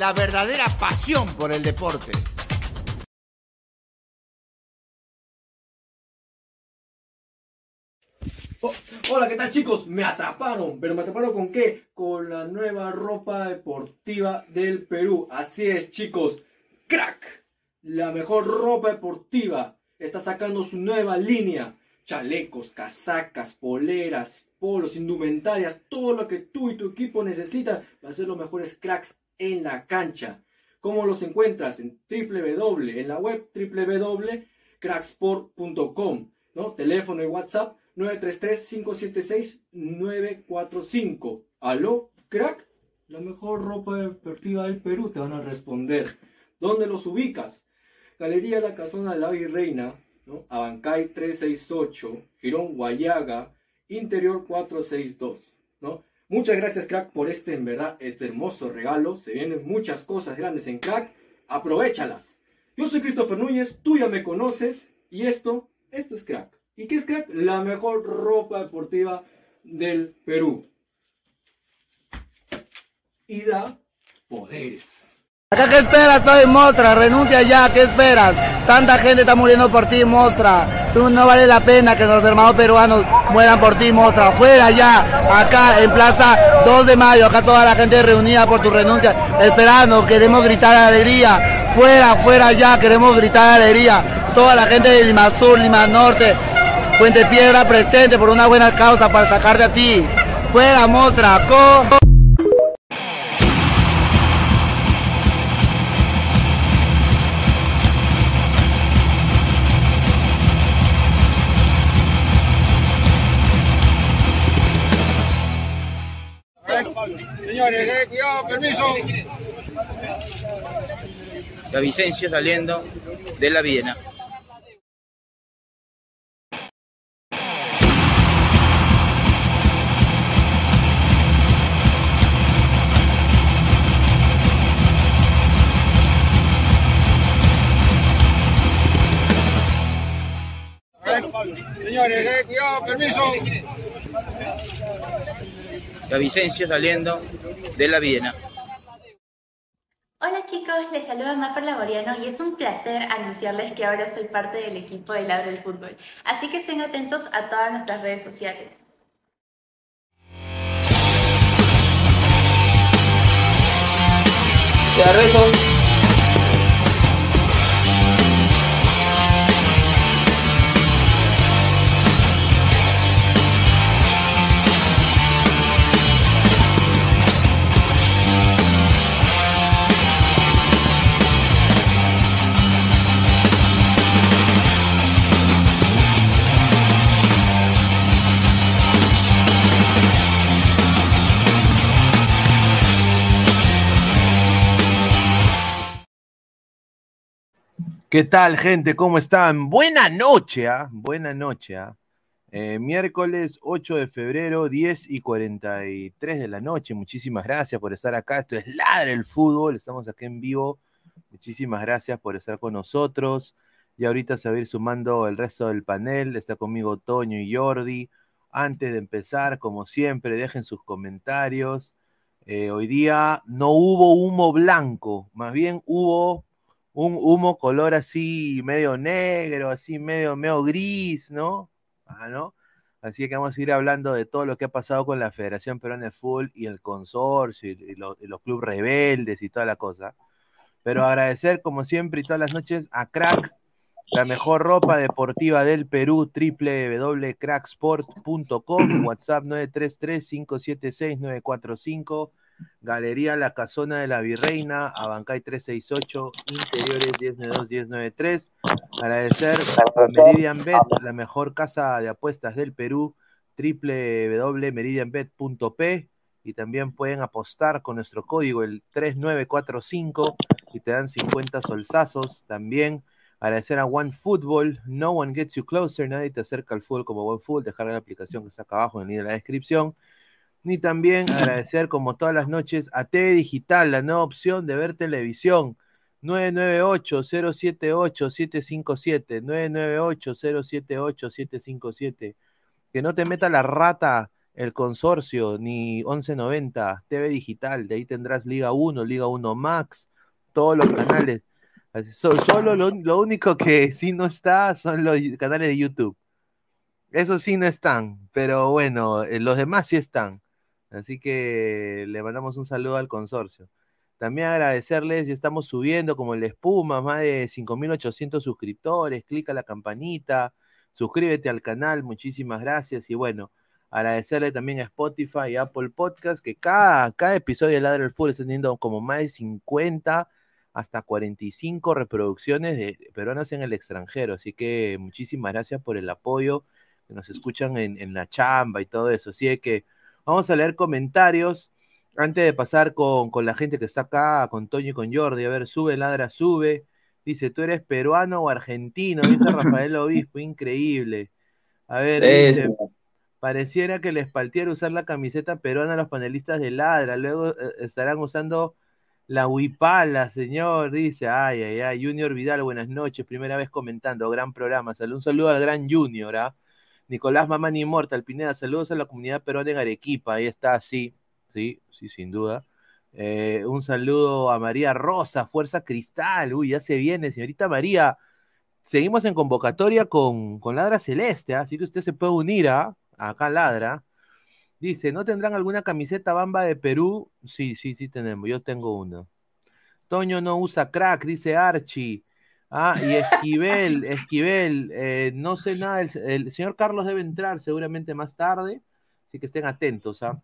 La verdadera pasión por el deporte. Oh, hola, ¿qué tal chicos? Me atraparon, pero me atraparon con qué? Con la nueva ropa deportiva del Perú. Así es, chicos. Crack, la mejor ropa deportiva, está sacando su nueva línea. Chalecos, casacas, poleras, polos, indumentarias, todo lo que tú y tu equipo necesitan para ser los mejores cracks en la cancha. ¿Cómo los encuentras? En www, en la web www.cracksport.com, ¿no? Teléfono y WhatsApp 933-576-945. ¿Aló, crack? La mejor ropa deportiva del Perú te van a responder. ¿Dónde los ubicas? Galería La Casona de la Virreina, ¿no? Abancay 368, Girón Guayaga, Interior 462, ¿no? Muchas gracias, crack, por este, en verdad, este hermoso regalo. Se vienen muchas cosas grandes en crack. Aprovechalas. Yo soy Christopher Núñez, tú ya me conoces. Y esto, esto es crack. ¿Y qué es crack? La mejor ropa deportiva del Perú. Y da poderes. Acá, ¿qué esperas hoy, Mostra? Renuncia ya, ¿qué esperas? Tanta gente está muriendo por ti, Mostra. Tú no vale la pena que los hermanos peruanos mueran por ti, Mostra. Fuera ya, acá en Plaza 2 de Mayo, acá toda la gente reunida por tu renuncia, esperando, queremos gritar alegría. Fuera, fuera ya, queremos gritar alegría. Toda la gente de Lima Sur, Lima Norte, Puente Piedra presente por una buena causa para sacarte a ti. Fuera, Mostra, co. permiso. La Vicencio saliendo de la Viena. Vicencio saliendo de la Viena. Hola chicos, les saluda Maffer Laboriano y es un placer anunciarles que ahora soy parte del equipo de Ladre del Fútbol. Así que estén atentos a todas nuestras redes sociales. ¿Qué tal, gente? ¿Cómo están? Buena noche, ¿ah? Buena noche, ¿ah? Eh, miércoles 8 de febrero, 10 y 43 de la noche. Muchísimas gracias por estar acá. Esto es Ladre el Fútbol. Estamos aquí en vivo. Muchísimas gracias por estar con nosotros. Y ahorita se va a ir sumando el resto del panel. Está conmigo Toño y Jordi. Antes de empezar, como siempre, dejen sus comentarios. Eh, hoy día no hubo humo blanco, más bien hubo un humo color así medio negro, así medio, medio gris, ¿no? Ah, ¿no? Así que vamos a ir hablando de todo lo que ha pasado con la Federación Peruana de Fútbol y el consorcio y, y lo- y los clubes rebeldes y toda la cosa. Pero agradecer, como siempre y todas las noches, a Crack, la mejor ropa deportiva del Perú, www.cracksport.com, WhatsApp 933-576-945, Galería La Casona de la Virreina, Abancay 368, Interiores 1092-1093. Agradecer a Meridian Bet, la mejor casa de apuestas del Perú, www.meridianbet.p y también pueden apostar con nuestro código el 3945 y te dan 50 solsazos. También agradecer a OneFootball, no one gets you closer, nadie te acerca al fútbol como OneFootball, dejar la aplicación que está acá abajo en la descripción. Ni también agradecer, como todas las noches, a TV Digital, la nueva opción de ver televisión. 998-078-757. 998-078-757. Que no te meta la rata el consorcio, ni 1190. TV Digital, de ahí tendrás Liga 1, Liga 1 Max, todos los canales. So- solo lo, lo único que sí no está son los canales de YouTube. Esos sí no están, pero bueno, eh, los demás sí están. Así que le mandamos un saludo al consorcio. También agradecerles, y estamos subiendo como la espuma, más de 5.800 suscriptores, clica la campanita, suscríbete al canal, muchísimas gracias. Y bueno, agradecerle también a Spotify y Apple Podcast, que cada, cada episodio de Ladra el Fútbol está teniendo como más de 50 hasta 45 reproducciones de peruanos en el extranjero. Así que muchísimas gracias por el apoyo, que nos escuchan en, en la chamba y todo eso. Así que vamos a leer comentarios antes de pasar con, con la gente que está acá, con Toño y con Jordi. A ver, sube, ladra, sube. Dice, ¿tú eres peruano o argentino? Dice Rafael Obispo, increíble. A ver, dice, pareciera que les paltiera usar la camiseta peruana a los panelistas de Ladra. Luego eh, estarán usando la huipala, señor. Dice, ay, ay, ay. Junior Vidal, buenas noches. Primera vez comentando, gran programa. Un saludo al gran Junior, ¿ah? Nicolás Mamani Immortal, Pineda, saludos a la comunidad peruana en Arequipa. Ahí está, sí, sí, sí, sin duda. Eh, un saludo a María Rosa, Fuerza Cristal. Uy, ya se viene, señorita María. Seguimos en convocatoria con, con Ladra Celeste, ¿ah? así que usted se puede unir a acá Ladra. Dice, ¿no tendrán alguna camiseta bamba de Perú? Sí, sí, sí tenemos. Yo tengo una. Toño no usa crack, dice Archie. Ah, y Esquivel, Esquivel, eh, no sé nada, el, el señor Carlos debe entrar seguramente más tarde, así que estén atentos, ¿ah?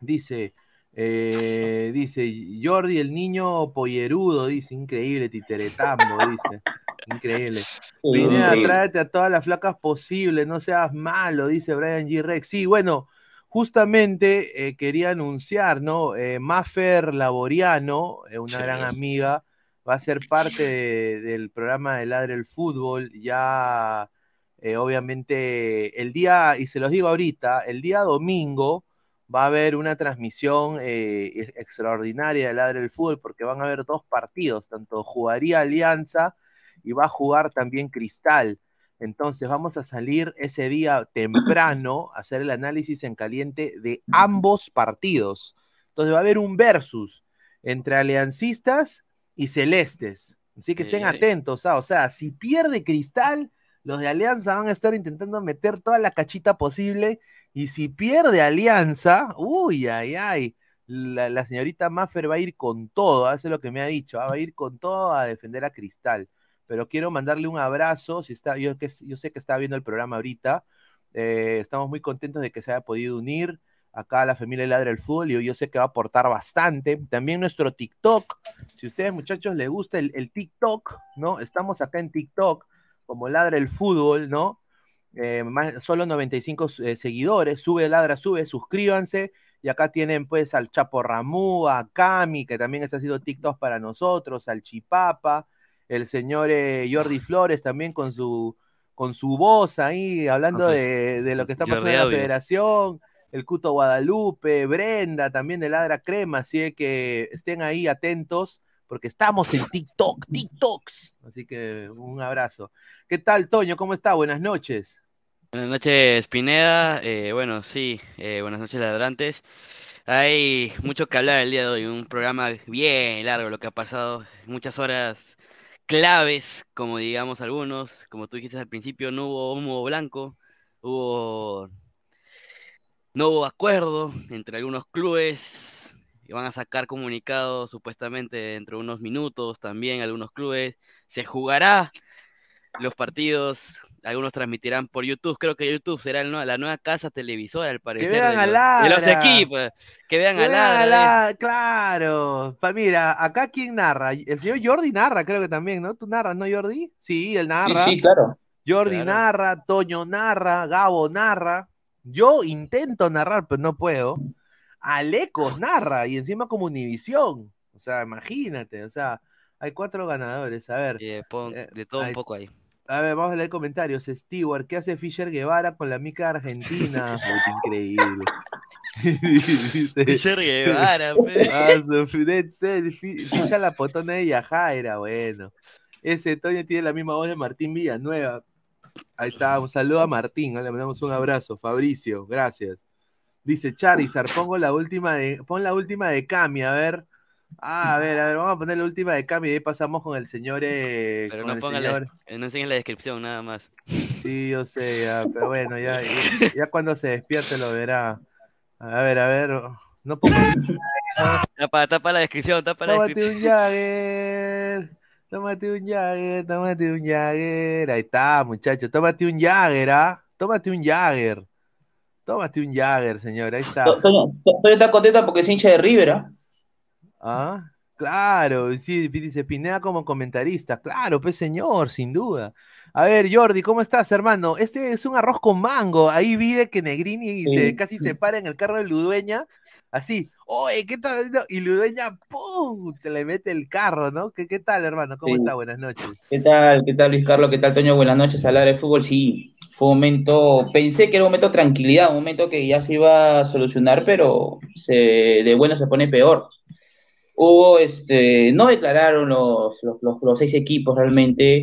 Dice, eh, dice Jordi, el niño pollerudo, dice, increíble, titeretambo, dice, increíble. Pineda, increíble. tráete a todas las flacas posibles, no seas malo, dice Brian G. Rex. Sí, bueno, justamente eh, quería anunciar, ¿no? Eh, Maffer Laboriano, una gran amiga, va a ser parte de- del programa de Ladre el Fútbol. Ya, eh, obviamente, el día, y se los digo ahorita, el día domingo va a haber una transmisión eh, ex- extraordinaria de Ladre el Fútbol, porque van a haber dos partidos, tanto jugaría Alianza y va a jugar también Cristal. Entonces vamos a salir ese día temprano a hacer el análisis en caliente de ambos partidos. Entonces va a haber un versus entre aliancistas y celestes. Así que estén atentos. ah, O sea, si pierde Cristal, los de Alianza van a estar intentando meter toda la cachita posible. Y si pierde Alianza, uy, ay, ay. La, la señorita Maffer va a ir con todo, ah, eso es lo que me ha dicho, ah, va a ir con todo a defender a Cristal pero quiero mandarle un abrazo. Si está, yo, que, yo sé que está viendo el programa ahorita. eh, estamos muy contentos de que se haya podido unir acá la familia Ladra el Fútbol y yo sé que va a aportar bastante. También nuestro TikTok. Si a ustedes, muchachos, les gusta el, el TikTok, ¿no? Estamos acá en TikTok como Ladra el Fútbol, ¿no? Eh, más- solo 95 eh, seguidores. Sube, Ladra, sube, suscríbanse. Y acá tienen pues al Chapo Ramú, a Cami, que también está haciendo TikTok para nosotros, al Chipapa, el señor eh, Jordi Flores también con su, con su voz ahí, hablando de, de lo que está Jordi pasando en la federación, el Cuto Guadalupe, Brenda también de Ladra Crema, así que estén ahí atentos, porque estamos en TikTok, TikToks. Así que un abrazo. ¿Qué tal, Toño? ¿Cómo está? Buenas noches. Buenas noches, Pineda. Eh, bueno, sí, eh, buenas noches, ladrantes. Hay mucho que hablar el día de hoy, un programa bien largo lo que ha pasado, muchas horas claves, como digamos algunos, como tú dijiste al principio, no hubo humo blanco, hubo, no hubo acuerdo entre algunos clubes, y van a sacar comunicados supuestamente dentro de unos minutos también algunos clubes, se jugará los partidos, algunos transmitirán por YouTube. Creo que YouTube será el la nueva casa televisora, al parecer, vean de a de los equipos. Que vean Que a vean a Ladra. la- claro. Pa- mira, acá quién narra. El señor Jordi narra, creo que también, ¿no? ¿Tú narras, no, Jordi? Sí, él narra. sí, claro. Jordi Claro. narra, Toño narra, Gabo narra. Yo intento narrar, pero no puedo. Alecos narra y encima como Univisión. O sea, imagínate, o sea, hay cuatro ganadores. A ver. Eh, pon- eh, de todo un poco ahí. A ver, vamos a leer comentarios. Stewart, ¿qué hace Fischer Guevara con la mica argentina? Increíble. Dice, Fischer Guevara. Ah, ficha la potona de Yajaira, bueno. Ese Toño tiene la misma voz de Martín Villanueva. Ahí está, un saludo a Martín, le mandamos un abrazo. Fabricio, gracias. Dice Charizard, pongo la última de, pon la última de Cami, a ver. Ah, a ver, a ver, vamos a poner la última de Cami y ahí pasamos con el señor. eh, Pero no pongan la, señor. eh, no enseñen la descripción, nada más. Sí, yo sé, ya, pero bueno, ya, ya, ya cuando se despierte lo verá. A ver, a ver, no pongo. Tapa, tapa la descripción, tapa la Tómate descripción. un Jagger. Tómate un Jagger, tómate un Jagger. Ahí está, muchachos. Tómate un Jagger, ¿ah? Tómate un Jagger. Tómate un Jagger, señor. Ahí está. To- Toño, To- Toño está contento porque es hincha de River, ¿ah? Ah, claro. Sí, dice Pineda como comentarista. Claro, pues señor, sin duda. A ver, Jordi, ¿cómo estás, hermano? Este es un arroz con mango. Ahí vive que Negrini se, Sí. casi se para en el carro de Ludueña. Así, oye, ¿qué tal? Y Ludueña, ¡pum! Te le mete el carro, ¿no? ¿Qué, qué tal, hermano? ¿Cómo Sí. está? Buenas noches. ¿Qué tal? ¿Qué tal, Luis Carlos? ¿Qué tal, Toño? Buenas noches hablar de fútbol. Sí, fue un momento, pensé que era un momento de tranquilidad, un momento que ya se iba a solucionar, pero se, de bueno se pone peor. Hubo, este, no declararon los, los, los- los seis equipos realmente.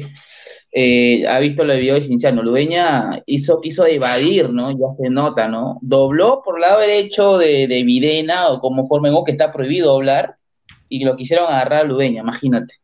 Eh, ha visto lo de video de Cinciano. Ludeña hizo, quiso evadir, ¿no? Ya se nota, ¿no? Dobló por el lado derecho de, de Videna o como Formengo, que está prohibido doblar, y lo quisieron agarrar a Ludeña, imagínate.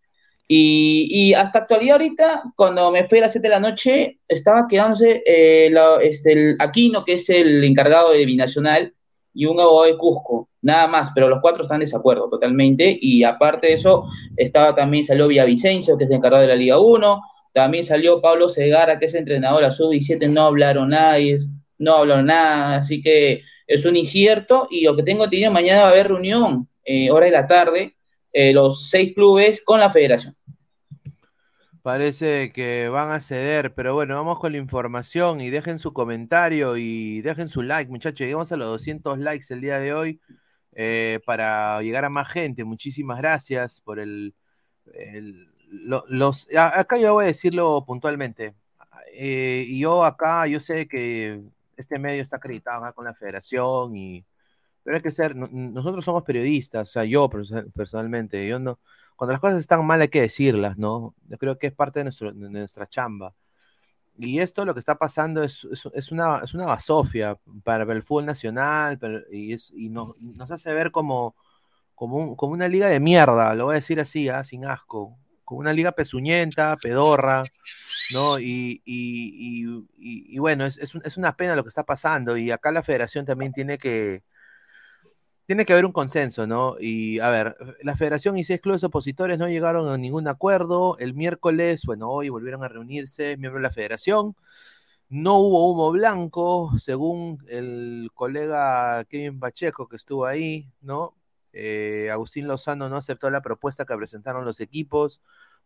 Y, y hasta actualidad ahorita, cuando me fui a las 7 de la noche, estaba quedándose eh, la- este, el Aquino, que es el encargado de Binacional, y un abogado de Cusco, nada más, pero los cuatro están en desacuerdo totalmente, y aparte de eso, estaba también salió Villavicencio, que es el encargado de la Liga 1, también salió Pablo Segara, que es entrenador de la Sub-17, no hablaron nadie, no hablaron nada, así que es un incierto, y lo que tengo entendido, mañana va a haber reunión, eh, hora de la tarde, eh, los seis clubes con la federación. Parece que van a ceder, pero bueno, vamos con la información y dejen su comentario y dejen su like, muchachos. Llegamos a los 200 likes el día de hoy eh, para llegar a más gente. Muchísimas gracias por el... el- lo- los, acá yo voy a decirlo puntualmente. Eh, yo acá, yo sé que este medio está acreditado con la federación y... Pero hay que ser, no- nosotros somos periodistas, o sea, yo perso- personalmente, yo no, cuando las cosas están mal hay que decirlas, ¿no? Yo creo que es parte de, nuestro- de nuestra chamba. Y esto lo que está pasando es, es, es una, es una basofia para, el fútbol nacional y, es- y no- nos hace ver como, como, un- como una liga de mierda, lo voy a decir así, ¿ah? sin asco, como una liga pezuñenta, pedorra, ¿no? Y, y- y- bueno, es un- es una pena lo que está pasando y acá la federación también tiene que, tiene que haber un consenso, ¿no? Y a ver, la federación y seis clubes opositores no llegaron a ningún acuerdo. El miércoles, bueno, hoy volvieron a reunirse miembros de la federación. No hubo humo blanco, según el colega Kevin Pacheco que estuvo ahí, ¿no? Eh, Agustín Lozano no aceptó la propuesta que presentaron los equipos.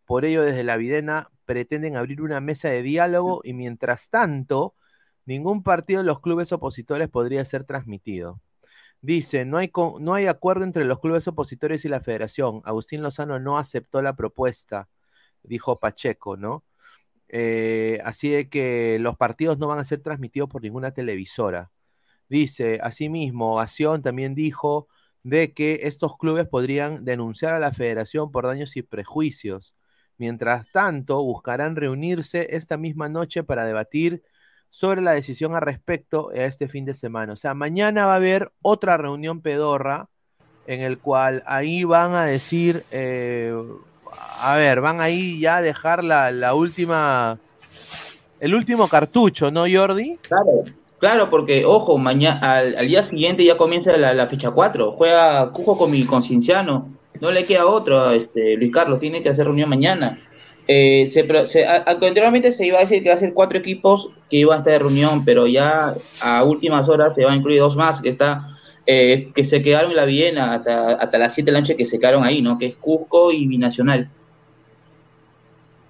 Por ello, desde la Videna pretenden abrir una mesa de diálogo y mientras tanto, ningún partido de los clubes opositores podría ser transmitido. Dice, no hay, no hay acuerdo entre los clubes opositores y la federación. Agustín Lozano no aceptó la propuesta, dijo Pacheco, ¿no? Eh, así de que los partidos no van a ser transmitidos por ninguna televisora. Dice, asimismo, Acción también dijo de que estos clubes podrían denunciar a la federación por daños y prejuicios. Mientras tanto, buscarán reunirse esta misma noche para debatir sobre la decisión al respecto a este fin de semana. O sea, mañana va a haber otra reunión pedorra en el cual ahí van a decir, eh, a ver, van ahí ya a dejar la, la última, el último cartucho, ¿no, Jordi? Claro, claro, porque, ojo, mañana, al, día siguiente ya comienza la, la fecha 4. Juega Cujo con mi con Cinciano. No le queda otro, este, Luis Carlos, tiene que hacer reunión mañana. Eh, se, se- a- anteriormente se iba a decir que va a ser cuatro equipos que iban a estar de reunión, pero ya a últimas horas se va a incluir dos más que está eh, que se quedaron en la Viena hasta, hasta las 7 de la noche que se quedaron ahí, ¿no? Que es Cusco y Binacional.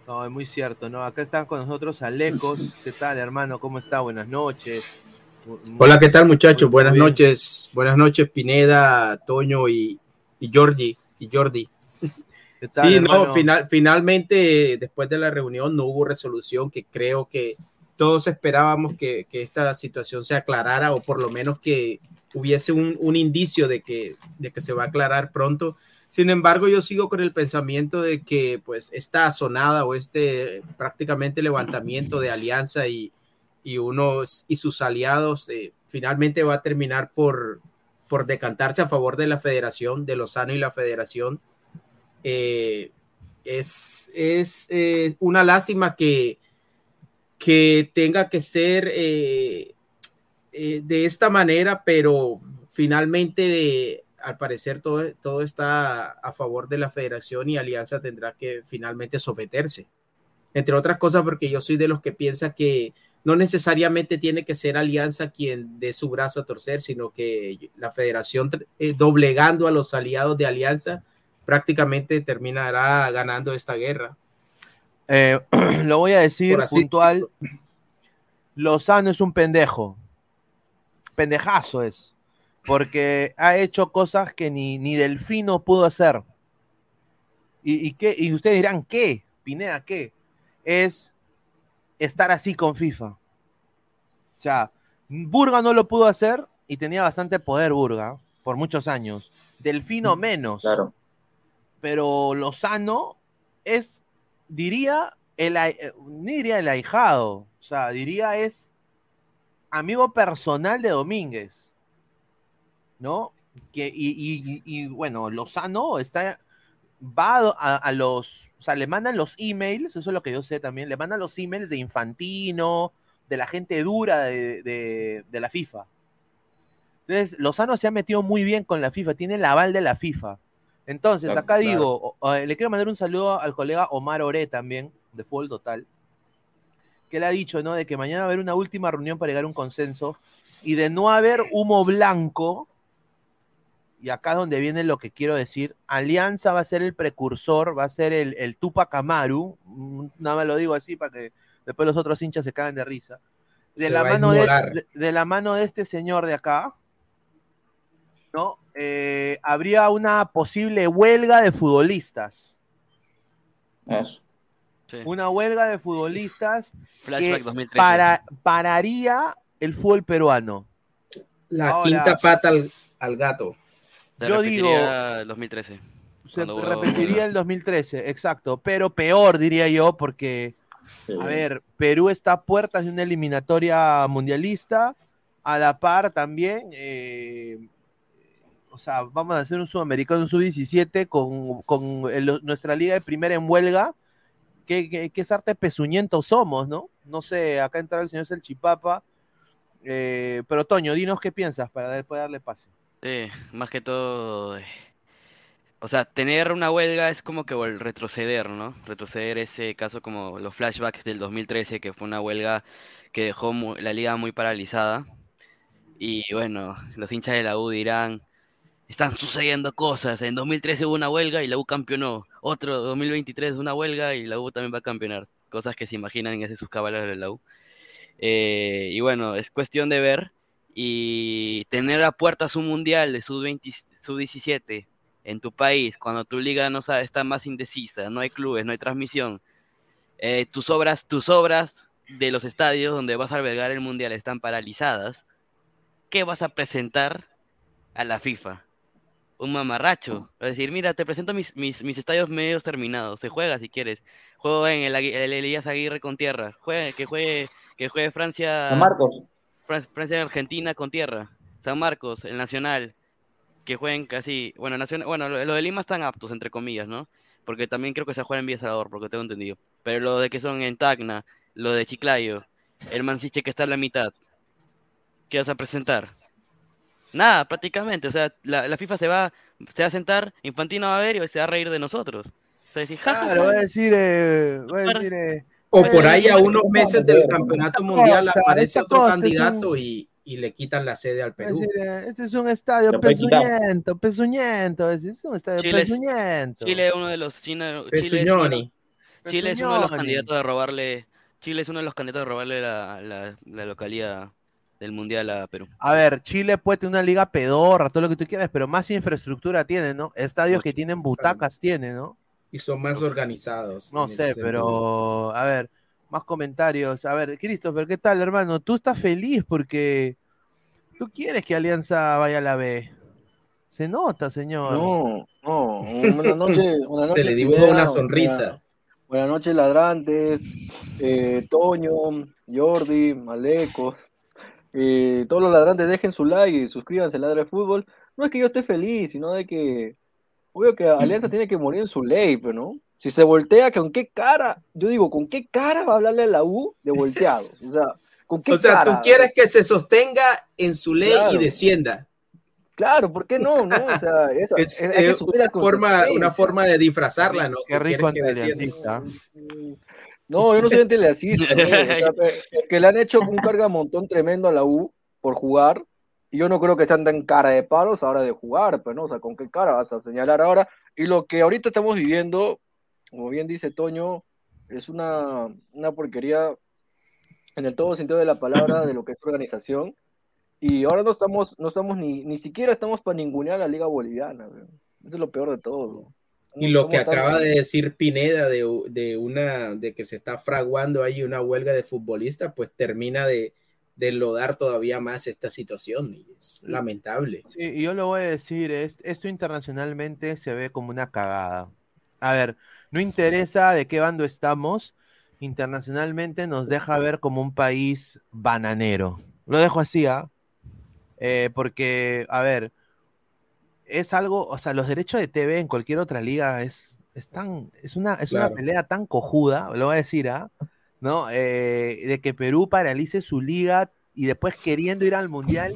No, es muy cierto, ¿no? Acá están con nosotros Alecos. ¿Qué tal, hermano? ¿Cómo está? Buenas noches. Muy- Hola, ¿qué tal muchachos? Buenas bien. noches, buenas noches Pineda, Toño y, y Jordi. Y Jordi. ¿Qué tal, Sí, hermano? no, final, finalmente después de la reunión no hubo resolución que creo que todos esperábamos que, que esta situación se aclarara o por lo menos que hubiese un, un indicio de que, de que se va a aclarar pronto. Sin embargo, yo sigo con el pensamiento de que pues esta sonada o este prácticamente levantamiento de alianza y, y unos y sus aliados eh, finalmente va a terminar por, por decantarse a favor de la federación, de Lozano y la federación. Eh, es es eh, una lástima que, que tenga que ser eh, de esta manera, pero finalmente, al parecer, todo, todo está a favor de la federación y Alianza tendrá que finalmente someterse. Entre otras cosas, porque yo soy de los que piensa que no necesariamente tiene que ser Alianza quien dé su brazo a torcer, sino que la federación doblegando a los aliados de Alianza prácticamente terminará ganando esta guerra. Eh, lo voy a decir así puntual. Lozano es un pendejo. Pendejazo es. Porque ha hecho cosas que ni, ni Delfino pudo hacer. ¿Y, y, qué? y ustedes dirán, ¿qué? Pineda, ¿qué? Es estar así con FIFA. O sea, Burga no lo pudo hacer y tenía bastante poder Burga por muchos años. Delfino menos. Claro. Pero Lozano es, diría, el, eh, ni diría el ahijado, o sea, diría es amigo personal de Domínguez, ¿no? Que, y, bueno, Lozano está, va a, los, o sea, le mandan los emails, eso es lo que yo sé también, le mandan los emails de Infantino, de la gente dura de, de- de la FIFA. Entonces, Lozano se ha metido muy bien con la FIFA, tiene el aval de la FIFA. Entonces, Claro, acá claro. digo, o, le quiero mandar un saludo al colega Omar Oré también, de Fútbol Total, que él ha dicho, ¿no? De que mañana va a haber una última reunión para llegar a un consenso y de no haber humo blanco, y acá es donde viene lo que quiero decir, Alianza va a ser el precursor, va a ser el, el Tupac Amaru, mm, nada más lo digo así para que después los otros hinchas se cagan de risa. De Se la, mano de, de- de la mano de este señor de acá, ¿no? Eh, habría una posible huelga de futbolistas. Una huelga de futbolistas Flashback que 2013. para, pararía el fútbol peruano. La Ahora- quinta pata al, al gato. Se yo repetiría el 2013. Se hubo- repetiría el 2013, exacto, pero peor diría yo porque, a ver, Perú está a puertas de una eliminatoria mundialista, a la par también, eh, o sea, vamos a hacer un sudamericano, un sub-17 con, con nuestra liga de primera en huelga, que arte pezuñentos somos, ¿no? No sé, acá entra el señor Selchipapa, eh, pero Toño, dinos qué piensas para después darle pase. Sí, más que todo. eh, O sea, tener una huelga es como que retroceder, ¿no? Retroceder ese caso como los flashbacks del 2013, que fue una huelga que dejó la liga muy paralizada. Y bueno, los hinchas de la U dirán, están sucediendo cosas. En 2013 hubo una huelga y la U campeonó. Otro 2023 una huelga y la U también va a campeonar. Cosas que se imaginan hacen sus caballos de la U. Eh, y bueno, es cuestión de ver y tener a puertas un mundial de sub-20 sub-17 en tu país, cuando tu liga no sabe, está más indecisa, no hay clubes, no hay transmisión, eh, tus obras, tus obras de los estadios donde vas a albergar el mundial están paralizadas, ¿qué vas a presentar a la FIFA? Un mamarracho. Es decir, mira, te presento mis, mis, mis estadios medios terminados. Se juega si quieres. Juego en el, el Elías Aguirre con tierra. Juegue, que juegue, que juegue Francia. San Marcos. Fran- Francia Argentina con tierra. San Marcos, el Nacional. Que jueguen casi. Bueno, Nacional, bueno, lo, lo de Lima están aptos, entre comillas, ¿no? Porque también creo que se juega en Villa Salvador, porque tengo entendido. Pero lo de que son en Tacna, lo de Chiclayo, el Mansiche que está en la mitad. ¿Qué vas a presentar? Nada, prácticamente. O sea, la, la FIFA se va, se va a sentar, Infantino va a ver y se va a reír de nosotros. O sea, decir, "Ja, Claro, ja". va a decir, eh, va a decir, eh, O por ahí a unos meses del campeonato mundial aparece otro Costa es un- candidato y, y le quitan la sede al Perú. decir, eh, este es un estadio pezuñento, pezuñento, es es un estadio Chile es. Chile es uno de los China- Chile es uno. Chile es uno de los candidatos a robarle Chile es uno de los candidatos a robarle la, la, la localía del mundial a Perú. A ver, Chile puede tener una liga pedorra, todo lo que tú quieras, pero más infraestructura tiene, ¿no? Estadios que tienen butacas tiene, ¿no? Y son más organizados. No sé, pero a ver, más comentarios. A ver, Christopher, ¿qué tal, hermano? Tú estás feliz porque tú quieres que Alianza vaya a la B. Se nota, señor. No, no. Buenas noches. buenas Se le dibujó una sonrisa. buena- Buenas noches, ladrantes. eh, Toño, Jordi, Malecos. Eh, todos los ladrantes dejen su like y suscríbanse a Ladra de Fútbol. No es que yo esté feliz, sino de que. Obvio que Alianza tiene que morir en su ley, pero no. Si se voltea, ¿con qué cara? Yo digo, ¿con qué cara va a hablarle a la U de volteados? O sea, ¿con qué O sea, cara? tú quieres que se sostenga en su ley Claro. y descienda. Claro, ¿por qué no? no? O sea, eso, Es, eh, una, forma, una forma de disfrazarla, ¿no? Qué rico que. No, yo no soy antileacista, ¿no? O sea, que le han hecho un cargamontón tremendo a la U por jugar, y yo no creo que sean tan cara de palos ahora de jugar, pero no, o sea, ¿con qué cara vas a señalar ahora? Y lo que ahorita estamos viviendo, como bien dice Toño, es una, una porquería en el todo sentido de la palabra de lo que es organización, y ahora no estamos, no estamos ni, ni siquiera estamos para ningunear a la Liga Boliviana, eso es lo peor de todo. Y lo que acaba de decir Pineda de, de una de que se está fraguando ahí una huelga de futbolistas, pues termina de, deslodar todavía más esta situación y es lamentable. Sí, y yo lo voy a decir, es, esto internacionalmente se ve como una cagada. A ver, no interesa de qué bando estamos, internacionalmente nos deja ver como un país bananero. Lo dejo así, ¿ah? Eh, porque, a ver, es algo, o sea, los derechos de TV en cualquier otra liga es, es, tan- es, una, es una pelea tan cojuda, lo voy a decir, ¿ah? ¿No? Eh, de que Perú paralice su liga y después queriendo ir al mundial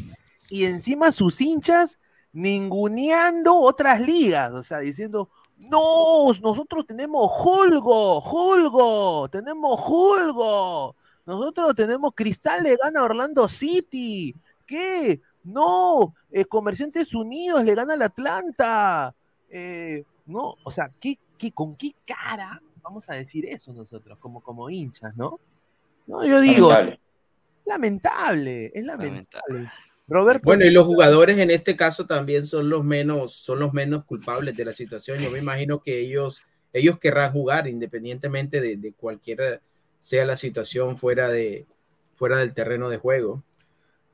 y encima sus hinchas ninguneando otras ligas, o sea, diciendo, no, nosotros tenemos Holgo, Holgo, tenemos Holgo, nosotros tenemos Cristal le gana Orlando City, ¿qué? No, eh, Comerciantes Unidos le gana al Atlanta, eh, no, o sea, ¿qué, qué, ¿con qué cara vamos a decir eso nosotros, como, como hinchas, no? No, yo digo, Lamentable. lamentable, es lamentable. Roberto, Bueno, y los jugadores en este caso también son los menos, son los menos culpables de la situación. Yo me imagino que ellos, ellos querrán jugar independientemente de, de cualquiera sea la situación fuera de fuera del terreno de juego.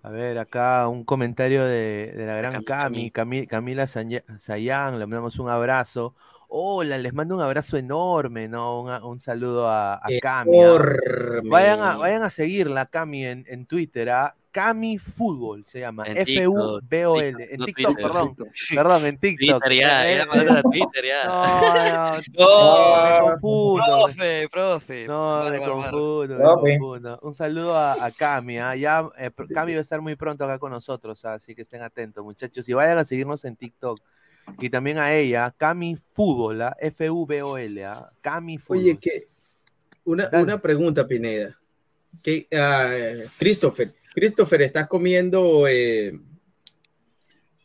A ver, acá un comentario de, de la gran Cami, Cami- Camila Sayán, le mandamos un abrazo. Hola, les mando un abrazo enorme, ¿no? Un, un saludo a, a Cami. ¿ah? Enorme. Vayan a, vayan a seguirla, Cami, en, en Twitter, ¿ah? Cami Fútbol se llama, F-U-B-O-L. En TikTok, perdón. Perdón, en TikTok. Twitter ya, Eh, ya eh, Twitter ya. No, me confundo. Profe, profe. No, me confundo, me confundo. Un saludo a, Cami, ¿ah? ya eh, Cami va a estar muy pronto acá con nosotros, ¿ah? así que estén atentos, muchachos, y vayan a seguirnos en TikTok. Y también a ella, Cami Fútbol, ¿ah? F-U-B-O-L. Cami Fútbol. Oye, que una, una pregunta, Pineda. Que, Christopher, Christopher, ¿estás comiendo eh,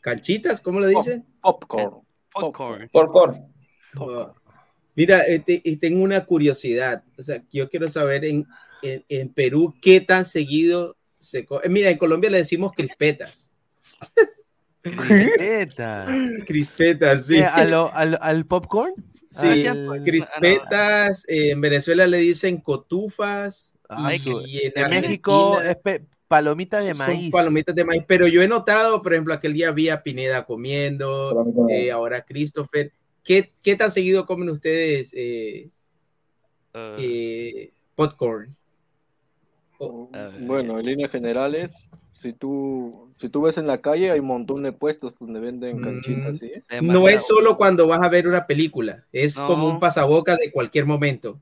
canchitas? ¿Cómo le dicen? Popcorn. Popcorn. Popcorn. Oh. Mira, te- y tengo una curiosidad. O sea, yo quiero saber en, en, en Perú qué tan seguido se co- eh, Mira, en Colombia le decimos crispetas. Crispeta. Crispetas, sí. ¿Qué, a lo- al, al popcorn? Sí, Al- crispetas. eh, en Venezuela le dicen cotufas. Ay, y, y en en México es pe- palomita de son maíz. palomitas de maíz. Pero yo he notado, por ejemplo, aquel día vi a Pineda comiendo, eh, ahora Christopher. ¿Qué, ¿Qué tan seguido comen ustedes eh, eh, popcorn? Bueno, en líneas generales, si tú, si tú ves en la calle, hay un montón de puestos donde venden canchitas, ¿sí? No es solo cuando vas a ver una película, es No. como un pasaboca de cualquier momento.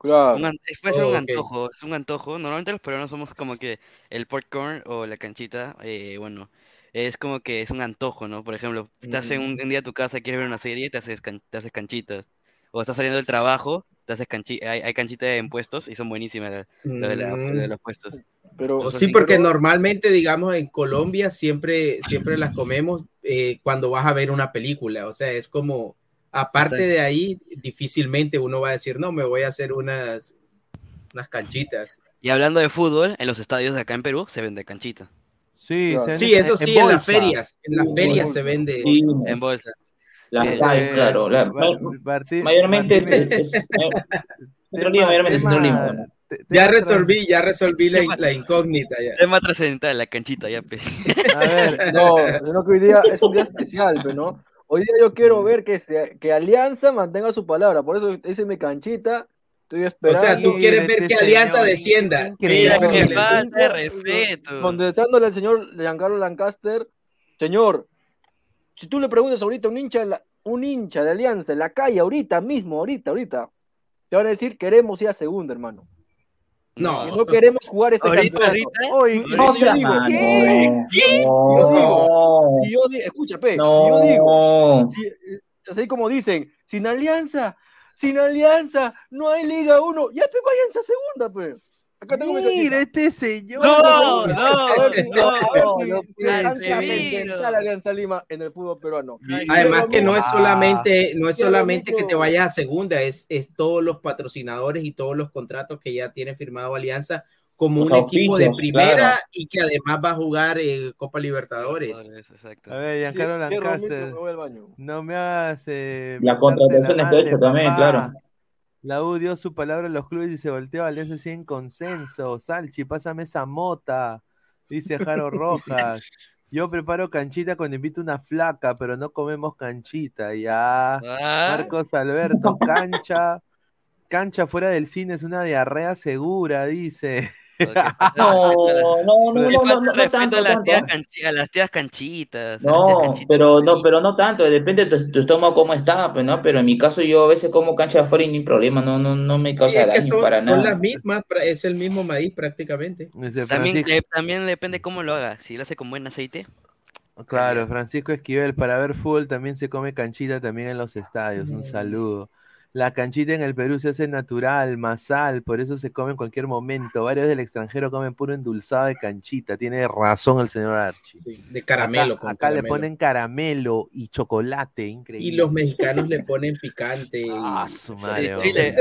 Claro. Un puede ser un Oh, ok. antojo, es un antojo. Normalmente los peruanos somos como que el popcorn o la canchita, eh, bueno, es como que es un antojo, ¿no? Por ejemplo, estás en un, Mm. un día a tu casa, quieres ver una serie, te haces, can- te haces canchitas. O estás saliendo del trabajo, te haces canchi hay, hay canchitas en puestos y son buenísimas las lo de, la- Mm. de los puestos. Pero O sí, porque normalmente, digamos, en Colombia siempre, siempre las comemos eh, cuando vas a ver una película. O sea, es como, aparte de ahí, difícilmente uno va a decir, no, me voy a hacer unas, unas canchitas. Y hablando de fútbol, en los estadios de acá en Perú se vende canchita. Sí, se Sí, eso sí, en en, las ferias. En las ferias se vende. Sí, En bolsa. la Eh, eh, claro. la- Martín- mayormente Martín- es, mayormente es. Ya resolví, ya resolví la, la incógnita. Ya. Tema trascendental, la canchita, ya. pe. A ver, No, sino que hoy día es un día especial, pero ¿no? Hoy día yo quiero ver que, se- que Alianza mantenga su palabra, por eso ese mi canchita, estoy O esperando. sea, tú quieres ver este que Alianza señor, descienda. increíble. Increíble. falta respeto. contestándole al señor Giancarlo Lancaster, señor, si tú le preguntas ahorita a un hincha, un hincha de Alianza en la calle, ahorita mismo, ahorita, ahorita, te van a decir, queremos ir a segunda, hermano. No. No queremos jugar este Ahorita, campeonato. ahorita. No, Si yo digo, ¿qué? ¿Qué? No. Si yo di- escucha, pe, si yo digo, No. si- así como dicen, sin alianza, sin alianza, no hay Liga 1, ya pe váyanse a segunda, pe. Acá tengo mi Mira cajita. este señor. No, no, no, no puede Alianza Lima en el fútbol peruano. Además que no es solamente, no es solamente que te vayas a segunda, es, es todos los patrocinadores y todos los contratos que ya tiene firmado Alianza como Los un equipo de primera claro. y que además va a jugar eh, Copa Libertadores. Exacto. A ver, Giancarlo Sí, Lancaster. No me hagas. eh, La contratación la es madre, hecha también, claro. La U dio su palabra a los clubes y se volteó a Alianza sin consenso. Salchi, pásame esa mota. Dice Jaro Rojas. Yo preparo canchita cuando invito una flaca, pero no comemos canchita. Ya. Ah. Marcos Alberto, cancha. Cancha fuera del cine es una diarrea segura, dice. No, no, no, no, no, no tanto, a, las tanto. tías canchi- a las tías canchitas. No, canchitas. pero no, pero no tanto, depende de tu, tu estómago cómo está, pues, ¿no? Pero en mi caso yo a veces como cancha de afuera y ni problema, no, no, no me Sí, causa es que daño son, para son nada. las mismas, es el mismo maíz prácticamente. También, Francisco- eh, también depende cómo lo haga. Si lo hace con buen aceite. Claro, Francisco Esquivel, para ver fútbol también se come canchita también en los estadios. Un saludo. La canchita en el Perú se hace natural, masal, por eso se come en cualquier momento. Varios del extranjero comen puro endulzado de canchita. Tiene razón el señor Archie. de caramelo, Acá, con acá le ponen caramelo y chocolate, increíble. Y los mexicanos le ponen picante. Ah, su madre, Chile,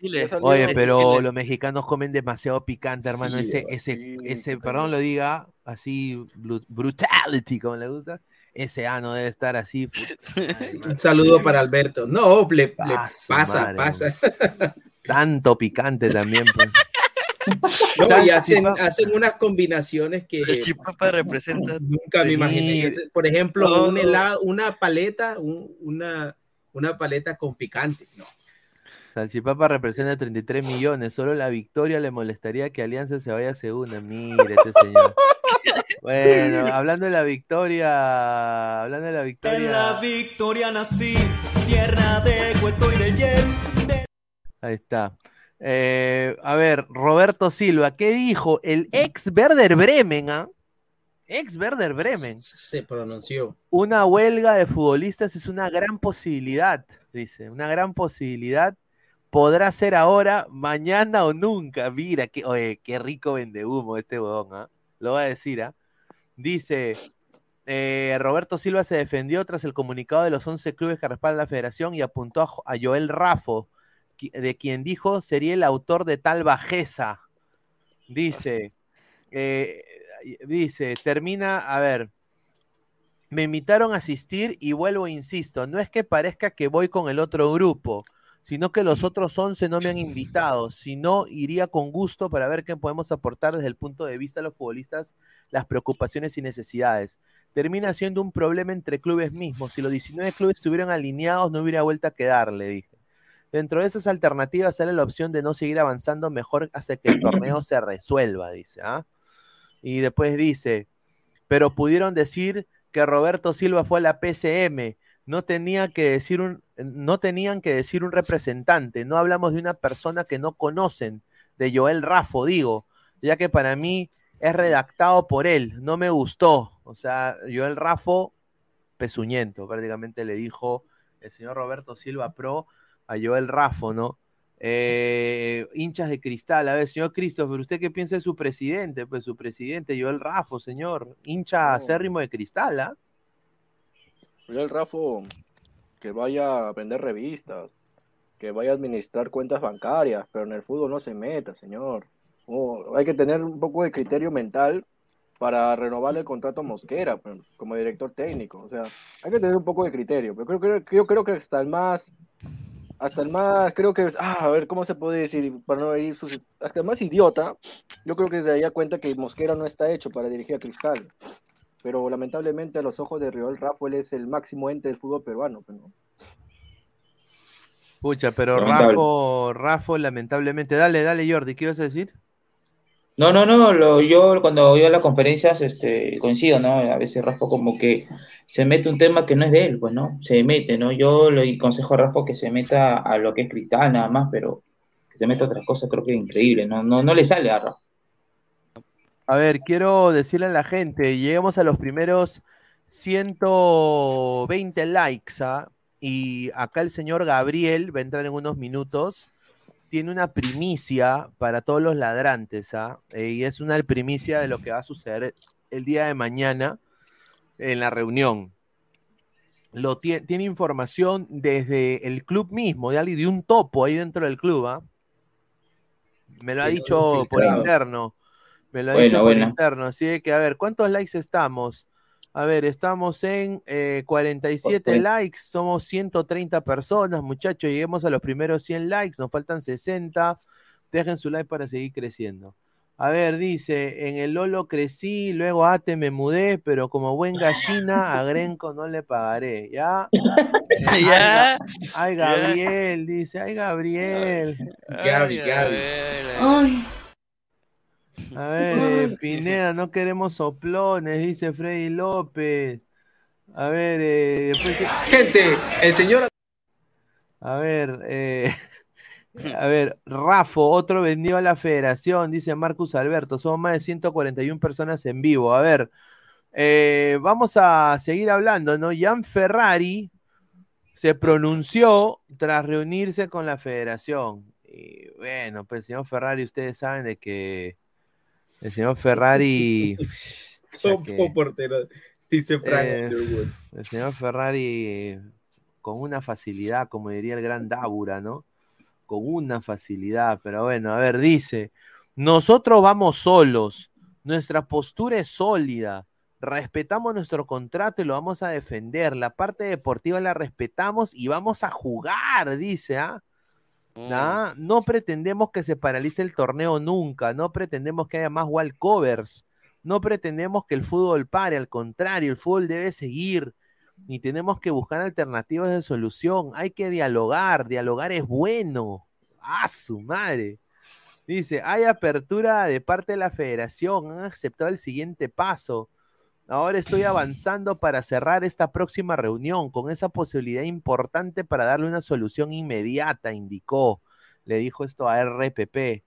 Chile. Oye, pero Chile. los mexicanos comen demasiado picante, hermano. Sí, ese, sí, ese, ese, perdón lo diga, así, brutality, como le gusta. Ese ano debe estar así. Un saludo para Alberto. No, le, le su pasa, madre, pasa. Tanto picante también, pues. No, y hacen, hacen unas combinaciones que chipapa representa. nunca me imaginé. Sí. Por ejemplo, No. un helado, una paleta, un- una, una paleta con picante. No. Salchipapa representa 33 millones. Solo la victoria le molestaría que Alianza se vaya a segunda. Mire, este señor. Bueno, hablando de la victoria. Hablando de la victoria. victoria nací, tierra de cuento y del yen. Ahí está. Eh, a ver, Roberto Silva, ¿qué dijo? El ex Werder Bremen, ¿ah? Ex Werder Bremen. Se pronunció. Una huelga de futbolistas es una gran posibilidad, dice, una gran posibilidad. Podrá ser ahora, mañana o nunca. Mira, qué, oye, qué rico vende humo este huevón, ¿ah? Lo va a decir, ¿ah? Dice, eh, Roberto Silva se defendió tras el comunicado de los 11 clubes que respaldan la federación y apuntó a, Jo- a Joel Rafo, de quien dijo sería el autor de tal bajeza. Dice, eh, dice, termina, a ver, me invitaron a asistir y vuelvo, insisto, no es que parezca que voy con el otro grupo, sino que los otros 11 no me han invitado, sino iría con gusto para ver qué podemos aportar desde el punto de vista de los futbolistas, las preocupaciones y necesidades. Termina siendo un problema entre clubes mismos. Si los 19 clubes estuvieran alineados, no hubiera vuelta a quedar, le dije. Dentro de esas alternativas sale la opción de no seguir avanzando mejor hasta que el torneo se resuelva, dice. ¿ah? Y después dice, pero pudieron decir que Roberto Silva fue a la PCM. No, tenía que decir un, no tenían que decir un representante. No hablamos de una persona que no conocen, de Joel Rafo, digo, ya que para mí es redactado por él. No me gustó. O sea, Joel Rafo, pezuñento, prácticamente le dijo el señor Roberto Silva Pro a Joel Rafo, ¿no? Eh, hinchas de cristal, a ver, señor Christopher, ¿usted qué piensa de su presidente? Pues su presidente, Joel Rafo, señor, hincha acérrimo de cristal, ¿ah? Oye, el Rafo, que vaya a vender revistas, que vaya a administrar cuentas bancarias, pero en el fútbol no se meta, señor. Oh, hay que tener un poco de criterio mental para renovar el contrato a Mosquera pues, como director técnico. O sea, hay que tener un poco de criterio. Pero creo, creo- yo creo que hasta el más, hasta el más, creo que, ah, a ver, ¿cómo se puede decir? Para no herir sus, hasta el más idiota, yo creo que se daría cuenta que Mosquera no está hecho para dirigir a Cristal. Pero lamentablemente a los ojos de Riol Rafael es el máximo ente del fútbol peruano. ¿no? Pucha, pero. Rafo, Rafo, lamentablemente, dale, dale, Jordi, ¿qué ibas a decir? No, no, no, lo, yo cuando voy a las conferencias este, coincido, ¿no? A veces Rafa como que se mete un tema que no es de él, pues, ¿no? Se mete, ¿no? Yo le aconsejo a Rafa que se meta a lo que es cristal nada más, pero que se meta a otras cosas creo que es increíble, ¿no? No, no le sale a Rafa. A ver, quiero decirle a la gente, llegamos a los primeros 120 likes, ¿ah? Y acá el señor Gabriel va a entrar en unos minutos. Tiene una primicia para todos los ladrantes, ¿ah? Eh, y es una primicia de lo que va a suceder el día de mañana en la reunión. Lo tie- tiene información desde el club mismo, de alguien de un topo ahí dentro del club, ¿ah? Me lo ha Sí, dicho por interno. Me lo ha Bueno, dicho por bueno. interno. Así que, a ver, ¿cuántos likes estamos? A ver, estamos en eh, 47 Ok. likes, somos 130 personas, muchachos, lleguemos a los primeros 100 likes, nos faltan 60. Dejen su like para seguir creciendo. A ver, dice, en el Lolo crecí, luego Ate me mudé, pero como buen gallina, a Grenco no le pagaré, ¿ya? Ay, Ya. Ay, Ya. Gabriel, dice, ay, Gabriel. Gaby, Gaby. A ver, eh, Pineda, no queremos soplones, dice Freddy López. A ver, eh, después que- Gente, el señor. A ver, eh, a ver, Rafo, otro vendió a la federación, dice Marcus Alberto. Somos más de 141 personas en vivo. A ver, eh, vamos a seguir hablando, ¿no? Jan Ferrari se pronunció tras reunirse con la federación. Y bueno, pues el señor Ferrari, ustedes saben de que el señor Ferrari. que- portero, dice Frank eh, el señor Ferrari con una facilidad, como diría el gran Dábura, ¿no? Con una facilidad, pero bueno, a ver, dice, nosotros vamos solos, nuestra postura es sólida, respetamos nuestro contrato y lo vamos a defender, la parte deportiva la respetamos y vamos a jugar, dice, ¿ah? Nah, No pretendemos que se paralice el torneo nunca, no pretendemos que haya más walkovers, no pretendemos que el fútbol pare, al contrario, el fútbol debe seguir y tenemos que buscar alternativas de solución. Hay que dialogar, dialogar es bueno. ¡Ah, su madre! Dice, hay apertura de parte de la federación, han aceptado el siguiente paso. Ahora estoy avanzando para cerrar esta próxima reunión con esa posibilidad importante para darle una solución inmediata, indicó. Le dijo esto a RPP.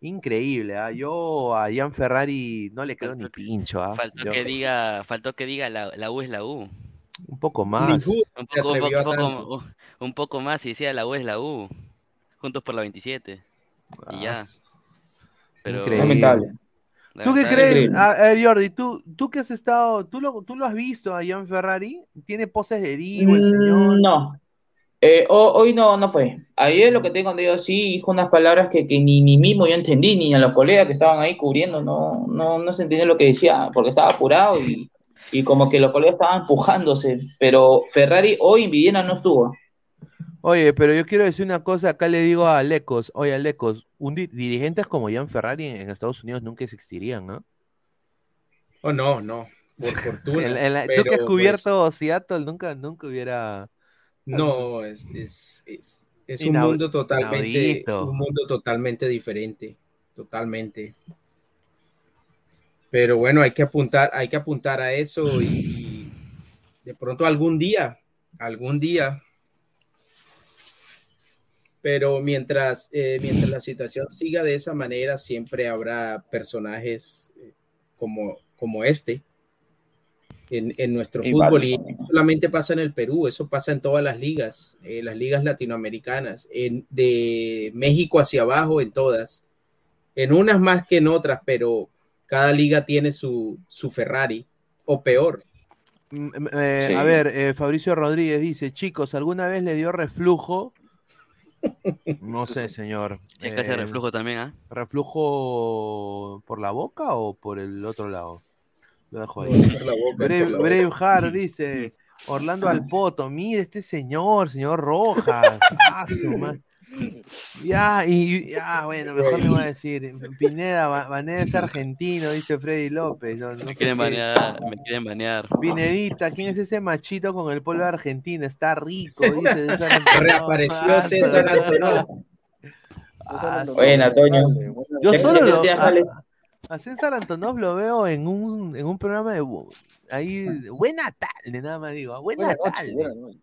Increíble, ¿ah? yo a Ian Ferrari no le creo ni pincho. ¿ah? Faltó Yo- que diga, faltó que diga la, la U es la U. Un poco más. Un se poco, un, atrevió a poco, un, tanto. poco, un poco más y decía la U es la U. Juntos por la 27. Y ya. Pero, Increíble. Lamentable. ¿Tú qué crees? A, ver, Jordi, ¿tú, tú que has estado, tú lo, tú lo has visto a Ian Ferrari? ¿Tiene poses de divo el señor? Mm, No. Eh, ho- hoy no, no fue. Ayer lo que tengo entendido sí dijo unas palabras que, que ni, ni mismo yo entendí, ni a los colegas que estaban ahí cubriendo, no, no, no se entendía lo que decía, porque estaba apurado y, y como que los colegas estaban empujándose. Pero Ferrari hoy en Villena no estuvo. Oye, pero yo quiero decir una cosa, acá le digo a Lecos, oye Lecos, un di- dirigentes como Ian Ferrari en, en Estados Unidos nunca existirían, ¿no? Oh, no, no. Por fortuna. En la- en la- tú que has pues, cubierto Seattle, nunca, nunca hubiera... No, es, es, es, es un mundo totalmente, inaudito. un mundo totalmente diferente, totalmente. Pero bueno, hay que apuntar, hay que apuntar a eso y, y de pronto algún día, algún día. Pero mientras, eh, mientras la situación siga de esa manera, siempre habrá personajes eh, como, como este en, en nuestro fútbol. Y no solamente pasa en el Perú, eso pasa en todas las ligas, eh, las ligas latinoamericanas, en, de México hacia abajo, en todas. En unas más que en otras, pero cada liga tiene su, su Ferrari, o peor. Mm, eh, Sí. A ver, eh, Fabricio Rodríguez dice, chicos, ¿alguna vez le dio reflujo? No sé, señor. Es que hace Eh, reflujo también, ¿ah? ¿Reflujo por la boca o por el otro lado? Lo dejo ahí. Brave. Braveheart dice, Orlando Alpoto, mire este señor, señor Rojas. Ah, su Ya, y ya, bueno, mejor le voy a decir. Pineda, Vaneda es argentino, dice Freddy López. No, no sé Me quieren qué. banear, me quieren banear. Pinedita, ¿quién es ese machito con el polvo de Argentina? Está rico, dice César Antonov. Reapareció Ah, César Antonov. Ah, Buena, Toño. Yo solo lo, a, a César Antonov lo veo en un, en un programa de ahí, buena tarde, nada más digo, buena, Buena noche, tarde. buena noche.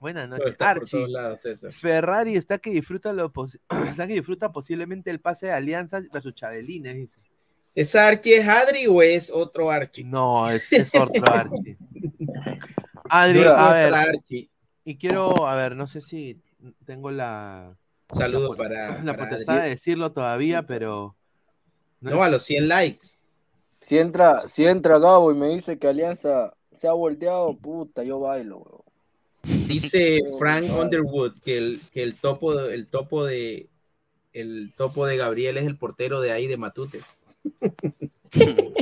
Buenas noches, está por Archie. todos lados, César. Ferrari está que disfruta lo posi- está que disfruta posiblemente el pase de Alianza versus Chabelines, dice. ¿Es Archie es Adri o es otro Archie? No, es, es otro Archie. Adri, Dura. a ver, Archie. y quiero, a ver, no sé si tengo la, Saludo la, para, la para potestad de decirlo todavía, pero No, a los 100 likes. Si entra, si entra Gabo y me dice que Alianza se ha volteado, puta, yo bailo, weón. Dice Frank Underwood que el, que el topo, el topo de el topo de Gabriel es el portero de ahí de Matute.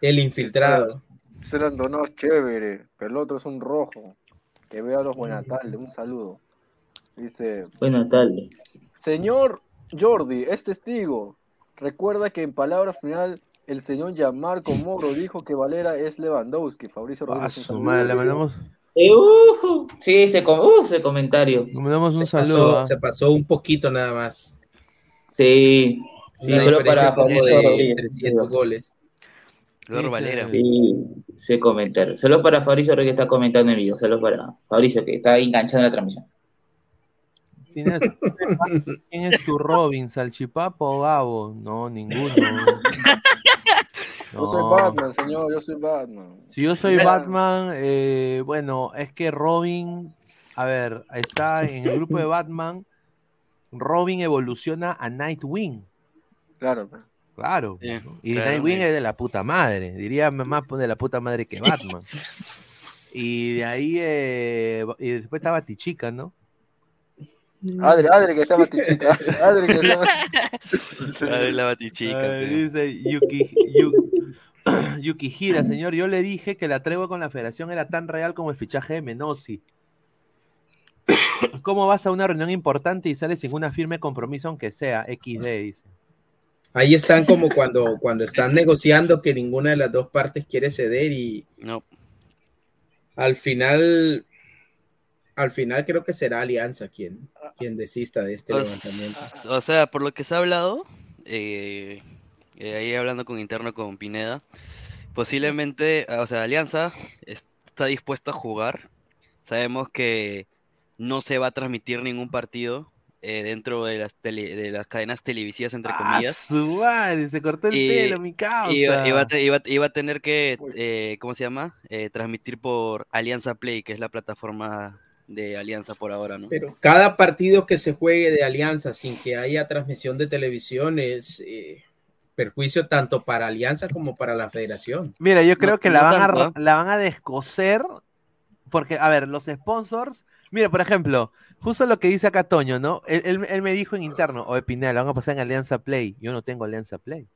el infiltrado. César Antonov es chévere, pero el otro es un rojo. Que vea los buenas tardes, un saludo. Dice, Buenas tardes. Señor Jordi, es testigo. Recuerda que en palabra final el señor Gianmarco Moro dijo que Valera es Lewandowski. Fabricio A Rodríguez. un su madre, le mandamos, Eh, ujú. sí, ese, com- uh, ese comentario. le mandamos un Se pasó, saludo. ¿ah? se pasó un poquito nada más. Sí, sí, Una solo para como Fabricio de Rodríguez. 300 goles. Lord Valera. Sí, ese comentario. Solo para Fabricio Rodríguez que está comentando el video. Solo para Fabricio que está ahí enganchado en la transmisión. ¿Quién es, quién es tu Robin? ¿Salchipapo o Gabo? No, ninguno. Yo soy. Batman, señor, yo soy Batman. Si yo soy Batman, eh, bueno, es que Robin, a ver, está en el grupo de Batman, Robin evoluciona a Nightwing. Claro. pues. Claro. Sí, Y claro, Nightwing sí. es de la puta madre, diría más de la puta madre que Batman. y de ahí, eh, y después está Batichica, ¿no? Adri, Adri que está batichica. Adri que está La de la batichica. Ay, dice Yuki, Yu- Yukihira, señor, yo le dije que la tregua con la federación era tan real como el fichaje de Menosi. ¿Cómo vas a una reunión importante y sales sin una firme compromiso, aunque sea XD? Dice. Ahí están como cuando, cuando están negociando que ninguna de las dos partes quiere ceder y No. al final, al final creo que será Alianza quien, quien desista de este O- levantamiento. O sea, por lo que se ha hablado, eh, eh, ahí hablando con interno con Pineda, posiblemente, ah, o sea, Alianza está dispuesto a jugar. Sabemos que no se va a transmitir ningún partido eh, dentro de las, tele- de las cadenas televisivas, entre ¡Ah, comillas. su madre! Se cortó el Y- pelo, mi causa. Y iba, iba a te- iba- iba a tener que, eh, ¿cómo se llama? Eh, transmitir por Alianza Play, que es la plataforma de Alianza por ahora, ¿no? Pero cada partido que se juegue de Alianza sin que haya transmisión de televisión es eh, perjuicio tanto para Alianza como para la federación. Mira, yo creo No- que no la, van a, ra- la van a descoser porque, a ver, los sponsors, mira, por ejemplo, justo lo que dice acá Toño, ¿no? Él, él- él me dijo en interno, oye, Pineda, la van a pasar en Alianza Play. Yo no tengo Alianza Play.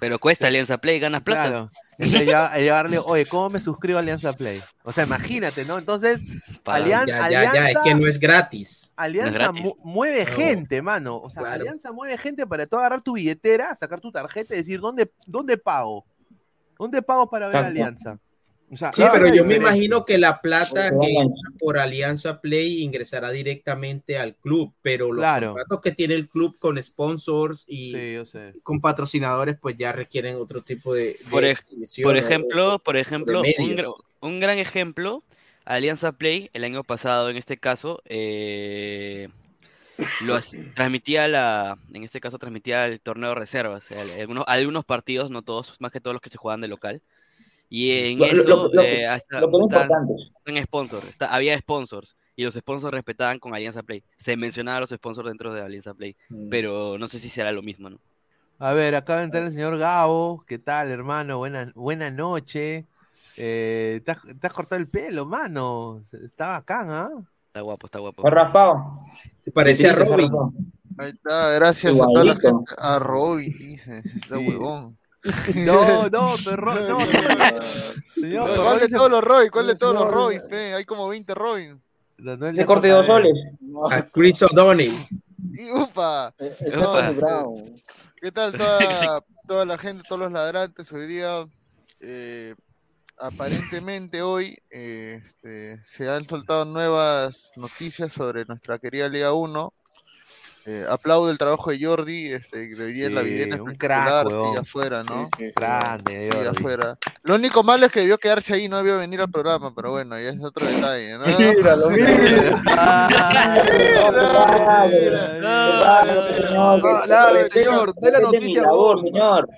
Pero cuesta Alianza Play, ganas plata. Claro. Entonces ya, llevarle, oye, ¿cómo me suscribo a Alianza Play? O sea, imagínate, ¿no? Entonces, Para- Alianza, Ya, ya, ya, es Alianza- que no es gratis. Alianza gratis. mueve No. gente, mano. O sea, Claro. Alianza mueve gente para tú agarrar tu billetera, sacar tu tarjeta y decir, ¿dónde, dónde pago? ¿Dónde pago para ver. Alianza? O sea, Sí, pero yo me imagino que la plata que por Alianza Play ingresará directamente al club, pero los Claro. contratos que tiene el club con sponsors y Sí, yo sé. con patrocinadores pues ya requieren otro tipo de, de Por, ejemplo, por ejemplo, un, gran ejemplo, Alianza Play, el año pasado, en este caso, eh, lo transmitía la, en este caso transmitía el torneo de reservas, o sea, algunos, algunos partidos, no todos, más que todos los que se jugaban de local. Y en Lo- eso lo- lo- eh, hasta- Lo que es estaban- importante. estaban sponsors, está- había sponsors y los sponsors respetaban con Alianza Play. Se mencionaban los sponsors dentro de Alianza Play, Mm. pero no sé si será lo mismo, ¿no? A ver, acaba de entrar el señor Gabo. ¿Qué tal, hermano? Buena, buena noche. Eh, te, has, te has cortado el pelo, mano. Está bacán, ¿ah? Está guapo, está guapo. Está raspado. Te a está Robin. Ahí está, gracias a toda la gente. A Robin, dice. Está Sí. huevón. No, no, pero no. Señor, ¿Cuál de todos los Robin? ¿Cuál de todos los señor. Robin? pe? Hay como 20 Robin. de corte dos JB. soles. A Chris O'Donnell. Upa. Eh. ¿Qué tal toda, toda la gente, todos los ladrantes? Hoy día, eh, aparentemente hoy, eh, este, se han soltado nuevas noticias sobre nuestra querida Liga 1. Eh, aplaudo el trabajo de Jordi, este, que en la Sí, vida un crack, sigue afuera, ¿no? Sí, sí, sí. Grande, Jordi. afuera. Lo único malo es que debió quedarse ahí, no debió venir al programa, pero bueno, ya es otro detalle, ¿no? Míralo, míralo. Ah, Ah, la- respete- señor, dé la noticia, vos. señor.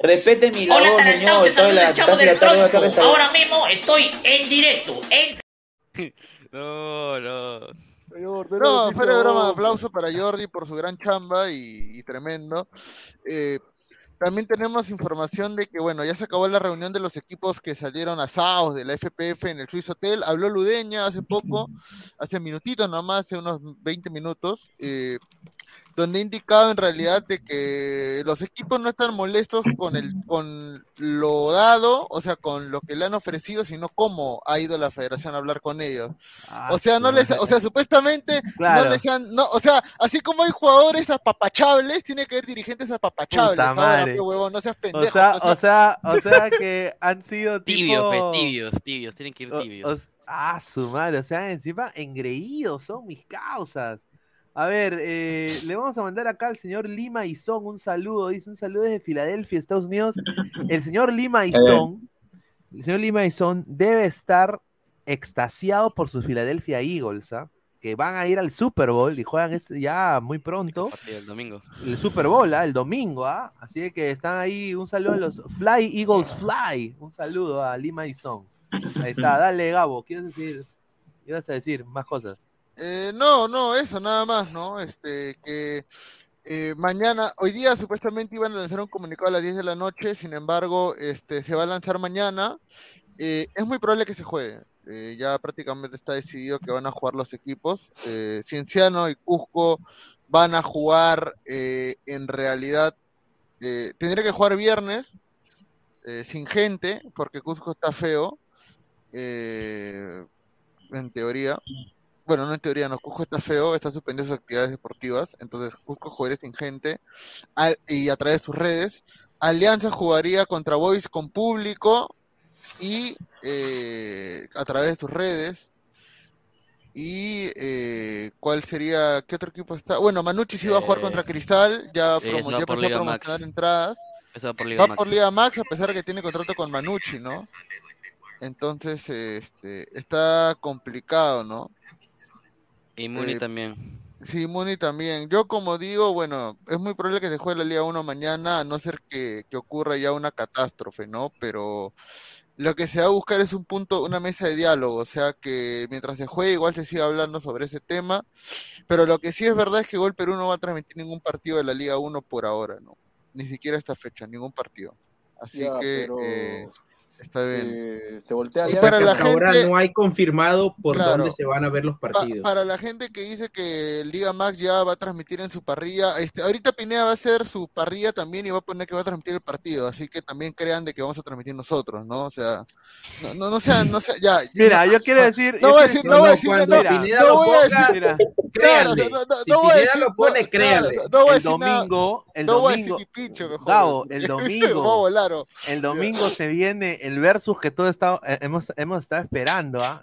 Respete mi Hola, labor, Tarantado, señor. saluda la del Ahora mismo estoy en directo. En... No, no. No, fuera de broma, aplauso para Jordi por su gran chamba y, y tremendo. Eh, también tenemos información de que, bueno, ya se acabó la reunión de los equipos que salieron asados de la FPF en el Swiss Hotel. Habló Ludeña hace poco, hace minutitos nomás, hace unos 20 minutos. Eh, donde he indicado en realidad de que los equipos no están molestos con el con lo dado, o sea, con lo que le han ofrecido, sino cómo ha ido la federación a hablar con ellos. Ah, o sea, no les, o sea, supuestamente Claro. no les han, no, o sea, así como hay jugadores apapachables, tiene que haber dirigentes apapachables. Puta Ahora, madre. pe, huevón, no seas O pendejo. sea, no o sea, o sea que han sido Tibios, tibios, tibios, tienen que ir O- tibios. o- ah, su madre, o sea, encima engreídos son mis causas. A ver, eh, le vamos a mandar acá al señor Lima Izón un saludo. Dice un saludo desde Filadelfia, Estados Unidos. El señor Lima Izón, el señor Lima Izón debe estar extasiado por sus Philadelphia Eagles, ¿ah? que van a ir al Super Bowl y juegan este- ya muy pronto. El domingo. El Super Bowl, ¿ah? el domingo, ¿ah? Así que están ahí. Un saludo a los Fly Eagles Fly. Un saludo a Lima Izón. Ahí está, dale, Gabo. ¿Quieres decir? ¿Ibas a decir más cosas? Eh, no, no, eso nada más, ¿no? Este, que eh, mañana, hoy día supuestamente iban a lanzar un comunicado a las 10 de la noche, sin embargo, este, se va a lanzar mañana. Eh, es muy probable que se juegue. Eh, ya prácticamente está decidido que van a jugar los equipos. Eh, Cienciano y Cusco van a jugar en realidad, tendría que jugar viernes, sin gente, porque Cusco está feo, en teoría. Bueno, no en teoría, no, Cusco está feo, está suspendiendo sus actividades deportivas, entonces Cusco jugaría sin gente al- y a través de sus redes. Alianza jugaría contra Boys con público y eh, a través de sus redes. Y eh, cuál sería, ¿qué otro equipo está? Bueno, Manucci sí va a jugar Eh, contra Cristal, ya, eh, promo- ya empezó a Max. promocionar entradas. Va por Liga Va Max. por Liga Max a pesar de que tiene contrato con Manucci, ¿no? Entonces, este, está complicado, ¿no? Y Muni Eh, también. Sí, Muni también. Yo como digo, bueno, es muy probable que se juegue la Liga 1 mañana, a no ser que, que ocurra ya una catástrofe, ¿no? Pero lo que se va a buscar es un punto, una mesa de diálogo, o sea que mientras se juegue igual se siga hablando sobre ese tema, pero lo que sí es verdad es que Gol Perú no va a transmitir ningún partido de la Liga 1 por ahora, ¿no? Ni siquiera esta fecha, ningún partido. Así Ya, que pero, eh, está bien. eh, se voltea Y para la Hasta ahora gente- no hay confirmado por Claro. dónde se van a ver los Pa- partidos. para la gente que dice que Liga Max ya va a transmitir en su parrilla, este, ahorita Pineda va a hacer su parrilla también y va a poner que va a transmitir el partido, así que también crean de que vamos a transmitir nosotros, ¿no? O sea, no, no, no sean, no sea, ya. Mira, yo quiero decir. No voy a decir, no voy a decir, no, voy a decir, créanle. no, no, Si no voy a Pineda decir, lo pone, no, créanle. no voy a el decir nada, domingo, el no voy a decir domingo, el Voy a domingo, el domingo se viene el versus que todos está- eh, hemos, hemos estado esperando, ¿ah?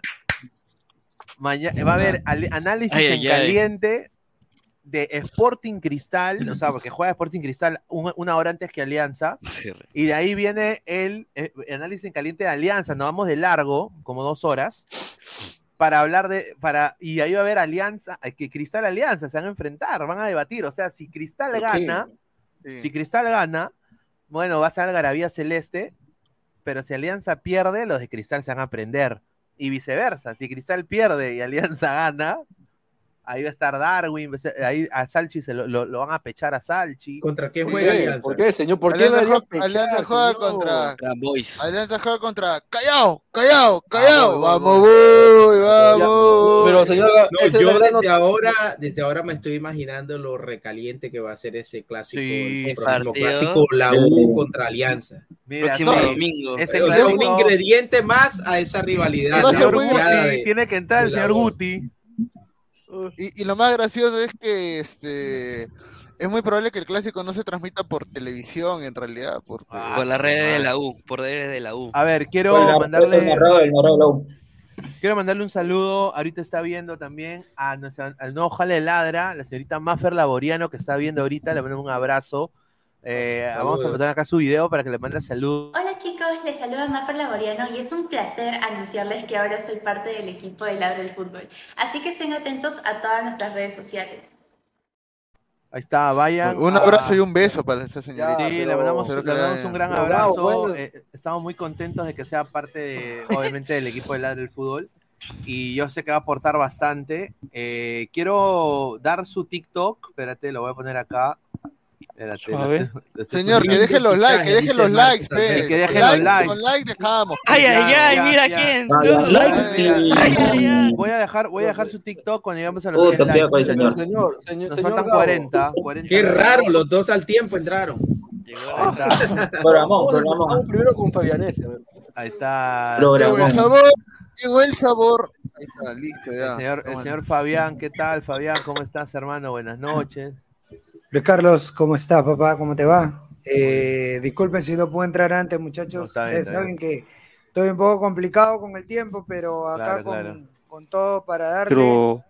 Maña- va a haber análisis Ay, en ay, ay. caliente de Sporting Cristal, o sea, porque juega Sporting Cristal un- una hora antes que Alianza, Sí, y de ahí viene el eh, análisis en caliente de Alianza, nos vamos de largo, como dos horas, para hablar de, para, y ahí va a haber Alianza, eh, que Cristal Alianza, se van a enfrentar, van a debatir, o sea, si Cristal gana, Sí. si Cristal gana, bueno, va a ser Algarabía Celeste, pero si Alianza pierde, los de Cristal se van a prender. Y viceversa, si Cristal pierde y Alianza gana, ahí va a estar Darwin, ahí a Salchi se lo, lo- lo van a pechar a Salchi. ¿Contra qué ¿Por juega qué? Alianza? ¿Por qué, señor? ¿Por qué Alianza, juega- Alianza pechar, juega señor? contra. Alianza juega contra Callao, Callao, Callao. voy, voy, Vamos, voy. vamos. Pero, señor, No, yo no- desde ahora, desde ahora me estoy imaginando lo recaliente que va a ser ese clásico, Sí, el próximo clásico, la U contra Alianza. Mira, Próximo sí, domingo. ese sea, un ingrediente más a esa rivalidad. tiene que entrar el señor voz. Guti. Y, y lo más gracioso es que este es muy probable que el clásico no se transmita por televisión en realidad, porque Ah, Por la red de la U. Por redes de la U. A ver, quiero la- mandarle, el la U. quiero mandarle un saludo. Ahorita está viendo también a nuestra, al nuevo Jale Ladra, la señorita Maffer Laboriano, que está viendo ahorita. Le mandamos un abrazo. Eh, vamos a poner acá su video para que le mande saludos. Hola chicos, les saluda Maffer Laboriano y es un placer anunciarles que ahora soy parte del equipo de Ladra del Fútbol. Así que estén atentos a todas nuestras redes sociales. Ahí está, vayan. un abrazo y un beso para esa señorita. Sí, pero- le mandamos, le mandamos un gran. Pero abrazo. bueno. eh, estamos muy contentos de que sea parte de, obviamente, del equipo de Ladra del Fútbol. Y yo sé que va a aportar bastante. Eh, quiero dar su TikTok. Espérate, lo voy a poner acá. Espérate, estoy- Señor, que dejen los likes, que dejen los likes, pe. Que dejen los likes. Con like dejamos. Ay, ay, Ya, ay, mira ya. quién. Ya. No. Like Ay, y- ay, Ay, ay, ay. Voy a dejar, voy a dejar su TikTok cuando lleguemos a los Puta, 100 likes. el muchachos. Señor, señor, Nos señor faltan Gabo. 40, 40 Qué raro, los dos al tiempo entraron. Programón, programón. primero con Fabianese. Ahí está. Llegó el Programón. sabor, llegó el sabor. Ahí está, listo ya. El señor, el señor Fabián, ¿qué tal, Fabián? ¿Cómo estás, hermano? Buenas noches. Luis Carlos, ¿cómo estás, papá? ¿Cómo te va? Eh, disculpen si no puedo entrar antes, muchachos. No, está bien, Ustedes está saben que estoy un poco complicado con el tiempo, pero acá Claro, con, claro. con todo para darle. Pero,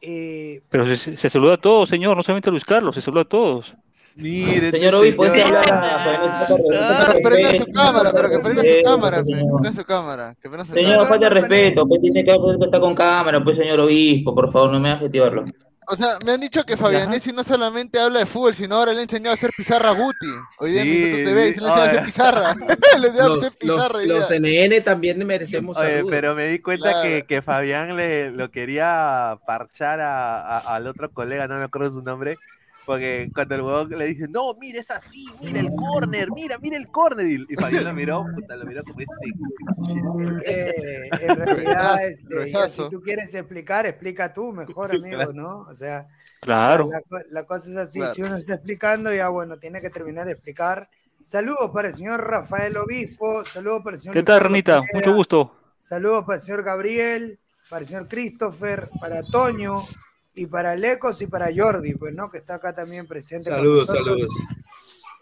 eh, pero se, se saluda a todos, señor, no solamente a Luis Carlos, se saluda a todos. Mire, Señor Obispo, este pues, Pero que prenda su cámara, pero que prenda su Eh, cámara, señor. Prenda su cámara. Que prenda su Señor, cámara. falta de respeto, pues tiene que estar con cámara, pues señor obispo, por favor, no me hagas activarlo. O sea, me han dicho que Fabianesi no solamente habla de fútbol, sino ahora le ha enseñado a hacer pizarra a Guti. Hoy día en Sí, Minuto TV, se le enseña a hacer pizarra. le enseña a Los, pizarra. los. NN también merecemos Oye, saludos. pero me di cuenta Claro. que, que Fabián le lo quería parchar a, a- al otro colega, no me acuerdo su nombre, porque cuando el huevón le dice, no, mira, es así, mira el córner, mira, mira el córner, y, y Fabián lo miró, puta, lo miró como este. eh, en realidad, este, ya si tú quieres explicar, explica tú mejor, amigo, ¿no? O sea, Claro. La, co- la cosa es así, Claro. si uno está explicando, ya bueno, tiene que terminar de explicar. Saludos para el señor Rafael Obispo, saludos para el señor ¿Qué tal, Renita? Mucho gusto. Saludos para el señor Gabriel, para el señor Christopher, para Toño y para Lecos y para Jordi, pues no, que está acá también presente. Saludos, saludos.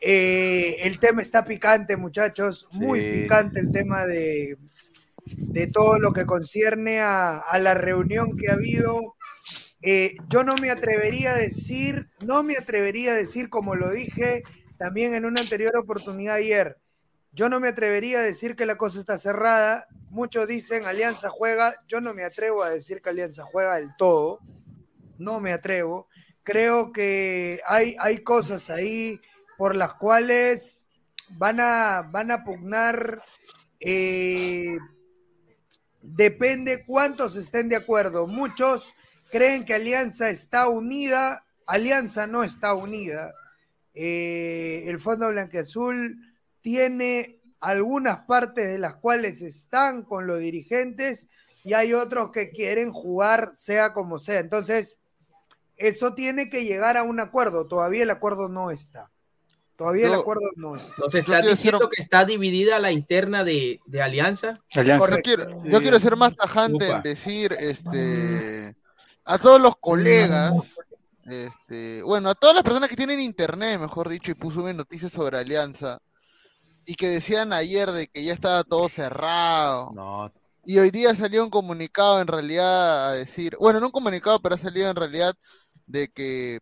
Eh, el tema está picante, muchachos, muy Sí. picante el tema de, de todo lo que concierne a, a la reunión que ha habido. Eh, yo no me atrevería a decir, no me atrevería a decir, como lo dije también en una anterior oportunidad ayer, yo no me atrevería a decir que la cosa está cerrada. Muchos dicen Alianza juega, yo no me atrevo a decir que Alianza juega del todo, no me atrevo. Creo que hay, hay cosas ahí por las cuales van a, van a pugnar, eh, depende cuántos estén de acuerdo. Muchos creen que Alianza está unida, Alianza no está unida. Eh, el Fondo Blanqueazul tiene algunas partes de las cuales están con los dirigentes y hay otros que quieren jugar sea como sea. Entonces, eso tiene que llegar a un acuerdo. Todavía el acuerdo no está. Todavía el acuerdo no está. Nos está diciendo hacer- que está dividida la interna de, de Alianza. Alianza. Yo quiero, yo quiero ser más tajante Upa. en decir, este, a todos los colegas, este, bueno, a todas las personas que tienen internet, mejor dicho, y puso noticias sobre Alianza, y que decían ayer de que ya estaba todo cerrado, No, y hoy día salió un comunicado en realidad a decir, bueno, no un comunicado, pero ha salido en realidad de que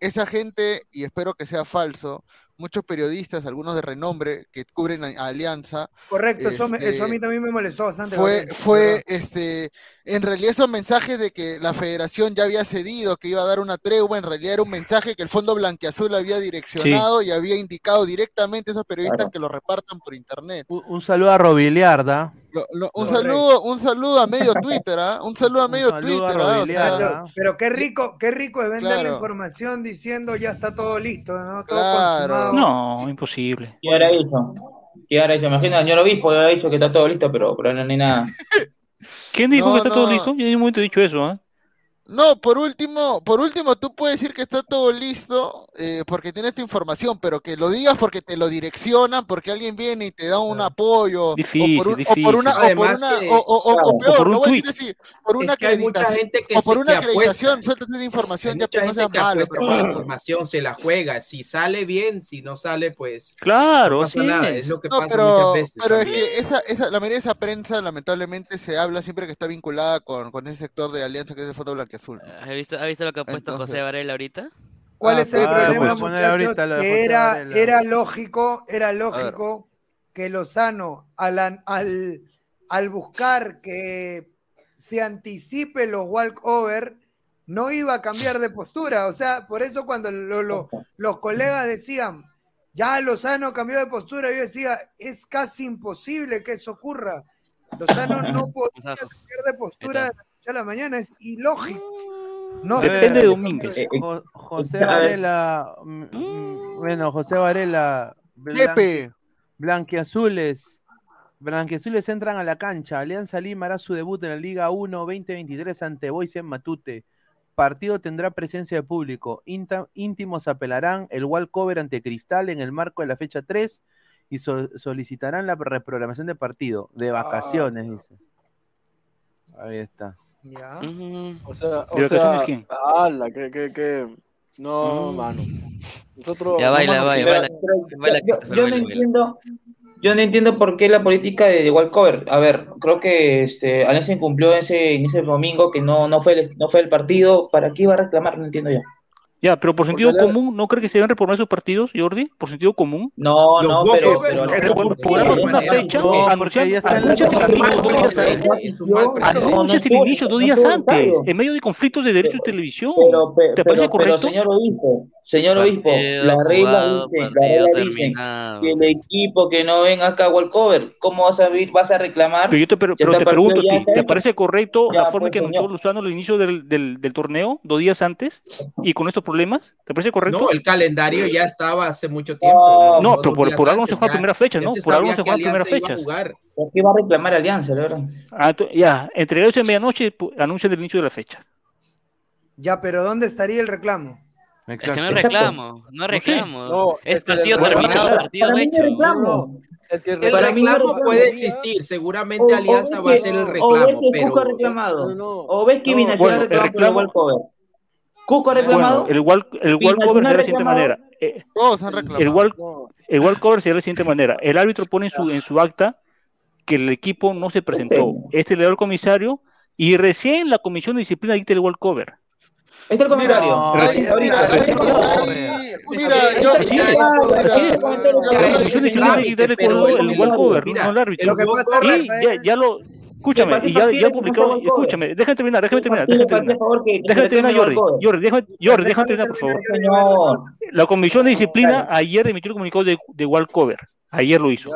esa gente, y espero que sea falso, muchos periodistas, algunos de renombre, que cubren a, Alianza, Correcto, eso, me- este, eso a mí también me molestó bastante. fue, fue ¿verdad? este, en realidad esos mensajes de que la federación ya había cedido, que iba a dar una tregua, en realidad era un mensaje que el Fondo Blanqueazul había direccionado y había indicado directamente a esos periodistas Claro. que lo repartan por internet. un, un saludo a Robiliarda. Lo- lo- un Correcto. saludo, un saludo a medio Twitter, ¿ah? Un saludo a medio saludo a Twitter, ¿ah? O sea, Robiliarda. Pero, qué rico, qué rico es vender la información diciendo ya está todo listo, ¿no? Todo Claro. consumado. No, imposible. ¿Qué habrá dicho? ¿Qué habrá dicho? Imagina, señor obispo, habrá dicho que está todo listo, pero, pero no hay nada. ¿Quién dijo No, que está todo listo? Yo en ningún momento he dicho eso, ¿ah? No, por último, por último, tú puedes decir que está todo listo eh, porque tienes tu información, pero que lo digas porque te lo direccionan, porque alguien viene y te da un apoyo, Difícil, o por, un- o difícil. por una, o por una, que- o, o- o- claro, o peor, voy a decir así, por una acreditación, o por se- una acreditación, sueltas esa Hay información, ya que no que malo, la información, se la juega. Si sale bien, si no sale, pues Claro, no pasa así nada. es. Lo que No, pasa pero, muchas veces. pero es que esa, esa, la mayoría de esa prensa, lamentablemente, se habla siempre que está vinculada con, con ese sector de alianza que es el Fondo ¿Has visto, has visto lo que ha puesto Entonces- José Varela ahorita? ¿Cuál Ah, es el Ah, problema, voy a poner muchachos? ahorita, lo de Que José era, era lógico, era lógico que Lozano, al, an- al, al buscar que se anticipe los walkover, no iba a cambiar de postura. O sea, por eso cuando lo- lo- los colegas decían, ya Lozano cambió de postura, yo decía, es casi imposible que eso ocurra. Lozano no podía cambiar de postura de la noche a la mañana, es ilógico. No A ver, Depende de Domínguez. Eh, eh, Jo- José. Varela, mm, mm, Bueno, José Varela. Pepe. Blanquiazules. Blanquiazules entran a la cancha. Alianza Lima hará su debut en la Liga 1 2023 ante Boys en Matute. Partido tendrá presencia de público. Inta- íntimos apelarán el walkover ante Cristal en el marco de la fecha 3 y so- solicitarán la reprogramación de partido. De vacaciones, dice. Ahí está. Ya. O sea, o ¿De vacaciones sea, ala, que, que, que... No, Mm. mano. Nosotros... Ya baila, no, baila, Pero- baila. pero baila, yo, yo no baila, baila. entiendo, yo no entiendo por qué la política de, de walkover. A ver, creo que este, Alianza incumplió ese, en ese domingo que no, no, fue el, no fue el partido. ¿Para qué iba a reclamar? No entiendo yo. Ya, pero por sentido común, ¿no cree que se deben reprogramar esos partidos, Jordi? Por sentido común. No, no, pero, pero Reprogramar una fecha, No, en anuncias la- el inicio dos días antes. Anuncias el inicio dos días antes, en medio de conflictos de derechos de televisión. Pero, ¿Te parece pero, pero, correcto? señor obispo, señor obispo, Partido la regla jugado, dice, la partido regla dice terminado. que el equipo que no venga acá a walkover, ¿cómo vas a vas a reclamar? Pero yo te, pero, pero pregunto, ¿te, parece correcto la forma en pues, que anunció. Lozano al inicio del torneo, dos días antes, y con estos problemas? ¿Te parece correcto? No, el calendario ya estaba hace mucho tiempo. No, pero por, por algo no se antes, juega ya- primera fecha, ¿no? Por algo se juega primera iba a fecha. jugar. ¿Por qué va a reclamar Alianza, la verdad? Ah, ya, entre eso y medianoche anuncian el inicio de la fecha. Ya, pero ¿dónde estaría el reclamo? Es que no reclamo, no reclamo. No, es es que partido el- terminado, para- partido para mí no hecho. es reclamo. Es que El no reclamo reclamo. puede existir, seguramente O- Alianza va a hacer el O ves reclamo, que pero reclamado. No, no. O ves que No, Binacional bueno, el reclamó por el reclamo-. Cuco ha reclamado. Bueno, el wall, el wall cover será de la siguiente manera. Eh, Todos han reclamado. el wall, No. el wall cover será de la siguiente manera. El árbitro pone en su, en su acta que el equipo no se presentó. Este le da al comisario y recién la comisión de disciplina dicta el wall cover. Este es el comentario. mira, mira, yo, La comisión de disciplina con el- wall cover, no el árbitro. Y ya lo, escúchame, ¿Qué y ya, ya no publicado, escúchame, déjame terminar, déjame terminar, déjame terminar. por favor, que- que Déjame terminar, Jordi. Jordi, déjame, Jordi, déjame terminar, por favor. Señor. La comisión de disciplina ayer emitió el comunicado de, de wall cover. Ayer lo hizo.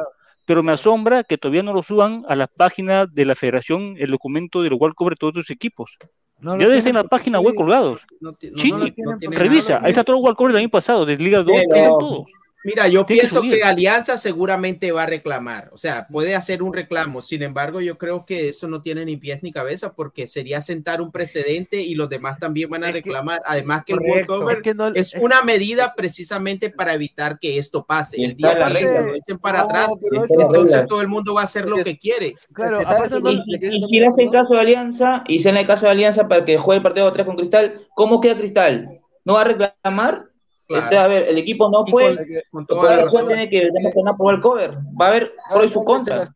Pero me asombra que todavía no lo suban a la página de la federación el documento del wall cover de todos los equipos. No lo ya debe ser en la página web colgados. No no- lo porque Revisa, ahí está todo el wall cover del año pasado, de Liga 2, Pero- tienen todos. Mira, yo Tiene pienso que Alianza seguramente va a reclamar, o sea, puede hacer un reclamo. Sin embargo, yo creo que eso no tiene ni pies ni cabeza porque sería sentar un precedente y los demás también van a Es que- reclamar. Además que Correcto. el walkover Es que no- es una medida precisamente para evitar que esto pase. Y El día la que regla. lo echen para No, atrás, entonces todo el mundo va a hacer lo que quiere. Claro, no- Y, y si le hacen caso de Alianza, y si en el caso de Alianza para que juegue el partido 3 con Cristal, ¿cómo queda Cristal? ¿No va a reclamar? Claro. Este, a ver, el equipo no fue, con, con por razón. tiene que demostrarlo por el cover. Va a haber pro y ¿Sabes su contra.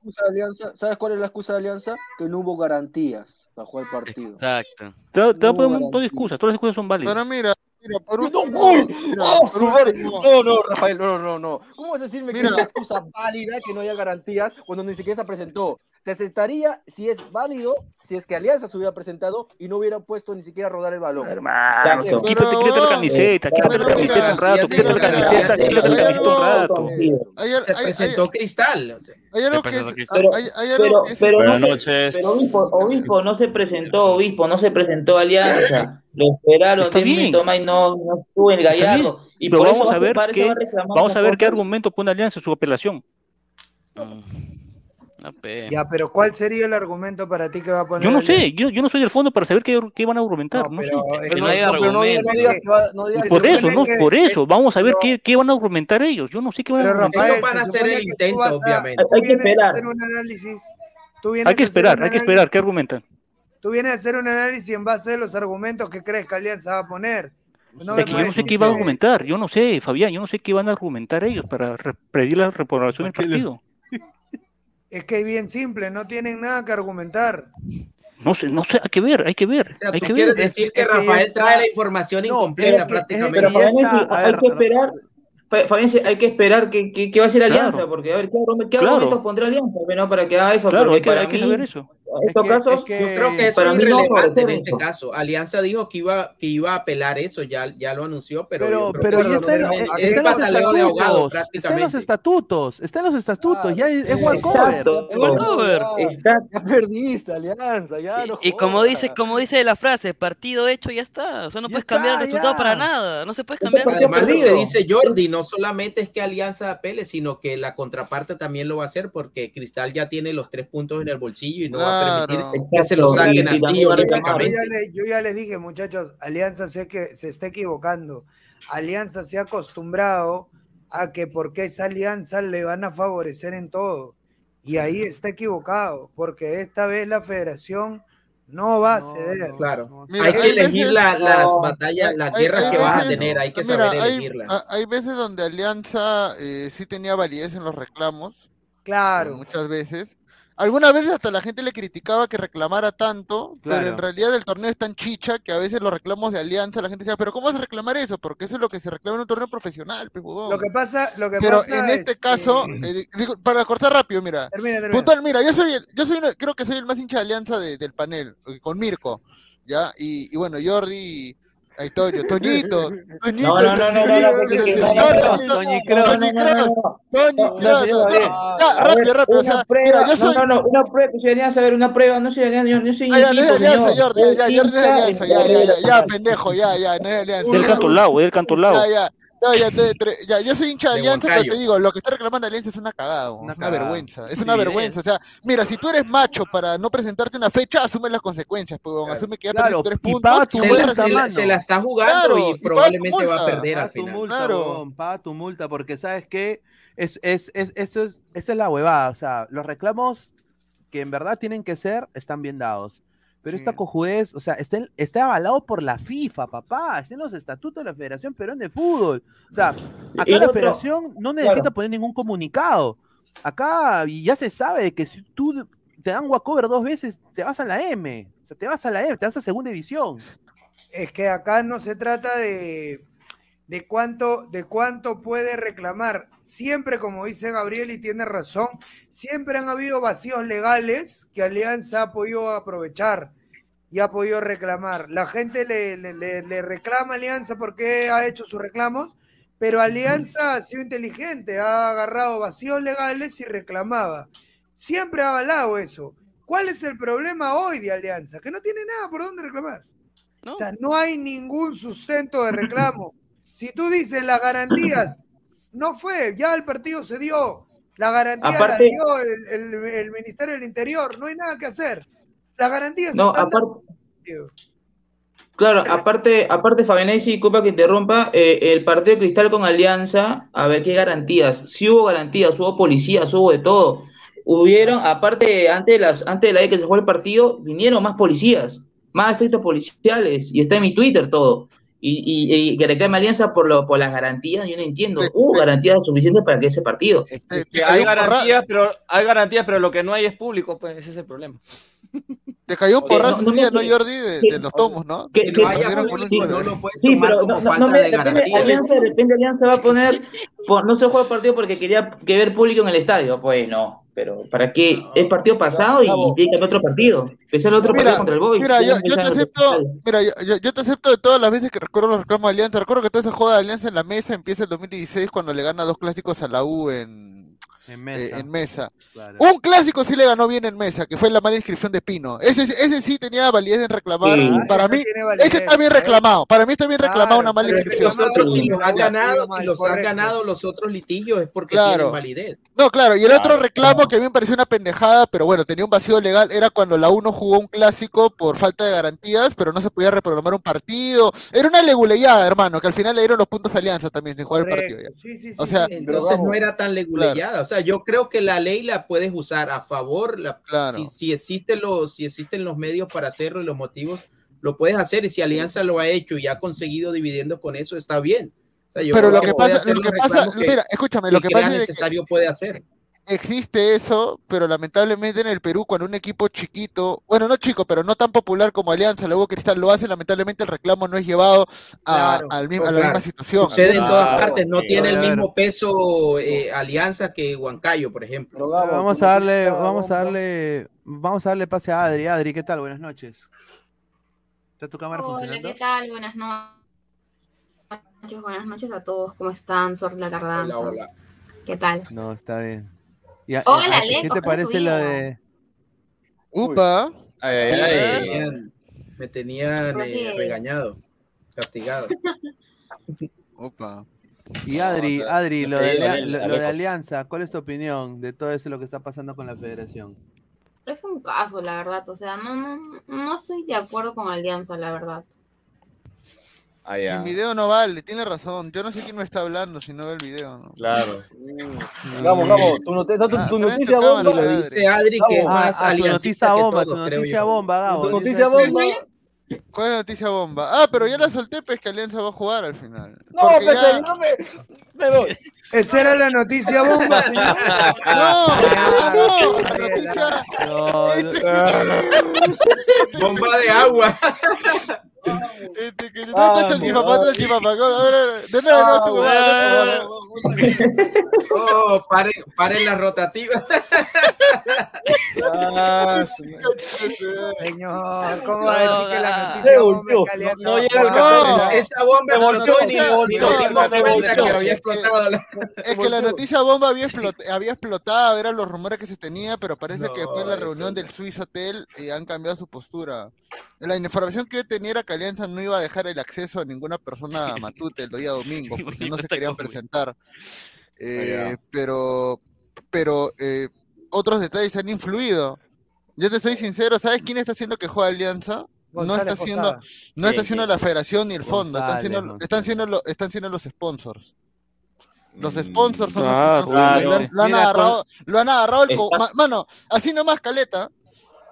¿Sabes cuál es la excusa de Alianza? Que no hubo garantías para jugar el partido. Exacto. Te, No poner un garantía. excusas, todas las excusas son válidas. Pero mira, mira, por ¡No, último, gol! mira, ¡Oh, por último, No, no, Rafael, no, no, no. ¿Cómo vas a decirme que Mira. es una excusa válida que no haya garantías cuando ni siquiera se presentó? Te aceptaría si es válido, si es que Alianza se hubiera presentado y no hubiera puesto ni siquiera a rodar el balón. Hermano, quítate, Pero, quítate la camiseta, quítate la camiseta un rato, quítate la camiseta, quítate la camiseta un rato. Se presentó Cristal. hay algo Se que presentó es, Cristal. Pero- obispo, obispo no se presentó, obispo no se presentó Alianza. Lo esperaron Está 10 bien. más y no, no estuvo el gallardo. Y pero por vamos eso a ver qué, vamos a ver qué argumento pone Alianza en su apelación. No. Ya, pero ¿cuál sería el argumento para ti que va a poner? Yo no sé, yo, yo no soy del fondo para saber qué, qué van a argumentar. No, sé. pero hay argumento. Por eso, no, por eso, vamos a ver pero- qué, qué van a argumentar ellos. Yo no sé qué van a argumentar. Rafael, Ellos van a hacer el intento, a- obviamente. Hay que esperar. hacer un análisis. Tú Hay que esperar, hay que esperar, ¿qué argumentan? Tú vienes a hacer un análisis en base a los argumentos que crees que Alianza va a poner. No Es que yo no sé qué van a argumentar, yo no sé, Fabián, yo no sé qué van a argumentar ellos para pedir la reprobación del ¿Para qué le- partido. Es que es bien simple, no tienen nada que argumentar. No sé, no sé, hay que ver, hay que ver, O sea, hay tú que quieres ver. decir que es que Rafael está- trae la información No, incompleta es que- es prácticamente. Pero hay, que esperar. Fa- Fabián, sí, hay que esperar que, que, que va a ser Alianza, Claro. porque a ver, ¿qué, qué Claro. argumentos pondrá Alianza? Bueno, para que haga eso, Claro, hay que, para hay que mí, saber eso. en estos casos, es que- Yo creo que eso para es mí no irrelevante en este caso. Alianza dijo que iba, que iba a apelar eso, ya, ya lo anunció, pero, Pero, pero que ya eso está en, no- eh, es está en los estatutos. Está en los estatutos. Está en los estatutos. Ya es, es Exacto. walkover. Es walkover. Está, Ya perdiste, Alianza, ya no Y, y como dice, como dice la frase, partido hecho ya está. O sea, no Ya puedes cambiar el resultado ya. para nada. No se puede cambiar Además, lo que dice Jordi, no solamente es que Alianza apele, sino que la contraparte también lo va a hacer porque Cristal ya tiene los tres puntos en el bolsillo y no va a permitir que se lo saquen así Yo ya, le- yo ya les dije, muchachos, Alianza sé que se está equivocando. Alianza se ha acostumbrado a que porque esa alianza le van a favorecer en todo. Y ahí está equivocado, porque esta vez la federación no va a ceder. Claro. Mira, hay que hay elegir veces- la- las No. batallas, Hay- las hay- guerras hay que vas a tener, hay que mira, saber elegirlas. Hay veces donde Alianza eh, sí tenía validez en los reclamos. Claro. Muchas veces. Algunas veces hasta la gente le criticaba que reclamara tanto, pero en realidad el torneo es tan chicha que a veces los reclamos de Alianza la gente decía, pero ¿cómo vas a reclamar eso? Porque eso es lo que se reclama en un torneo profesional, pues, huevón". Lo que pasa, lo que Pero pasa en este es, caso, eh, eh, digo, para cortar rápido, mira, Termina, termina. puntual, mira, yo soy, el- yo soy, una- creo que soy el más hincha de Alianza de- del panel, eh, con Mirko, ¿ya? Y, y bueno, Jordi, ahí Toño, Toñito, Toñito, No, no, no, no, no, no, porque- que- no, no, no, no, no, Toñi Cross, Toñi. Toñi rápido, rápido, o sea, mira, yo soy, No, no, no, una prueba, soy Alianza, a ver, una prueba, no soy Alianza, yo, soy Ah, ya, no es equipo, Alianza, señor. Jordi, ya, ya, Soy Jordi no es Alianza, ya, ya, ya, pendejo, ya, ya, no es Alianza. Del cantolao, del cantolao. Ya, ya. No, ya, te- tre- ya, yo soy hincha de De Alianza, pero te digo, lo que está reclamando Alianza es una cagada, es una cagada. vergüenza, es Sí, una es. vergüenza. O sea, mira, si tú eres macho para no presentarte una fecha, asume las consecuencias, pues, huevón, asume que ya Claro, perdiste tres y puntos. paga tu Se la, se, la, se la está jugando Claro, y tu probablemente va a perder Paga al tu final. multa, Claro. paga tu multa, porque sabes que es, es, es, eso es, esa es la huevada. O sea, los reclamos que en verdad tienen que ser están bien dados. Pero esta cojudez, o sea, está, está avalado por la FIFA, papá. Está en los estatutos de la Federación Peruana de Fútbol. O sea, acá la otro- Federación no necesita claro. poner ningún comunicado. Acá y ya se sabe que si tú te dan walkover dos veces, te vas a la M. O sea, te vas a la M, te vas a segunda división. Es que acá no se trata de, de cuánto, de cuánto puede reclamar. Siempre, como dice Gabriel, y tiene razón, siempre han habido vacíos legales que Alianza ha podido aprovechar y ha podido reclamar. La gente le, le- le- le reclama a Alianza porque ha hecho sus reclamos, pero Alianza ha sido inteligente, ha agarrado vacíos legales y reclamaba. Siempre ha avalado eso. ¿Cuál es el problema hoy de Alianza? Que no tiene nada por dónde reclamar. O sea, no hay ningún sustento de reclamo. Si tú dices las garantías, no fue, ya el partido se dio. La garantía la dio el, el- el Ministerio del Interior, no hay nada que hacer. Las garantías No, están aparte. Claro, aparte, aparte Fabianesi, disculpa que interrumpa, eh, el partido Cristal con Alianza, a ver qué garantías. Sí hubo garantías, hubo policías, hubo de todo. Hubieron, aparte, antes de las, antes de la vez que se fue el partido, vinieron más policías, más efectos policiales, y está en mi Twitter todo. Y, y, y que reclame Alianza por, lo, por las garantías, yo no entiendo. Hubo garantías suficientes para que ese partido. Que hay garantías, pero hay garantías, pero lo que no hay es público, pues ese es el problema. Te cayó un porrazo no- no día, ¿no, Jordi? De, de los tomos, ¿no? que- Que que- lo pusieron con un sí, número. Sí, pero como no, no, falta no me, de garantías. Alianza, de repente Alianza va a poner, po- no se juega el partido porque quería que ver público en el estadio. Pues no, pero ¿para qué? Es partido pasado y tiene que haber otro partido. Empezar el otro Mira, partido contra el Boys. mira, yo, yo te acepto, mira, yo, yo- yo te acepto de todas las veces que recuerdo los reclamos de Alianza. Recuerdo que toda esa joda de Alianza en la mesa empieza el 2016 cuando le gana dos clásicos a la U en, En eh, mesa. en mesa. Claro. Un clásico sí le ganó bien en mesa, que fue la mala inscripción de Pino. Ese, ese sí tenía validez en reclamar. Sí. Para Ese mí, validez, ese está bien reclamado. Para mí está bien reclamado una mala inscripción. los otros, si los han ganado, si los han ganado los otros litigios es porque Claro. tienen validez. No, claro, y el otro Claro. reclamo que a mí me pareció una pendejada, pero bueno, tenía un vacío legal, era cuando la 1 jugó un clásico por falta de garantías, pero no se podía reprogramar un partido. Era una leguleyada, hermano, que al final le dieron los puntos a Alianza también sin jugar el partido. ya. Sí, sí, sí, O sea, sí. Entonces no era tan leguleyada. O sea, yo creo que la ley la puedes usar a favor. La, Claro. si, si existen los, si existen los medios para hacerlo y los motivos, lo puedes hacer. Y si Alianza lo ha hecho y ha conseguido dividiendo con eso, está bien. O sea, yo Pero lo que puede pasa, lo que pasa, que- mira, escúchame, lo que crea pasa es de que necesario puede hacer. Existe eso, pero lamentablemente en el Perú, cuando un equipo chiquito, bueno, no chico, pero no tan popular como Alianza, luego Cristal lo hace, lamentablemente el reclamo no es llevado a, Claro, al mismo- pues a la claro. misma situación. Sucede en todas partes, no tiene el mismo peso eh, Alianza que Huancayo, por ejemplo. Vamos a darle, vamos a darle, vamos a darle pase a Adri. Adri, ¿qué tal? Buenas noches. ¿Está tu cámara Hola, funcionando? ¿qué tal? Buenas noches, buenas noches a todos. ¿Cómo están? Sor la tardanza. Hola, hola. ¿Qué tal? No, está bien. Y a- Hola, a- ¿Qué te ¿cómo parece vida? de Upa. Ay, ay, Me ay. tenían, me tenían, ¿Por eh, regañado, castigado. Opa. Y Adri, Adri, lo de, lo- lo de. Alianza, ¿cuál es tu opinión de todo eso lo que está pasando con la federación? Es un caso, la verdad. O sea, no, no, no estoy de acuerdo con Alianza, la verdad. Ah, ya. Sin video no vale, tiene razón. Yo no sé quién me está hablando si no ve el video. ¿no? Claro. Vamos, vamos, tu, Ah, noticia bomba. Adri. Dice Adri que es más Ah, ah, tu noticia que bomba, todos, tu noticia bomba, Gabo. Tu noticia este- bomba. ¿Cuál es la noticia bomba? Ah, pero ya la solté, pues que Alianza va a jugar al final. No, Porque pues, ya- no me, me voy. Esa era la noticia bomba, señor. No, no, la noticia. No, Este, Bomba de agua. este, que ¿Dónde está el chipapá? ¿Dónde está el chipapá? A ver, a ver, ¿De dónde no tu huevada? ¿Dónde Oh, paren, paren la rotativa. Ah, Señor, ¿cómo va a decir que la noticia bomba No café. Esa bomba volteó, y No, no, no, no, explotado. Es que la noticia bomba había, explot- había explotado, eran los rumores que se tenía, pero parece que después de la No, reunión del Swiss Hotel eh, han cambiado su postura. La información que yo tenía era que Alianza no iba a dejar el acceso a ninguna persona a Matute el día domingo, porque no se querían presentar. Eh, pero pero eh, otros detalles han influido. Yo te soy sincero, ¿sabes quién está haciendo que juegue Alianza? No está haciendo, Posada. no está ¿Quién, haciendo la federación ni el fondo, están siendo, están siendo, lo- están siendo los sponsors. Los Mm, sponsors son Ah, los que están- claro. lo, han- lo han Mira, agarrado, lo han agarrado el co- mano, así nomás caleta.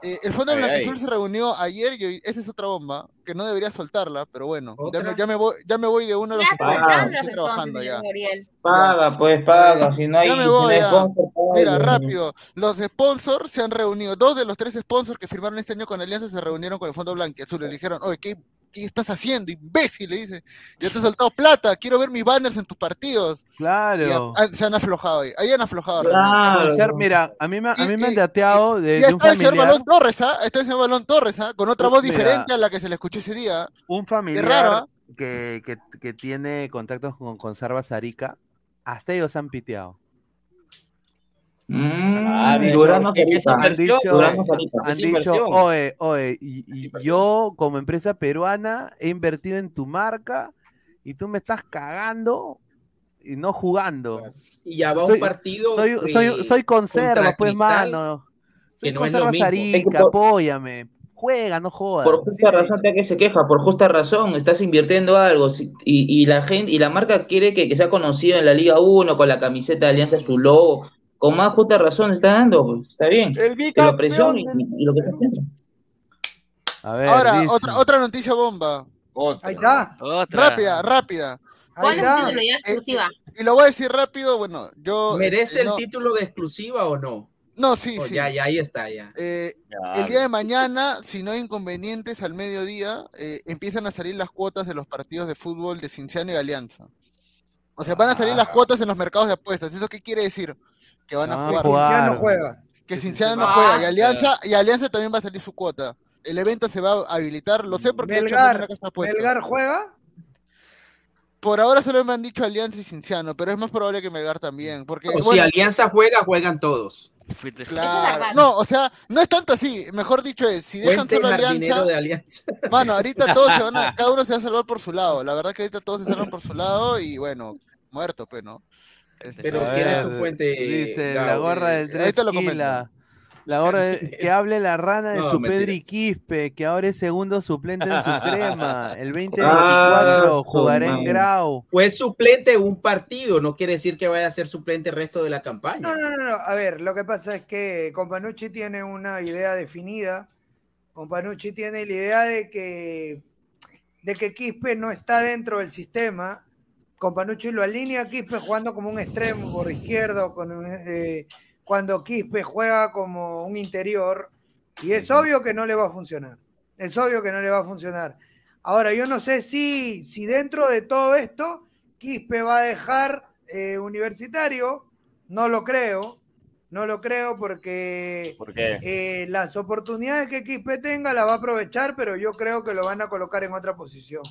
Eh, el Fondo ay. se reunió ayer y hoy, esa es otra bomba, que no debería soltarla, pero bueno, ya me, ¿Otra? ya me voy, ya me voy de uno de los Ah, estoy trabajando ya. Paga, pues paga. Si no hay, Ya me si no voy, hay sponsor, paga. Mira, rápido. Los sponsors se han reunido. Dos de los tres sponsors que firmaron este año con Alianza se reunieron con el Fondo Blanquiazul. Le dijeron, oye, ¿qué, qué estás haciendo, imbécil? Le dice, yo te he soltado plata, quiero ver mis banners en tus partidos. Y Claro. se han aflojado ahí. Ahí han aflojado. Claro. Ser- mira, a mí me, a Y- mí me han dateado de, Ya de un está el señor Balón Torres, ¿ah? Está el señor Balón Torres, ¿ah? Con otra voz Mira. diferente a la que se le escuchó ese día. un familiar raro, ¿ah? que, que, que tiene contactos con Conserva Zarica, hasta ellos han piteado. Ah, Durano Sarita. Han dicho, Durano Sarita. han Es dicho, inversión. oye, oye, y, y yo como empresa peruana he invertido en tu marca y tú me estás cagando y no jugando. Y ya va Soy- un partido. Soy, que- soy, soy conserva, pues, Cristal, mano. Soy que no es lo conserva mismo. Zarica, Es que por- apóyame. Juega, no jodas. Por justa razón te que se queja, por justa razón, estás invirtiendo algo y, y la gente y la marca quiere que, que sea conocido en la Liga 1 con la camiseta de Alianza su logo, con más justa razón está dando, pues, está bien. El presione bicampeón. y, y lo que está haciendo. A ver, Ahora, dice. otra, otra noticia bomba. Otra. Ahí está. Otra. Rápida, rápida. ¿Cuál es el título ya exclusiva? Y lo voy a decir rápido, bueno, yo... ¿Merece este, el título de exclusiva o no? No, sí, Oh, sí. Ya, ya, ahí está, ya. Eh, Ya, el día de mañana, si no hay inconvenientes, al mediodía, eh, empiezan a salir las cuotas de los partidos de fútbol de Cinciano y Alianza. O sea, van a salir las cuotas en los mercados de apuestas. ¿Eso qué quiere decir? Que van a Ah, jugar. Cinciano juega. Que Cinciano no juega. Y Alianza, y Alianza también va a salir su cuota. El evento se va a habilitar, lo sé porque he Melgar, una casa. Melgar juega. Por ahora solo me han dicho Alianza y Cinciano, pero es más probable que Melgar también. Porque, O si Alianza juega, juegan todos. Claro. No, o sea, no es tanto así. Mejor dicho es, si dejan solo Alianza, de Alianza. mano, ahorita todos se van a, cada uno se va a salvar por su lado. La verdad que ahorita todos se salvan por su lado y bueno, muerto, pues, ¿no? Este, Pero ¿quién es tu ver, fuente? Dice la gorra del Eh, ahorita lo Kila. La gorra de- que hable la rana de No, su Pedri mentiras. Quispe, que ahora es segundo suplente en su crema. El 2024 Ah, jugará en. Grau. Fue suplente un partido, no quiere decir que vaya a ser suplente el resto de la campaña. No, no, no, no. A ver, lo que pasa es que Companucci tiene una idea definida. Companucci tiene la idea de que, de que Quispe no está dentro del sistema. Companucci lo alinea a Quispe jugando como un extremo por izquierdo, con eh, cuando Quispe juega como un interior. Y es obvio que no le va a funcionar. Es obvio que no le va a funcionar. Ahora, yo no sé si, si dentro de todo esto Quispe va a dejar eh, universitario. No lo creo. No lo creo porque eh, las oportunidades que Quispe tenga las va a aprovechar, pero yo creo que lo van a colocar en otra posición.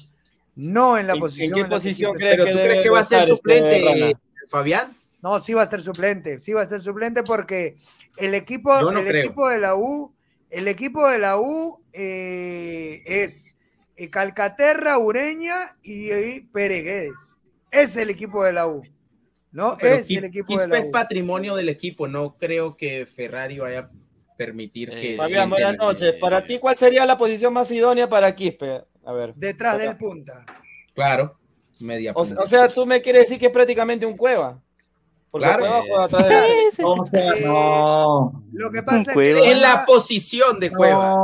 No en la ¿En- en posición. qué la que posición Quispe crees Pero está. tú debe- crees que va a ser este suplente, Rana? Fabián? No, sí va a ser suplente, sí va a ser suplente porque el equipo, no el creo. equipo de la U, el equipo de la U eh, es eh, Calcaterra, Ureña y, y Pérez Guedes. es el equipo de la U. ¿No? Pero es el equipo de Quispe la es U. patrimonio del equipo. No creo que Ferrari vaya a permitir que. Fabián, buenas noches. Para ti, ¿cuál sería la posición más idónea para Quispe? A ver. Detrás Acá. del punta. Claro, media O, punta. o sea, tú me quieres decir que es prácticamente un cueva. Porque Claro. Cueva juega atrás de la- O sea, no. Lo que pasa es que. En la posición de Cueva.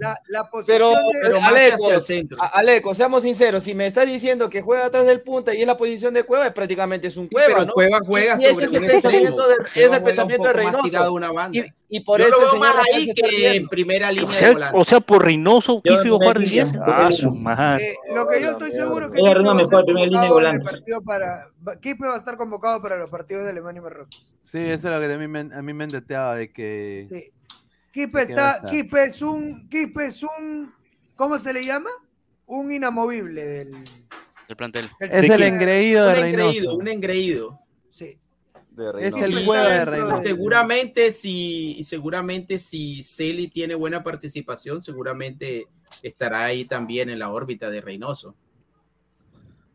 la, la posición Pero, de- pero Aleco, hacia el centro. Aleco, seamos sinceros, si me estás diciendo que juega atrás del punta y es la posición de Cueva, es prácticamente es un Cueva, pero ¿no? Cueva juega Y ese sobre es el un pensamiento extremo. de, Cueva es el juega pensamiento un de más Reynoso. tirado a una banda. Y, y por Yo eso lo veo más ahí que en primera línea O de sea, volante. o sea, por Reynoso, a jugar de no 10. diría, Ah, su madre. Eh, lo que yo estoy seguro que me fue ser a primera línea de volante. para Quispe va a estar convocado para los partidos de Alemania y Marruecos. Sí, eso es lo que a mí me, a mí me endeteaba de que. Sí. ¿De a está? Quispe es un, Quispe es un, ¿cómo se le llama? Un inamovible del, El plantel. Es el engreído de un engreído, Reynoso. un engreído. Sí. De Es Reynoso. el juego de Seguramente si, seguramente si Celi tiene buena participación, seguramente estará ahí también en la órbita de Reynoso.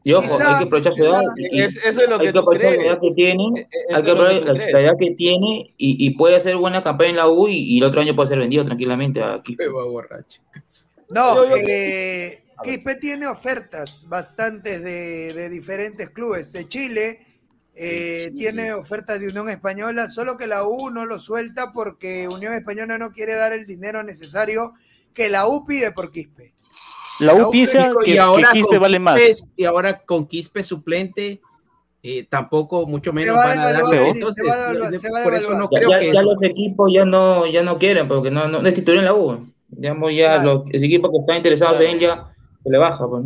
Y ojo, Quizá- hay que aprovechar y- Es- eso es lo que que tú la que tiene. Hay que aprovechar la, la edad que tiene y, y puede hacer buena campaña en la U y, y el otro año puede ser vendido tranquilamente aquí. Borracho. No, eh, Quispe tiene ofertas bastantes de, de diferentes clubes. De Chile eh, tiene ofertas de Unión Española, solo que la U no lo suelta porque Unión Española no quiere dar el dinero necesario que la U pide por Quispe. La La U U piensa y que, que ahora Quispe con vale más. Quispe- y ahora con Quispe suplente eh, tampoco mucho Se menos van a a por eso no creo ya- que ya eso- los equipos ya no, ya no quieren porque no, no, no es titular en la U. Digamos, ya Claro. los, los equipos que están interesados en él ya se le baja. Pues.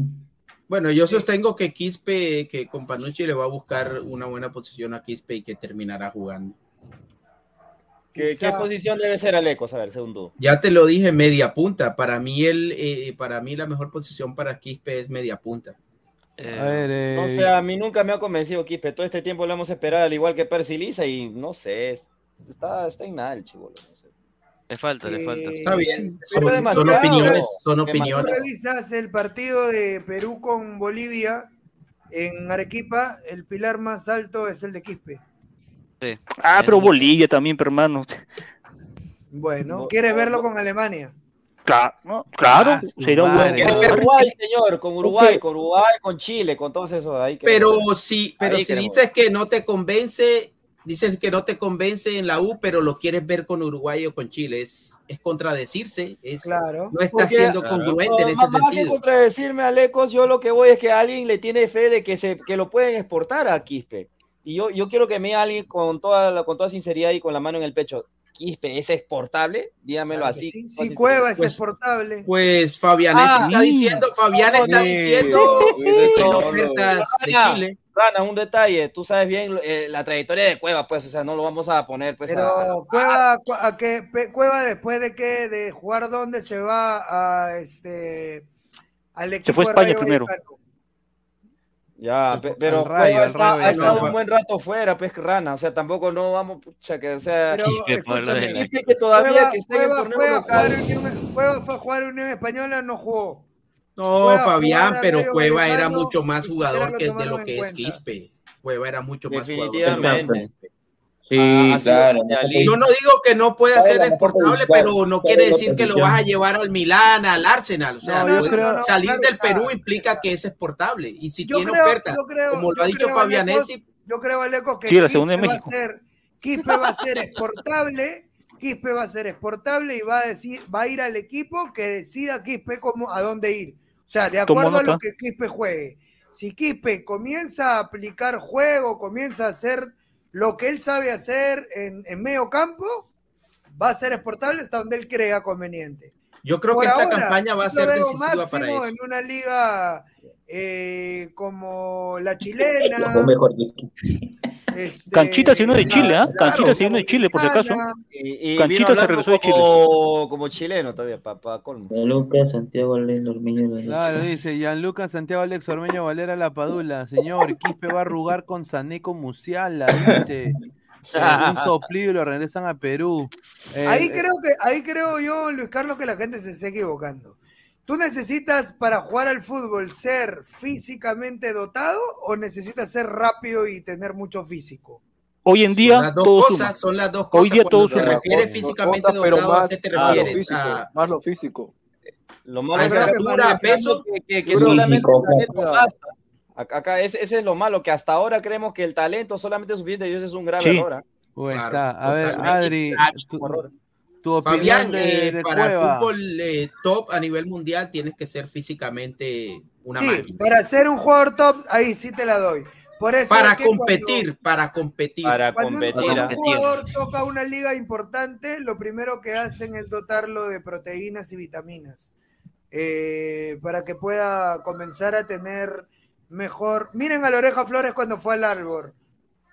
Bueno, yo sostengo que Quispe, que con Panucci le va a buscar una buena posición a Quispe y que terminará jugando. ¿Qué, qué posición debe ser Alecos? A ver, segundo. Ya te lo dije, media punta. Para mí, el, eh, para mí la mejor posición para Quispe es media punta. Eh, A ver, eh, No sé, a mí nunca me ha convencido Quispe. Todo este tiempo lo hemos esperado, al igual que Percy Lisa, y no sé, es- está, está en nada el chivolo. Le falta, le falta. Eh, Está bien. Son, opiniones, son opiniones. revisas el partido de Perú con Bolivia en Arequipa, el pilar más alto es el de Quispe. Sí. Ah, pero Bolivia también, pero hermano. Bueno, ¿quieres verlo con Alemania? Claro, ¿no? claro Ah, un buen Uruguay, señor, con Uruguay, con Uruguay, con Chile, con todos esos. Ahí Pero si, pero Ahí si dices que no te convence, dices que no te convence en la U, pero lo quieres ver con Uruguay o con Chile, es, es contradecirse, es, Claro. no está Porque- siendo Claro. congruente en No, ese más- más que sentido. contradecirme a Lecos, yo lo que voy es que alguien le tiene fe de que se que lo pueden exportar a Quispe. Y yo, yo quiero que me alguien con toda, la- con toda sinceridad y con la mano en el pecho. ¿Quispe es exportable? Dígamelo Claro así. sí. sinceridad. Cueva es Pues- exportable. Pues Fabianés Ah, está sí. diciendo, Fabián No, está no, diciendo sí, que sí, tiene no, ofertas de Chile. Rana, un detalle, tú sabes bien eh, la trayectoria de Cueva, pues, o sea, no lo vamos a poner, pues, a- Pero Cueva, cu- a que, Cueva después de que de jugar dónde se va a este al equipo fue a de España Rayo primero. Vallecano. Ya, pe- pero Rayo, Cueva al está- Rayo ha estado un buen rato fuera, pues, Rana, o sea, tampoco no vamos, pucha, que, o sea, Pero escúchame, que todavía Cueva, que está en el Cueva fue a jugar local. Cueva fue a jugar en Unión Española, no jugó. No, Fabián, pero Cueva era mucho más jugador que de lo que es. Quispe. Cueva era mucho más jugador. que Definitivamente. Quispe. Sí, Ah, claro. Yo no digo que no pueda ¿Cuál es ser exportable, pero no ¿Cuál quiere decir que lo vas a llevar al Milán, al Arsenal. O sea, No, pues, creo- no, salir claro del está. Perú implica que es exportable. Y si Yo tiene creo, oferta, creo, como lo ha dicho Fabianesi, yo creo, Aleco, que Sí, la segunda de Quispe va a ser, Quispe va a ser exportable, Quispe va a ser exportable y va a decir, va a ir al equipo que decida Quispe cómo, a dónde ir. O sea, de acuerdo a lo que Quispe juegue. Si Quispe comienza a aplicar juego, comienza a hacer lo que él sabe hacer en, en medio campo, va a ser exportable hasta donde él crea conveniente. yo creo Por que esta ahora, campaña va a ser decisiva para máximo eso. en una liga eh, como la chilena. Mejor dicho. Este, Canchita se vino de Chile, ¿ah? claro, Canchita se vino de Chile, por si acaso. mexicana. Y, y Canchita se regresó de Chile. como, como chileno todavía, papá colmo. Lucas, Santiago, Lendo, Ormeño, Claro, dice Gianluca Santiago Alex Ormeño Valera La Padula. Señor, Quispe va a arrugar con Saneco Musiala, dice. Eh, un soplido y lo regresan a Perú. Eh, Ahí eh, creo que, ahí creo yo, Luis Carlos, que la gente se está equivocando. ¿Tú necesitas para jugar al fútbol ser físicamente dotado o necesitas ser rápido y tener mucho físico? Hoy en día Son las dos todo cosas, suma. son las dos Hoy cosas. día todo suma. refieres físicamente Cosas, dotado, ¿a más, qué te a lo refieres? físico, A- más lo físico. Lo malo ¿A es que estatura, acá a peso? que, que, que solamente. Acá, acá ese, ese es lo malo, que hasta ahora creemos que el talento solamente es suficiente y eso es un grave Sí. error. ¿ah? Pues Claro, está. A ver. Adri, tu, opinión Fabián, de, eh, de para Cueva. el fútbol eh, top a nivel mundial tienes que ser físicamente una Sí, máquina. para ser un jugador top, ahí sí te la doy. Por eso Para es que cuando- competir, para competir. Para Cuando, un- competir. cuando un jugador toca una liga importante, lo primero que hacen es dotarlo de proteínas y vitaminas eh, para que pueda comenzar a tener mejor. Miren a la Oreja Flores cuando fue al Albor.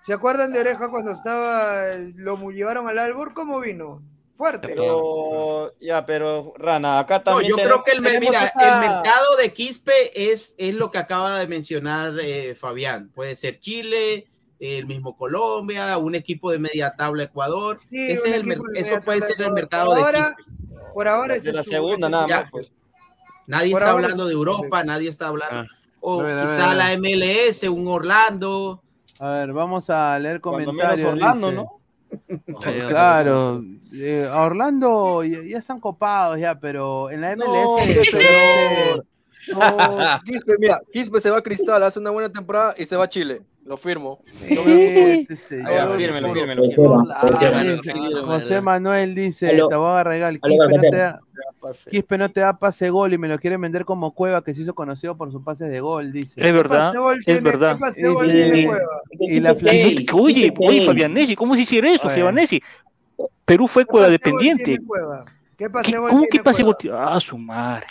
¿Se acuerdan de Oreja cuando estaba, lo llevaron al Albor? ¿Cómo vino? Fuerte. Pero, ya, pero Rana, acá No, también. yo tenemos- creo que el, mira, el mercado de Quispe es, es lo que acaba de mencionar eh, Fabián. Puede ser Chile, el mismo Colombia, un equipo de media tabla Ecuador. Sí, Ese es el de eso puede ser el mercado Por de ahora- Quispe. Por ahora de la es su- segunda ese nada más, pues. Nadie Por está hablando de Europa, nadie está hablando. O ver, quizá ver, la. MLS, un Orlando. A ver, vamos a leer Cuando comentarios. menos Orlando, dice. ¿no? Claro, eh, a Orlando ya, ya están copados ya, pero en la MLS No, Quispe, mira, Quispe se va a Cristal, hace una buena temporada y se va a Chile. Lo firmo. Este fírmelo, fírmelo, José Manuel dice, te voy a regalar, Quispe no, te da, Quispe no te da pase gol y me lo quieren vender como Cueva que se hizo conocido por sus pases de gol, dice. Es verdad, es verdad. Y la Oye, oye. Fabianesi, ¿cómo se hiciera eso, Oye. Fabianesi? Perú fue ¿Qué cueva dependiente. ¿Qué ¿Qué- pasebol ¿Cómo que pase gol? Ah, su madre.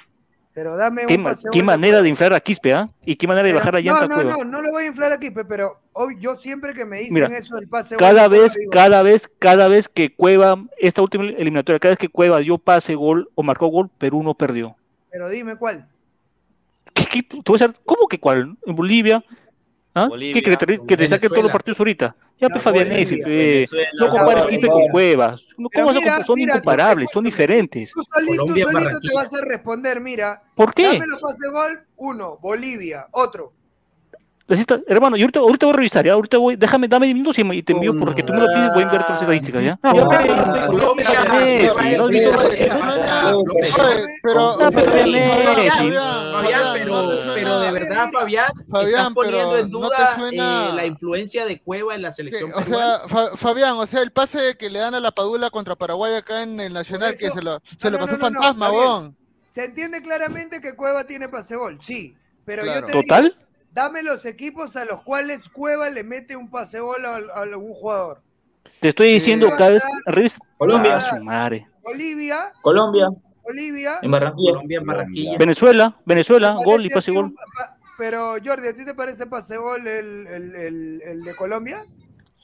Pero dame ¿Qué, un pasebol qué manera de inflar a Quispe, ¿ah? Y qué manera de Pero- bajar la llanta no, a no, Cueva. no, no lo voy a inflar aquí, pe, pero obvi- yo siempre que me dicen Mira, eso del pase Cada vez, digo, cada vez, cada vez que Cueva, esta última eliminatoria, cada vez que Cueva dio pase gol o marcó gol, Perú no perdió. pero dime cuál. ¿Qué, qué- a hacer- ¿Cómo que cuál? ¿En Bolivia? ¿Ah? Bolivia, ¿Qué, que, te, que te saquen todos los partidos ahorita? Ya, Ya, pues pe. Venezuela, no compares. Quispe con Cuevas. No, ¿Cómo vas a mira, comp- son mira, incomparables, son diferentes. Tú solito, tú Colombia, solito te vas a responder, mira. ¿Por qué? Dame los pase gol, uno, Bolivia, otro. Hermano, yo ahorita, ahorita voy a revisar, ¿ya? Ahorita voy, déjame, dame 10 minutos y, te envío, porque tú me lo pides, voy a enviar todas las estadísticas, ¿ya? Pero, Está pero- Fabianesi. Fabián, Fabián, Fabián, pero, ¿no te suena- pero de verdad, Fabián, Fabián, estás poniendo en ¿no duda eh, la influencia de Cueva en la selección o sea, Fa- Fabián, o sea, el pase que le dan a la Padula contra Paraguay acá en el Nacional, que se lo, se lo pasó fantasma. Se entiende claramente que Cueva tiene pase gol, sí. Pero yo Claro. te digo, ¿Total? Dame los equipos a los cuales Cueva le mete un pase gol a, a algún jugador. Te estoy diciendo cada vez, revisa. Colombia. Ah, su madre. Bolivia, Colombia, Bolivia. en Barranquilla. Colombia, en Barranquilla. Venezuela, Venezuela, ¿te gol y pase gol. Pero Jordi, ¿a ti te parece pase gol el, el, el, el de Colombia?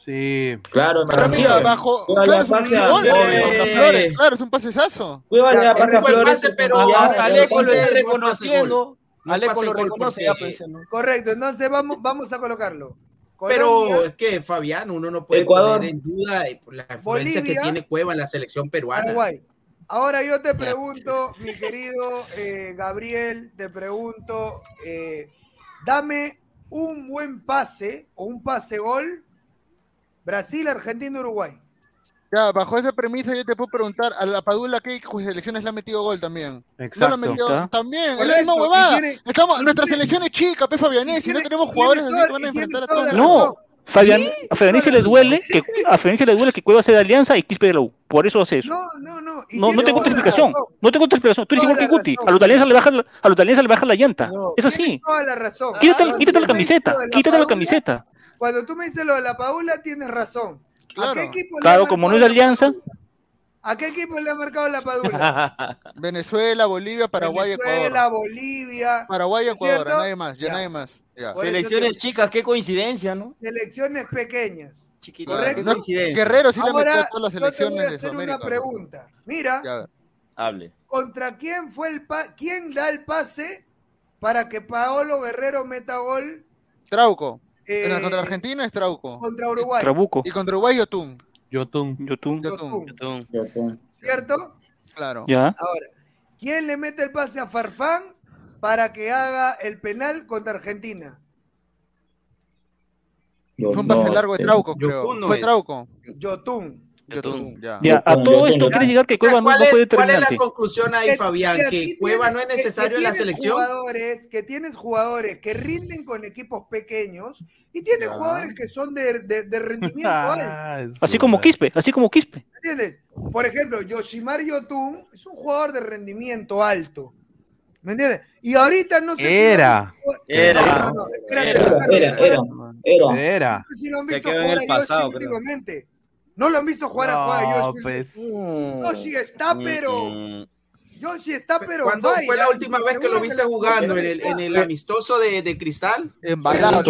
Sí. Claro, en Pero mira, Barranquilla. bajo, Cueva claro, es un pasa- gol, eh, Flores, claro, es un pasesazo. Cueva le Ya, da pase a Flores. pase, pero lo está pase reconociendo. No Aleco lo gol reconoce, ya porque- ¿no? Correcto, entonces vamos, vamos a colocarlo. Pero es que Fabián, uno no puede Ecuador. poner en duda eh, la influencia Bolivia. que tiene Cueva en la selección peruana. Paraguay. Ahora yo te pregunto, mi querido eh, Gabriel, te pregunto, eh, dame un buen pase o un pase gol Brasil, Argentina, Uruguay. Ya, bajo esa premisa yo te puedo preguntar, a la Padula, ¿qué selecciones le ha metido gol también? No Exacto. lo metió ¿está? también, es la misma huevada. tiene- Estamos, y nuestra tiene- selección es chica, pe Fabianés, y si no tenemos jugadores así que van a enfrentar a todos. la No. Fabián, a Fabianesi le duele que a Fabianesi le duele que Cueva sea de Alianza y Quispe de la U. Por eso hace eso. No, no, no. y No, no tengo otra la explicación. razón. No tengo otra explicación. Tú eres igual que la Guti. A los italianos le bajan, a los italianos le bajan la llanta. No, Es así. toda la razón. Quítate, Cuando quítate la me dices camiseta. de la Quítate la camiseta. Cuando tú me dices lo de la Paula, tienes razón. ¿A Claro. qué equipo le Claro, como no es marcado de la Alianza. Padula? ¿A qué equipo le ha marcado la Padula? Venezuela, Bolivia, Paraguay, Venezuela, Ecuador. Bolivia. Paraguay, Ecuador, ¿cierto? nadie más, ya, Ya. nadie más. Ya. Selecciones te- chicas, qué coincidencia, ¿no? Selecciones pequeñas. Chiquitas, Claro, qué no, coincidencia. Guerrero sí le metió Ahora a todas las yo te voy selecciones a hacer una pregunta. Mira, Ya, a. Hable. ¿contra quién fue el pa quién da el pase para que Paolo Guerrero meta gol Trauco. Eh, contra Argentina es Trauco. Contra Uruguay. Trabuco. Y contra Uruguay, Yotun. Yotun. Yotun. Yotun. ¿Cierto? Claro. Ya. Ahora, ¿quién le mete el pase a Farfán para que haga el penal contra Argentina? Fue un pase largo de Trauco, creo. Fue Trauco. Yotun. A todo esto ¿Cuál es la conclusión ahí, Fabián? Que, Cueva no es necesario en la selección. Que tienes jugadores que rinden con equipos pequeños y tienes jugadores que son de, de, rendimiento alto. Así como Quispe, así como Quispe. ¿Entiendes? Por ejemplo, Yoshimar Yotun es un jugador de rendimiento alto. ¿Me entiendes? Y ahorita no era. Era. Era. Era. Era. Era. Era. Era. Era. Era. Era. Era. Era. Era. Era. No lo han visto jugar a jugar a Josh pues. Yoshi está, mm, pero. Mm. Yoshi está, pero. ¿Cuándo fue la última vez que lo viste jugando? ¿En el, amistoso de, de Cristal? En Balado,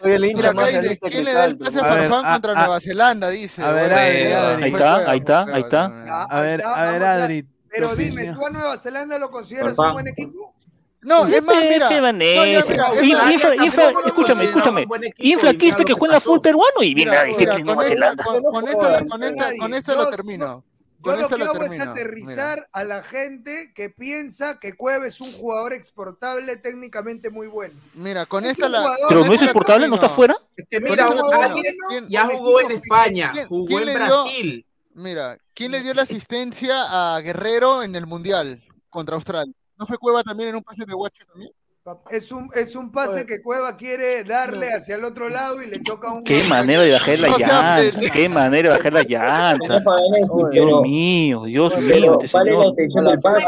Soy el dice, ¿Quién le da el pase a Farfán ah, contra a, Nueva Zelanda? Dice. A ver, ahí está, ahí está, ahí está. A ver, a ver, Adri. Pero dime, ¿tú a Nueva Zelanda lo consideras un buen equipo? No, es más, mira. Se. No, escúchame, escúchame. Infla Quispe que juega full peruano y viene a decir Nueva Zelanda. Con esto lo termino. Yo lo que hago es aterrizar Mira. a la gente que piensa que Cueva es un jugador exportable técnicamente muy bueno. Mira, con ¿Es esta la. ¿Pero no es exportable? ¿No está fuera? Es que mira, alguien ya jugó en España, ¿Quién, jugó ¿quién en Brasil. Dio, mira, ¿quién le dio la asistencia a Guerrero en el Mundial contra Australia? ¿No fue Cueva también en un pase de Guacho también? Es un, es un pase que Cueva quiere darle hacia el otro lado y le toca un. Qué manera de bajar la llanta, qué manera de bajar la llanta. Dios mío, Dios mío. Vale la del pase,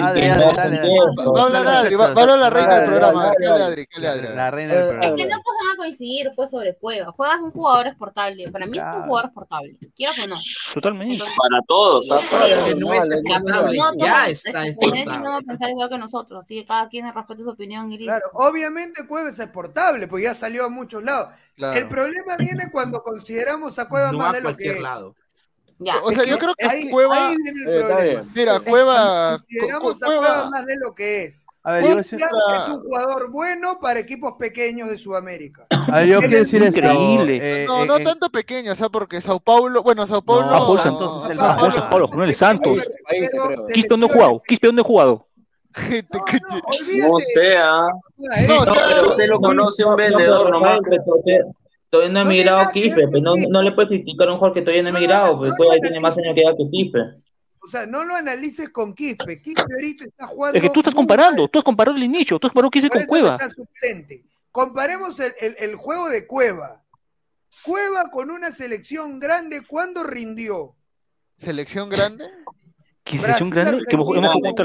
Adri, la reina del programa. Adri? Adri? La reina del programa. Es que no podemos coincidir pues sobre Cueva. Cueva es un jugador exportable. Para mí es un jugador exportable, quieras o no. Totalmente. Para todos, ¿ah? ¿sabes? Es exportable. Ya está. No va a pensar igual que nosotros, así que cada quien respeto a su opinión. Y claro, obviamente Cuevas es portable, pues ya salió a muchos lados. El problema viene cuando consideramos a Cuevas no más de lo que es. O sea, es yo creo que Cueva. Consideramos a Cueva más de lo que es. Un jugador bueno para equipos pequeños de Sudamérica. A ver, yo quiero decir. Increíble. Eh, no, no eh, eh, tanto pequeño, o sea, porque Sao Paulo. Bueno, Sao Paulo. No, el Sao Paulo, Santos. ¿dónde he jugado? gente que. No sea. No, pero usted lo conoce un vendedor nomás. Todavía a Quispe, no, no le puedes criticar a un jugador que todavía no he porque todavía tiene más años que que O sea, no lo analices con Quispe. Quispe ahorita está jugando. Es que tú estás comparando, tú has comparado el inicio, tú has comparado Quispe con Cueva. Está. Comparemos el, el, el juego de Cueva. Cueva con una selección grande, ¿cuándo rindió? ¿Selección grande? que se hizo un grande, que hemos jugado contra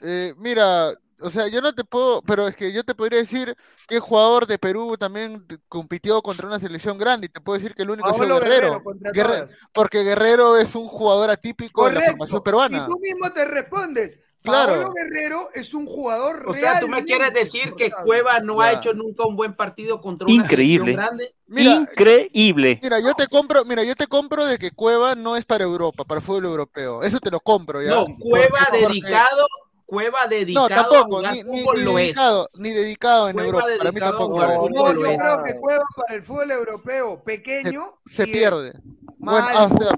eh, Mira, o sea, yo no te puedo, pero es que yo te podría decir que jugador de Perú también compitió contra una selección grande y te puedo decir que el único es Guerrero. Guerrero, Guerrero porque Guerrero es un jugador atípico Correcto. de la formación peruana. Y tú mismo te respondes, Claro. Guerrero es un jugador real. O sea, tú me quieres decir que Cueva no ha hecho nunca un buen partido contra una Increíble. grande. Mira, Increíble. Mira, yo te compro, mira, yo te compro de que Cueva no es para Europa, para el fútbol europeo. Eso te lo compro. No, Cueva dedicado Cueva dedicado no, tampoco, ni, dedicado. Ni dedicado en Europa, para mí tampoco. No, yo creo que Cueva para el fútbol europeo pequeño se, se pierde. Bueno, ah, o sea,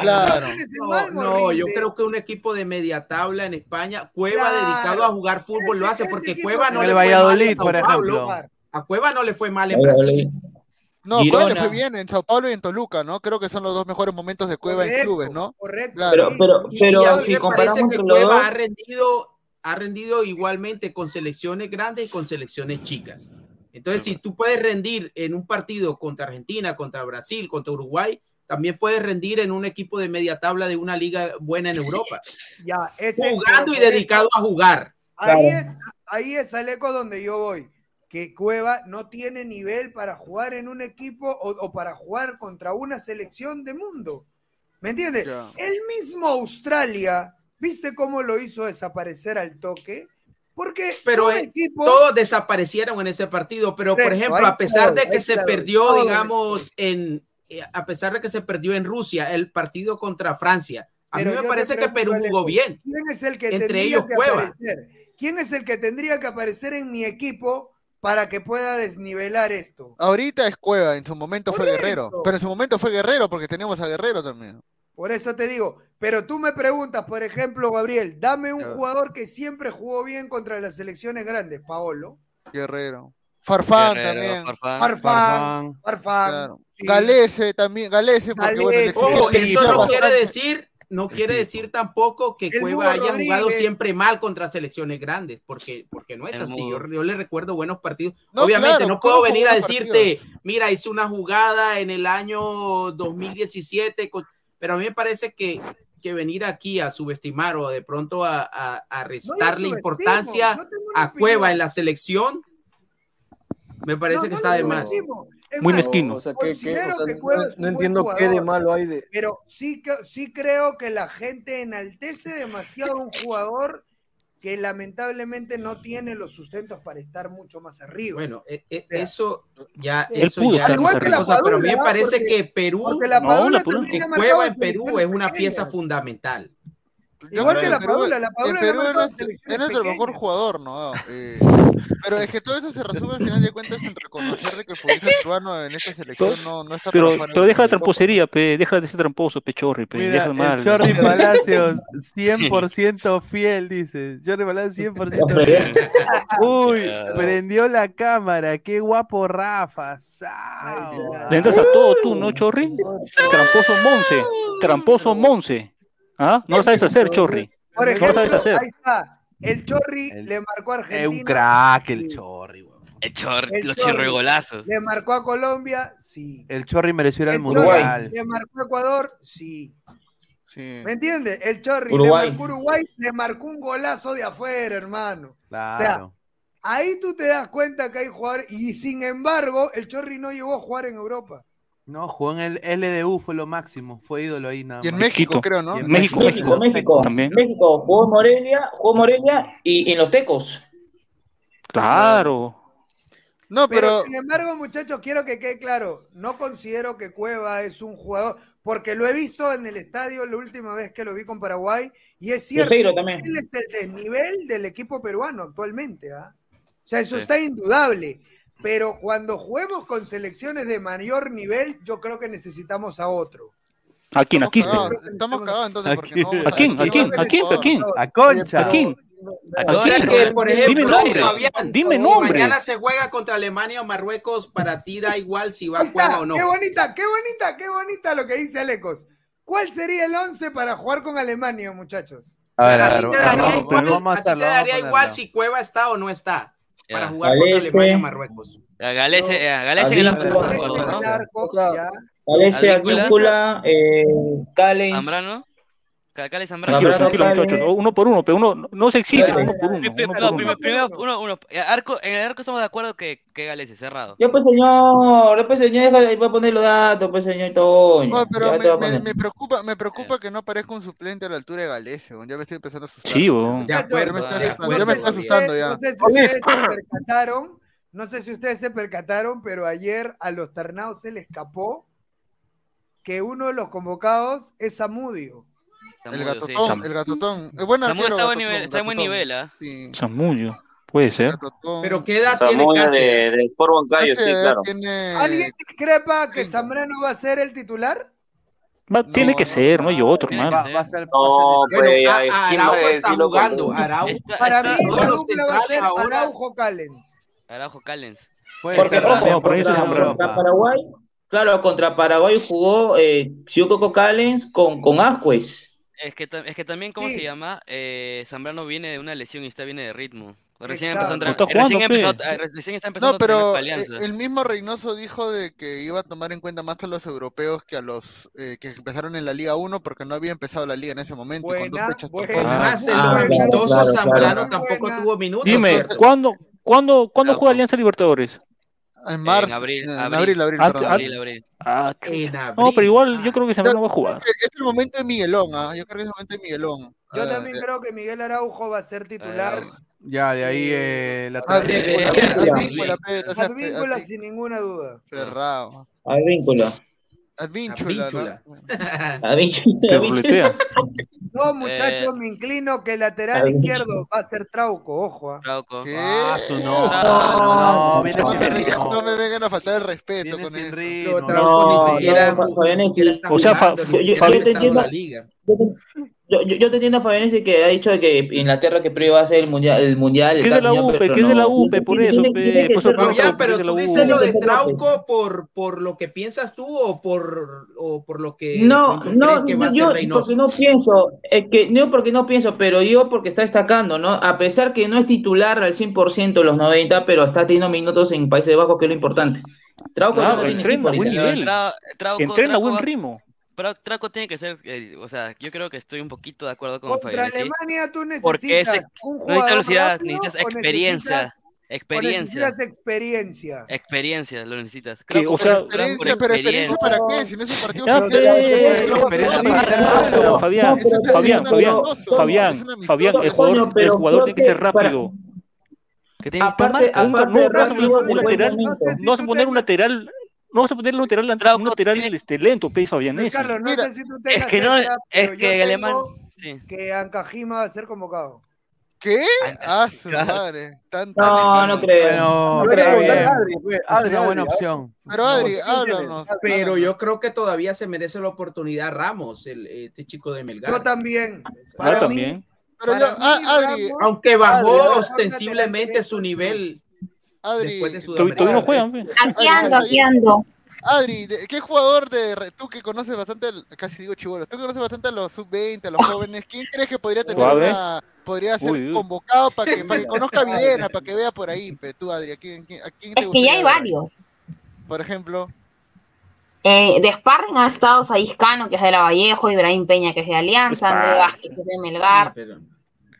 Claro. No, no, yo creo que un equipo de media tabla en España, Cueva claro. dedicado a jugar fútbol lo hace porque Cueva no le fue mal por ejemplo. A Cueva no le fue mal en Brasil. No, Cueva le fue bien en Sao Paulo y en Toluca, ¿no? Creo que son los dos mejores momentos de Cueva correcto, en clubes, ¿no? Correcto. Pero, pero, si comparamos que Cueva ha rendido ha rendido igualmente con selecciones grandes y con selecciones chicas. Entonces, si tú puedes rendir en un partido contra Argentina, contra Brasil, contra Uruguay, también puede rendir en un equipo de media tabla de una liga buena en Europa. Ya, ese, Jugando y dedicado a jugar. Ahí claro. es, ahí es el eco donde yo voy. Que Cueva no tiene nivel para jugar en un equipo o, o para jugar contra una selección de mundo. ¿Me entiendes? El mismo Australia, ¿viste cómo lo hizo desaparecer al toque? Porque pero equipos... todos desaparecieron en ese partido, pero Correcto, por ejemplo, a pesar de que se perdió, digamos, en, eh, a pesar de que se perdió en Rusia el partido contra Francia, a Pero mí me parece que Perú jugó bien. ¿Quién es el que Entre tendría ellos, que aparecer? ¿Quién es el que tendría que aparecer en mi equipo para que pueda desnivelar esto? Ahorita es Cueva, en su momento fue. Guerrero. Pero en su momento fue Guerrero porque tenemos a Guerrero también. Por eso te digo, pero tú me preguntas, por ejemplo, Gabriel, dame un jugador que siempre jugó bien contra las selecciones grandes, Paolo. Guerrero. Farfán también. Farfán. Farfán. Galese también, Galese, porque bueno, Galese. Ojo, eso no bastante. quiere decir, no quiere decir tampoco que El Cueva haya jugado siempre mal contra selecciones grandes, porque, porque no es El así. Yo, yo le recuerdo buenos partidos. No, Obviamente, claro, no puedo venir a decirte, partidos. mira, hice una jugada en el año 2017, con- pero a mí me parece que, que venir aquí a subestimar o de pronto a, a- a restarle importancia no a Cueva en la selección, me parece No, que no está de más. subestimo. Es Muy más, mezquino. O sea, que, que- o sea, que no, entiendo qué de malo hay de. Pero sí, que- sí creo que la gente enaltece demasiado a un jugador que lamentablemente no tiene los sustentos para estar mucho más arriba. Bueno, e- e- sea, eso ya, Él eso pudo ya estar es otra arriba. cosa, pero a mí me igual que la parece que Perú, la No, la que Cueva en Perú es una pieza fundamental. Que en la Perú- Padula, la en Padula Perú es el mejor jugador, ¿no? Eh, pero es que todo eso se resume al final de cuentas en reconocer de que el futbolista peruano en esta selección no, no está Pero, pero deja la tramposería, pe, deja de ser tramposo, pechorri, pe, Mira, deja mal. el Chorri Palacios, 100% fiel, dice. Chorri Palacios, 100% fiel. Uy, prendió la cámara. Qué guapo Rafa. Le entras a todo tú, ¿no, Chorri? Tramposo Monse, tramposo Monse. ¿Ah? No lo sabes hacer, Chorri. Por No lo ejemplo, sabes hacer. ahí está. El Chorri le marcó a Argentina. Es un crack el Chorri, weón. El chor, El los Chorri chirregolazos. Le marcó a Colombia, sí. El Chorri mereció ir al El Chorri mundial. le marcó a Ecuador, sí. Sí. ¿Me entiendes? El Chorri Uruguay. le marcó a Uruguay, le marcó un golazo de afuera, hermano. Claro. Ahí tú te das cuenta que hay jugadores, y sin embargo, el Chorri no llegó a jugar en Europa. No, jugó en el LDU, fue lo máximo. Fue ídolo ahí nada Y en más. México, Quito. creo, ¿no? Y en México, México, México, También. México, jugó en Morelia, jugó en Morelia y, y en los Tecos. Claro. No, Pero, pero sin embargo, muchachos, quiero que quede claro, no considero que Cueva es un jugador, porque lo he visto en el estadio la última vez que lo vi con Paraguay, y es cierto, también. él es el desnivel del equipo peruano actualmente, ¿ah? O sea, eso Sí. está indudable. Pero cuando juguemos con selecciones de mayor nivel, yo creo que necesitamos a otro. ¿A quién? ¿A estamos Quispe? cagados, estamos cagados entonces porque no ¿A quién? ¿A quién? ¿A quién? ¿A quién? A Concha. ¿A quién? ¿A O sea quién? que, por ejemplo, Dime nombre. Fabián, Dime si nombre. mañana se juega contra Alemania o Marruecos, para ti da igual si va a Cueva está, o no. qué bonita, qué bonita, qué bonita lo que dice Alecos. ¿Cuál sería el 11 para jugar con Alemania, muchachos? A ver, a A a a ti te daría igual si Cueva está o no está para jugar contra Galese. Alemania Marruecos. Galese, Galese Advíncula. Este eh, Callens. Ca- Cali Zambrano. Tranquilo, Zambrano, tranquilo, Cali. muchachos. Uno por uno, pero uno no- se exige, uno por uno. Primero, uno, uno. En el arco estamos de acuerdo que, que Galese, cerrado. Ya pues señor, ya pues señor, voy a poner los datos, pues señor Toño. No, pero me, me, poner. me preocupa, me preocupa que no aparezca un suplente a la altura de Galese, weón. ya me estoy empezando a asustar. Sí, weón. De acuerdo, Ya me está asustando, ya ya. No sé si ustedes se percataron, no sé si ustedes se percataron, pero ayer a los Ternados se le escapó que uno de los convocados es Samudio. El Zamudio, sí. gatotón, el gatotón. Es buen Zamudio arquero, está, a buen gatotón, nivel, está en buen gatotón. nivel, ¿ah? Sí, puede ser. gatotón. Pero ¿qué edad tiene Cáceres? de, Sport Huancayo, sí, claro. tiene- ¿Alguien discrepa que Zambrano va a ser el titular? Va- tiene que no, ser, no hay otro, hermano. ser. Va a ser. No, Bueno, pues, a- ay, a ¿quién va a Araujo está jugando. Araujo. Está- Para está- mí la Todos los dupla va a ser centrales ahora- Araujo Callens. Araujo Callens. Porque por contra. Paraguay, claro, contra Paraguay jugó eh, Coco Callens con, con Ascuez. Es que, es que también, ¿cómo Sí. se llama? Eh, Zambrano viene de una lesión y está viene de ritmo. Recién Exacto. empezó a recién empezó, recién está empezando No, pero el mismo Reynoso dijo de que iba a tomar en cuenta más a los europeos que a los eh, que empezaron en la Liga 1 porque no había empezado la liga en ese momento. y con dos Buena, buena. Además, Ah, los claro, Zambrano claro. tampoco Buena. tuvo minutos. Dime. ¿cuándo, cuándo, ¿cuándo juega Alianza Libertadores? En marzo, En abril, en abril. abril, abril, Ah, perdón. ah, Abril, abril. Ah. En no, abril. pero igual yo creo que Zambrano va a jugar. Es el momento de Miguelón, ¿ah? Yo creo que es el momento de Miguelón. Yo Ah, también creo que Miguel Araujo va a ser titular. Ya, de ahí eh, la Eh, no Advíncula Advíncula, sin ninguna duda. cerrado. Advíncula. Advínchula, Advíncula. ¿no? Advíncula. Te ruletea. No, muchachos, me inclino que el lateral izquierdo va a ser Trauco, ojo. ah. Trauco. Ah, su no. No, No, No me, vengan, ritmo. no me vengan a faltar el respeto con eso. Pero No, Trauco ni siquiera, no, O sea, fa- jugando, ni fa- siquiera Fabián- ha empezado entiendo- la liga. Yo, yo, yo te entiendo a Fabianese que ha dicho que Inglaterra que primero va a ser el mundial, el mundial. Que es de la UPE, que es de la. UPE, por eso, pe, por eso Fabián, pero la tú dices lo de. Trauco por, por lo que piensas tú o por, o por lo que de No, no, que va a ser yo porque no pienso, es que, no porque no pienso, pero yo porque está destacando, ¿no? A pesar que no es titular al 100% los 90, pero está teniendo minutos en Países Bajos, que es lo importante. Trauco Claro, no entrena, buen nivel. Tra- Trauco- Entrena a buen ritmo. Pero Traco tiene que ser, eh, o sea, yo creo que estoy un poquito de acuerdo con Contra Fabián. ¿sí? Alemania tú Porque necesitas ese, un no necesitas jugador velocidad, rápido necesitas experiencia. necesitas- Experiencia. necesitas experiencia. Experiencia, lo necesitas. Trauco o sea, Experiencia, pero experiencia para qué? Si no es un partido Ya, oficial, pe, ¿por qué no estar Fabián, rápido. Fabián, Fabián, Fabián, el jugador, el pero jugador creo tiene que ser rápido. que tiene que estar Aparte, no, vas a poner un lateral. No vas a poner un lateral, no vas a poner un lateral, un lateral este, lento, pe, Fabián. ese. Carlos, no Mira, sé si tú tengas Es que no, cerca, es yo que el alemán. Sí. que Ancajima va a ser convocado. ¿Qué? Ah, su madre. Tan, tan No, no creo. Bueno, No está creo. bien. Adri, pues, Es Adri, una buena Adri, opción. Pero Adri, ¿quién háblanos. Pero háblanos. yo creo que todavía se merece la oportunidad Ramos, el, este chico de Melgar. Yo también. Yo Para mí, también. Pero para yo, mí, ah, Adri, Ramos- Aunque bajó ostensiblemente su nivel Adri, después de Todavía todavía no Sudamericana. juegan, pe. Aquí ando, aquí ando. Adri, ¿de- ¿qué jugador de tú que conoces bastante, casi digo chibolos, tú que conoces bastante a los sub-20, a los jóvenes, ¿quién crees que podría tener una, podría ser Uy, uy. convocado para que, para que conozca a Videna, para que vea por ahí, pe, tú Adri, ¿a quién, quién- a quién te Es que ya hay varios. Por ejemplo, Eh, de Sparring ha estado Saíscano, que es de La Vallejo, Ibrahim Peña, que es de Alianza, André. Vázquez, que es de Melgar. Pero-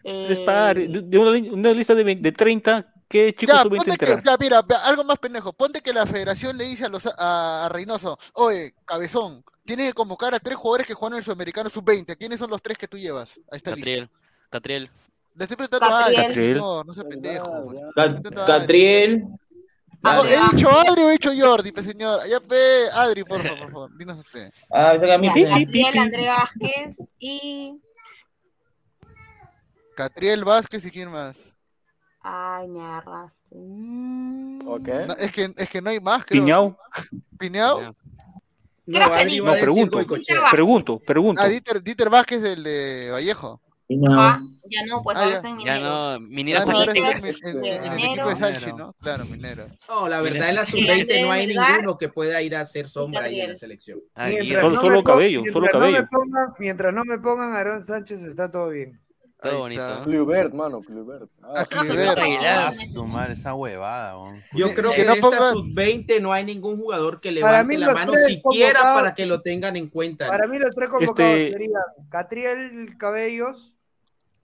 eh, Es para- de, una lista de, 20 de 30, ¿qué chicos ya, sub-20 ponte que, ya, mira, ve- algo más pendejo, ponte que la federación le dice a, los, a, a Reynoso, oye, cabezón, tienes que convocar a tres jugadores que juegan en el sudamericano sub-20, ¿quiénes son los tres que tú llevas a esta lista? Catriel. Catriel. Le estoy preguntando a Adri, Catriel. señor, no sea pendejo. Ca- Catriel. No, Adri ¿He Vázquez. dicho Adri o he dicho Jordi, pe señor? Ya pe, Adri, por favor, por favor, dinos usted. Ah. Catriel, André Vázquez y. Catriel Vázquez y quién más. Ay, me agarraste. Mm. Ok. No, es, que, es que no hay más, creo. Piñao, ¿Piñao? No, Creo que Adri ni- va no, pregunto, pregunto, pregunto. Ah, Dieter, Dieter Vázquez del de Vallejo. Ajá, ya no, pues Ah, ahora ya. está en Ya Minero. no, Minera Ah, no, ahora Justicia. está en, en- de en el Minero. equipo de Salchi, Minero. ¿no? Claro, minero. No, la verdad en la Y sub-20 no hay ninguno que pueda ir a hacer sombra ahí en la selección. Mientras Aguirre. Solo- no solo cabello, solo no cabello. mientras no me pongan a Aaron Sánchez, está todo bien. Todo bonito. Clubert, mano, Clubert. Ah, Ah. Ah, su madre, esa huevada. Yo creo que que, no en esta ponga- sub-20 no hay ningún jugador que levante la mano siquiera convocados- para que lo tengan en cuenta. Para mí los tres convocados Este- serían Catriel Cabellos,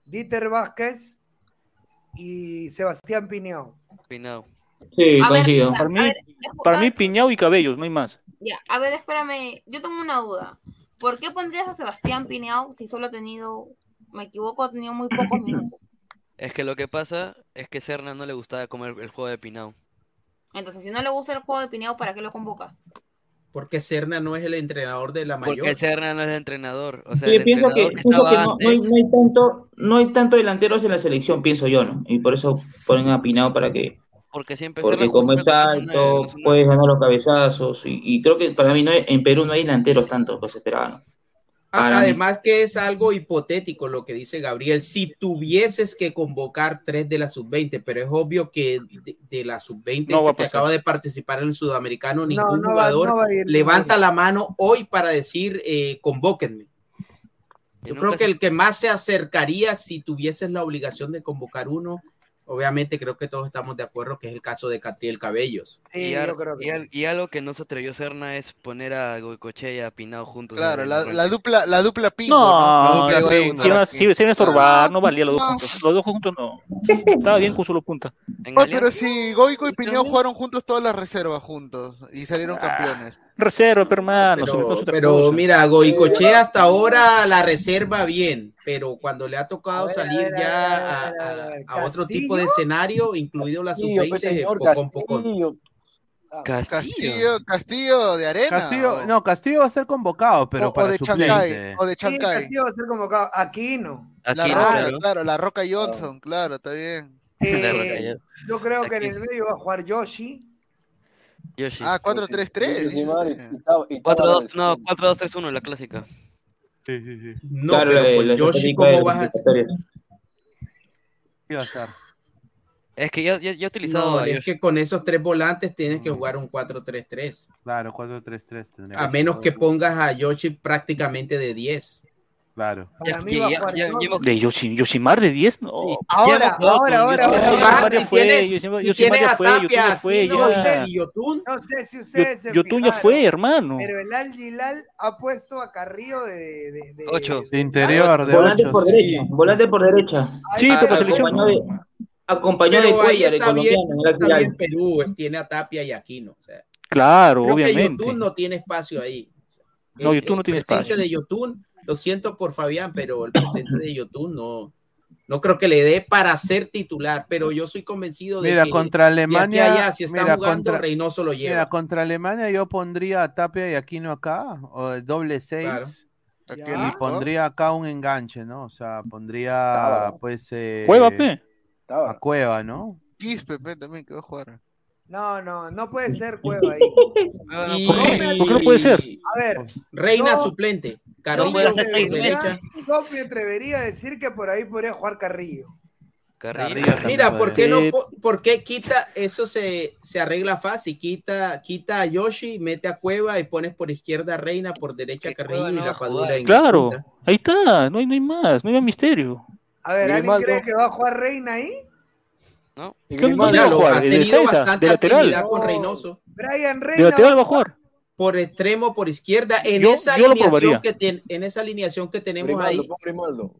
Dieter Vázquez y Sebastián Piñao. Pinao. Sí, A coincido. Para mí, ver, para mí Piñao y Cabellos, no hay más. Ya, a ver, espérame. Yo tengo una duda. ¿Por qué pondrías a Sebastián Pineau si solo ha tenido, me equivoco, ha tenido muy pocos minutos? Es que lo que pasa es que Serna no le gustaba comer el juego de Pinao. Entonces, si no le gusta el juego de Pineau, ¿para qué lo convocas? Porque Serna no es el entrenador de la mayor. Porque Serna no es el entrenador. O sea, Sí, el pienso que, entrenador que pienso que estaba no, no hay, antes. no hay tanto, no hay tanto delanteros en la selección, pienso yo, ¿no? Y por eso ponen a Pinao para que, Porque siempre porque como es alto, puedes ganar los cabezazos, y, y creo que para mí no hay- en Perú no hay delanteros tanto, pues esperaba, Además que es algo hipotético lo que dice Gabriel. Si tuvieses que convocar tres de la sub-20, pero es obvio que de, de la sub-20 No va a este que acaba de participar en el sudamericano, No, ningún no jugador no va a ir levanta la mano hoy para decir eh, convóquenme. Yo creo que el que más se acercaría si tuvieses la obligación de convocar uno, obviamente creo que todos estamos de acuerdo que es el caso de Catriel Cabellos. Sí, y, yo creo que y al- y algo que no se atrevió Serna es poner a Goicoechea y a Pinao juntos. Claro, la, la dupla, la dupla pingo, No, ¿no? no, Que va a sí, debutar sí, iba- aquí. sí, se iba a estorbar, no valía los dos No. juntos. Los dos juntos no. Estaba bien con solo punta. Oye, pero si Goico y Piñao jugaron juntos todas las reservas juntos y salieron Ah, campeones. Reserva, hermano, Pero, pero mira, Goicochea hasta ahora la reserva bien, pero cuando le ha tocado ver, salir ver, a ver, ya a otro tipo de ¿Castillo? escenario, incluido la Castillo, pues, sub-20, señor, poco a poco. Castillo. Castillo, Castillo de arena. Castillo, o- no, Castillo va a ser convocado, pero o, o para de suplente. Chancay, o de Sí, Chancay. Castillo va a ser convocado. Aquino. La Aquí, Roca, claro. claro, la Roca Johnson, claro, está bien. Eh, yo creo que en el medio va a jugar Yoshi. Yoshi. Ah, 4-3-3. Yoshimar y- dice. y Taba- y 4-2, Taba- no, 4-2-3-1, la clásica. Sí, sí, sí. No, Claro, pero con la Yoshi, ¿cómo vas a clasificatoria. ¿Qué va a ser? Es que ya, ya, ya he utilizado No, es que con esos tres volantes tienes que jugar un 4-3-3. Claro, 4-3-3 tendría A menos que pongas a Yoshi prácticamente de 10. Claro. Ya- ya- ya- De Yoshi- Yoshimar de 10, no. Ahora, ahora, ahora, Yoshi- ahora. Yoshimar si fue, tienes- Yoshimar si Yoshimar tienes ya fue, Yotun ya fue, Aquino ya. y Yotun, No sé si ustedes se Yotun ya fue, hermano. Pero el Al Gilal ha puesto a Carrillo de, de, de- Ocho. de- De interior, de Volante 8. por derecha, volante por derecha. Sí, pero está. selección. Acompañó de, Cuellar, el colombiano, está bien Perú, es- tiene a Tapia y Aquino. O sea, Claro, creo que obviamente. Yotun no tiene espacio ahí. No, Yotun no el tiene presente espacio. de Yotun, lo siento por Fabián, pero el presente de Yotun no, no creo que le dé para ser titular, pero yo soy convencido de Mira, que contra de aquí Alemania. a allá, si está mira, jugando, contra, Reynoso lo lleva. mira, contra Alemania yo pondría a Tapia y Aquino acá, o el doble 6. Claro. Ya. Y pondría acá un enganche, ¿no? O sea, pondría pues eh, Juega, pe. A Cueva, ¿no? Quispe pe, también que va a jugar. No, no, no puede ser Cueva ahí. Y- ¿Por qué? ¿Por qué no puede ser? A ver, Reina No. suplente, Carrillo yo me atrevería a decir que por ahí podría jugar Carrillo. Carrillo. Mira. ¿por qué no? ¿Por qué quita? Eso se, se arregla fácil. Quita, quita a Yoshi, mete a Cueva y pones por izquierda a Reina, por derecha a Carrillo y no la a Padula jugar. en Claro, ahí está, no hay, no hay más, no hay más misterio. A ver, ¿alguien cree que va a jugar Reina ahí? ¿no? ¿Qué- Grimaldo dónde va a Míralo, jugar? ha ¿De tenido defensa? bastante ¿De lateral? actividad con No. Reynoso. Brian ¿De Reina. lateral va a jugar? Por extremo, por izquierda, en Yo- esa yo alineación que ten- en esa alineación que tenemos Grimaldo, ahí. pon Grimaldo.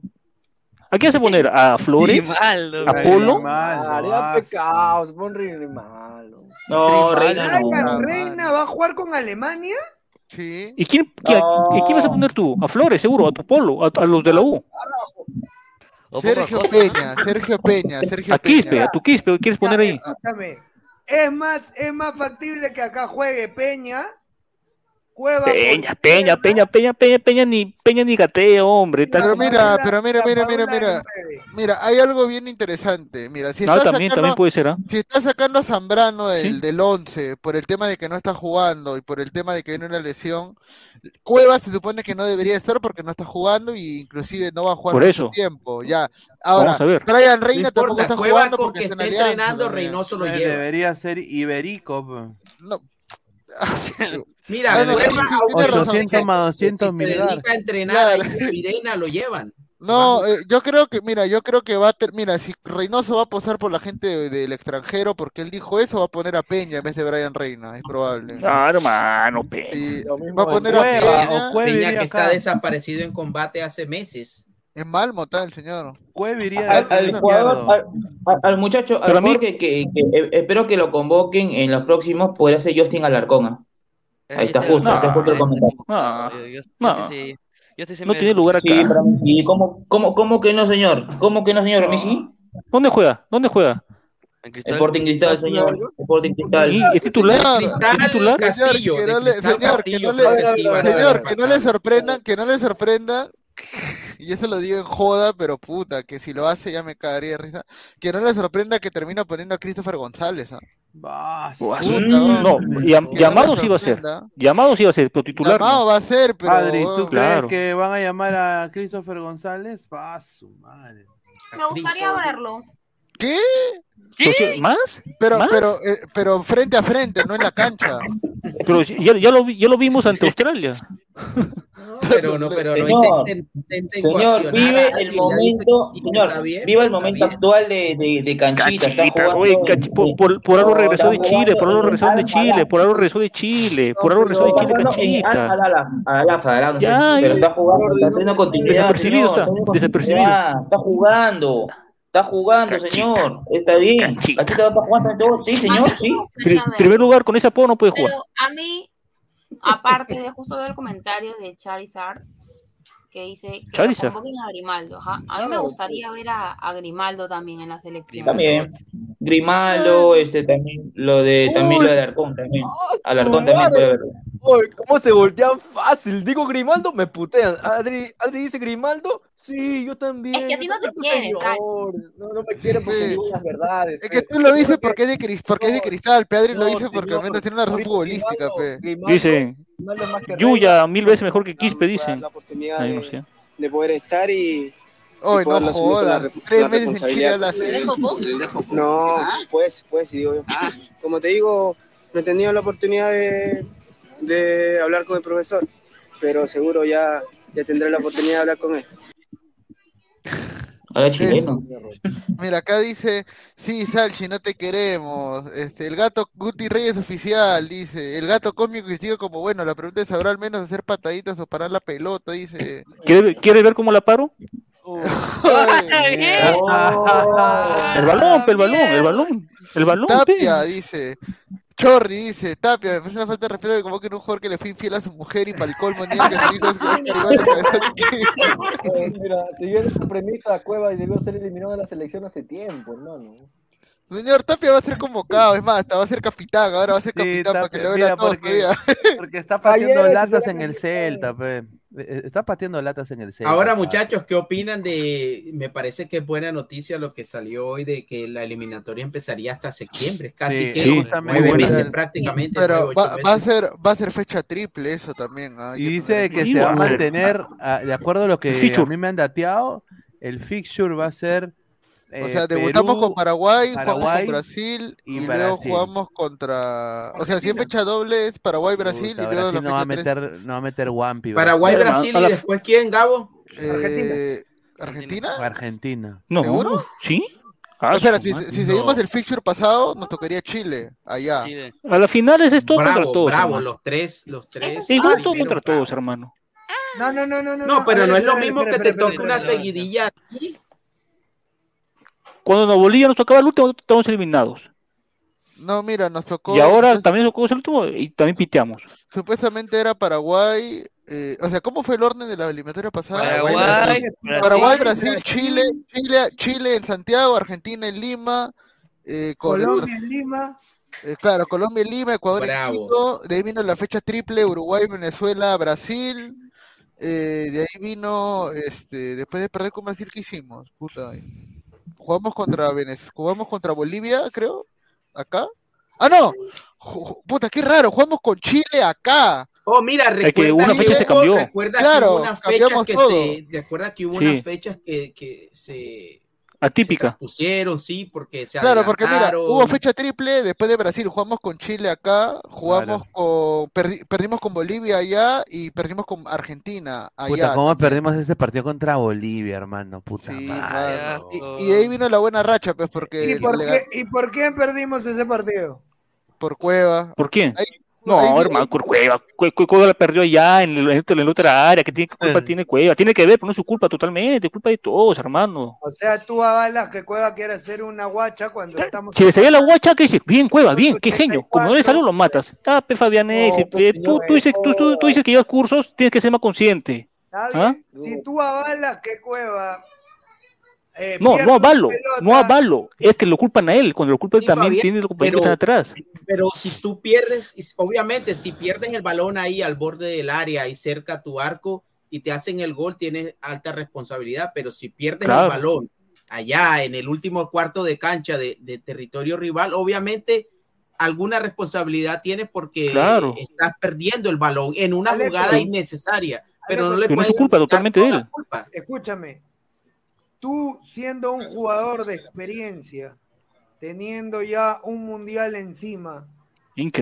¿A quién se poner? ¿A Flores? Grimaldo. ¿A Polo? Grimaldo, Haría pecados, pon Grimaldo. No, Reina no. Brian Reina va a jugar con Alemania. Sí. ¿Y quién, quién- No. ¿y quién vas a poner tú? ¿A Flores, seguro? ¿A tu Polo? ¿A, a los de la U? Sergio Peña, Sergio Peña, Sergio ¿A Quispe? Peña. ¿A tu Quispe? ¿Quieres poner Ya, ahí? Escúchame. Es más, es más factible que acá juegue Peña. Cueva. por Peña, Peña, Peña, Peña, Peña, Peña, ni Peña ni gatea, hombre. Pero mira, pero mira, mira, mira, mira. Mira, hay algo bien interesante. Mira, si No, está también, sacando, también puede ser, ¿ah? si está sacando a Zambrano del, Sí. del 11 por el tema de que no está jugando y por el tema de que viene una lesión, Cueva se supone que no debería estar porque no está jugando y inclusive no va a jugar Por mucho eso. tiempo. Ya. Ahora, Vamos a ver. Brian No Reina tampoco está jugando porque que está entrenando. Reynoso lo Eh, lleva. Debería ser iberico. pe. No. Mira, Ah, no, Cueva, sí, sí, tiene aunque razón. 800 más si 200 se mil dedica a entrenar Claro. Videna, lo llevan. No, eh, yo creo que, mira, yo creo que va a ter- mira, si Reynoso va a posar por la gente de- del extranjero porque él dijo eso, va a poner a Peña en vez de Brian Reina, es probable. Ah, hermano, Peña. Sí, va a poner a Cueva, Peña o Cueva Peña que está desaparecido en combate hace meses. en Malmo está el señor. Cueva iría Al, de al izquierdo. jugador, al, al- al muchacho, al a mí- que, que- que, eh, espero que lo convoquen en los próximos, podría ser Justin Alarcón. ¿Ah? Eh, Ahí está yo justo, estoy- está justo el eh, comentario. No, yo- no. sí, sí, yo estoy sí No me- tiene lugar Sí, acá. para mí sí. ¿Cómo, cómo, cómo que no, señor? ¿Cómo que no, señor? ¿A mí sí? ¿Dónde juega? ¿Dónde juega? en Cristal. Sporting Cristal, señor. Sporting Cristal. ¿Y es titular? ¿Es titular? Castillo. que no le- señor, que Castillo, no le- Señor, que no le sorprendan, que no le sorprenda, y eso lo digo en joda, pero puta, que si lo hace ya me cagaría de risa, que no le sorprenda que termina poniendo a Christopher González, ¿ah? Vas. No, llam- llamados iba a ser. Llamados iba a ser, pero titular. Llamado no. va a ser, pero Adri, ¿tú weón, crees Claro. que van a llamar a Christopher González? Va su madre. Me gustaría verlo. ¿qué? Entonces, ¿Más? Pero, ¿Más? pero, eh, pero frente a frente, no en la cancha. Pero ya, ya, lo, ya lo vimos ante Australia. Pero no, pero no Señor, intenten, intenten Señor, coaccionar vive el momento, sí, señor, bien, viva el momento bien. actual de, de, de canchita. Está jugando, canchi- por, por, por algo regresó de Chile, por algo regresó de Chile, por algo regresó de Chile, por algo regresó de Chile, canchita. Pero Ya, ya. está jugando, está teniendo continuidad. Desapercibido está, desapercibido. Está jugando. Está jugando, señor. Está bien. Canchita. Canchita va a estar jugando en todo. Sí, señor, sí. Pri- primer lugar, con ese apodo no puede jugar. Pero a mí, aparte de justo ver el comentario de Charizard, que dice que lo Charizard. convoquen a Grimaldo. ajá. A mí me gustaría ver a, a Grimaldo también en la selección. También. Grimaldo, este también, lo de, también lo de Alarcón también. Alarcón también puede verlo. Uy, ¿Cómo se voltean fácil? Digo Grimaldo, me putean. Adri, Adri dice Grimaldo, sí, yo también. Es que a ti no te quieren. No, no me quieren porque Sí. digo las verdades. Es que pe. tú lo dices porque es de, cris- porque es de cristal, Pedri lo dice porque al menos tiene una razón futbolística, pe. Grimaldo- Dice, Grimaldo es más que Yuya, mil veces mejor que Quispe, dicen. la oportunidad de, poder estar y, poder no jodas, re- tres meses en Chile a la. No, pues, pues, sí, digo yo. Como te digo, no he tenido la oportunidad de, de hablar con el profesor, pero seguro ya, ya tendré la oportunidad de hablar con él. Ahora chileno. Mira, acá dice, sí, Salchi, no te queremos. Este, el gato Guti Reyes oficial, dice. El gato cómico que sigue como bueno. La pregunta es, ¿sabrá al menos hacer pataditas o parar la pelota? Dice. ¿Quiere, quiere ver cómo la paro? El balón, pe, el balón, el balón. El balón, pe. Tapia, dice. Chorri dice, Tapia, me parece una falta de respeto que como que un jugador que le fue infiel a su mujer y para el colmo niega que su hijo es. Eh, mira, siguiendo esta premisa, Cueva debió ser eliminado de la selección hace tiempo, hermano. Señor, Tapia va a ser convocado, es más, hasta va a ser capitán, ahora va a ser capitán para que le vea todo porque, todavía. porque está Ayer latas en el Celta, pe. Eh, Está pateando latas en el Celta. Ahora, muchachos, ¿qué opinan de.? Me parece que es buena noticia lo que salió hoy de que la eliminatoria empezaría hasta septiembre, casi Sí, que sí, nueve muy buena. meses prácticamente. Pero va, a ser, va a ser fecha triple eso también. Y dice que se va a mantener, ah, de acuerdo a lo que a mí me han dateado, el fixture va a ser. O eh, sea, debutamos Perú, con Paraguay, jugamos Paraguay con Brasil y y, luego Brasil. jugamos contra. O sea, si en fecha doble es Paraguay, Brasil Puta, y luego Brasil la no va a tres- meter, no va a meter Wampi. Paraguay, Brasil y después quién, Gabo? Eh, ¿Argentina? Argentina. No, ¿Seguro? ¿sí? No, Ah, espera, su si, si seguimos el fixture pasado, nos tocaría Chile, allá. A las finales es todo Bravo, contra todos. bravo, hermano. los tres, los tres. Igual Ah, todo primero, contra todos, hermano. No, no, no, no, no. No, pero no es lo mismo que te toque una espera, espera. Cuando nos Bolivia nos tocaba el último, estamos eliminados. No, mira, nos tocó. Y ahora también nos tocó el último y también piteamos. Supuestamente era Paraguay. eh, o sea, ¿cómo fue el orden de la eliminatoria pasada? Paraguay, Brasil, Brasil, Paraguay, Brasil, Brasil, Chile, Chile, Chile en Santiago, Argentina en Lima, eh, Colombia en Lima. eh, claro, Colombia en Lima, Ecuador en. Quito, de ahí vino la fecha triple, Uruguay, Venezuela, Brasil, eh, de ahí vino, este, después de perder con Brasil, ¿qué hicimos? Puta, jugamos contra Venez, jugamos contra Bolivia, creo, acá. Ah, no, puta, qué raro, jugamos con Chile acá. Oh, mira, Es que recuerda una fecha se hubo- cambió. Recuerda Claro, que hubo unas fechas cambiamos que todo. se, recuerda que hubo Sí. unas fechas que, que se Atípica. pusieron, sí, porque se Claro, porque mira, hubo fecha triple después de Brasil, jugamos con Chile acá, jugamos con, perdi- perdimos con Bolivia allá y perdimos con Argentina allá. Puta, ¿cómo perdimos ese partido contra Bolivia, hermano? Puta Sí, madre. mano. Y, y de ahí vino la buena racha, pues, porque ¿Y por, qué, ¿Y por qué perdimos ese partido? por Cueva. ¿Por quién? Ahí- No, ahí- hermano, Cue- Cueva. Cue- Cue- Cueva la perdió allá en, el- en la otra área. ¿Qué tiene, qué culpa tiene Cueva? Tiene que ver, pero no es su culpa totalmente. Es culpa de todos, hermano. O sea, tú avalas que Cueva quiere hacer una guacha cuando estamos. Si le salía la guacha, ¿qué dices? Bien, Cueva, bien, qué genio. Como no le salió, lo matas. Ah, pe Fabianés, No, pues, eh, tú, tú, dices, tú, tú- tú dices que llevas cursos, tienes que ser más consciente. ¿Ah? Si tú avalas que Cueva. Eh, No, no avalo, no avalo. Es que lo culpan a él. Cuando lo culpan Sí, también Fabián, tiene los compañeros que pero- están atrás. Pero si tú pierdes, obviamente, si pierdes el balón ahí al borde del área y cerca a tu arco y te hacen el gol, tienes alta responsabilidad. Pero si pierdes Claro. el balón allá en el último cuarto de cancha de, de territorio rival, obviamente alguna responsabilidad tienes porque Claro. estás perdiendo el balón en una Alejo, jugada innecesaria. Pero no le puedes culpa totalmente de toda él. la culpa. Escúchame. Tú siendo un jugador de experiencia, teniendo ya un mundial encima,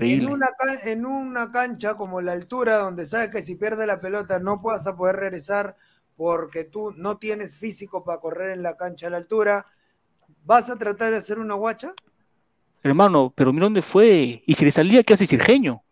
en Increíble. una, can- en una cancha como la altura, donde sabes que si pierdes la pelota no vas a poder regresar porque tú no tienes físico para correr en la cancha a la altura, ¿vas a tratar de hacer una guacha? Hermano, pero mira dónde fue. Y si le salía, ¿qué hace Cirgeño?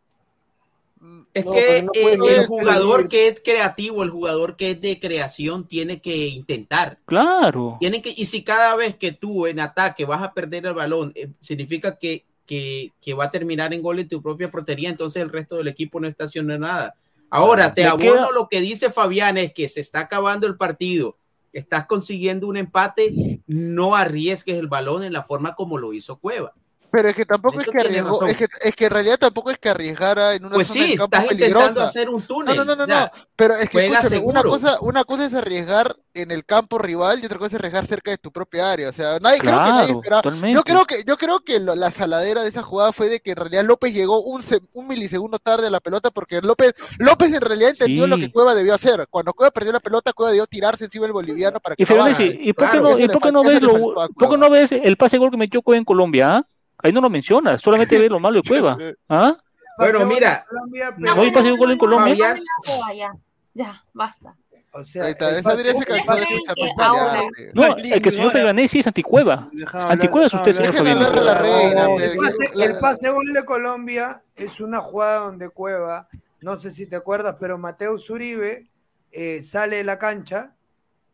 Es No, que no eh, el jugador que es creativo, el jugador que es de creación, tiene que intentar. Claro. Tiene que, y si cada vez que tú en ataque vas a perder el balón, eh, significa que, que, que va a terminar en gol en tu propia portería, entonces el resto del equipo no está haciendo nada. Ahora, te abono queda- lo que dice Fabián, es que se está acabando el partido, estás consiguiendo un empate, no arriesgues el balón en la forma como lo hizo Cueva. Pero es que tampoco es que arriesgó, es que, es que en realidad tampoco es que arriesgara en una Pues zona sí, del campo estás intentando hacer un túnel. No, no, no, no, no. Pero es que escúchame, una cosa, una cosa es arriesgar en el campo rival y otra cosa es arriesgar cerca de tu propia área. O sea, nadie, creo que nadie Claro, esperaba. totalmente. Yo creo que, yo creo que lo- la saladera de esa jugada fue de que en realidad López llegó un, se- un milisegundo tarde a la pelota porque López, López en realidad entendió lo que Cueva debió hacer. Cuando Cueva perdió la pelota, Cueva debió tirarse encima del boliviano para que Y Fernández. ¿y por qué Claro, no, y por qué no ves le lo, faltó a por qué Cueva. no ves el pase gol que metió Cueva en Colombia? ah? Ahí no lo mencionas, solamente ves lo malo de Cueva. ¿Ah? Bueno, mira, ¿No hay pase gol en Colombia? Ya, ya, basta. O sea, Ahí está, el esa ¿Ustedes canción de ahora- ya, No, el que señor Fernández sí es anticueva. Anticueva es usted, señor la reina, El pase, el pase gol de Colombia es una jugada donde Cueva, no sé si te acuerdas, pero Mateo Zuribe eh, sale de la cancha,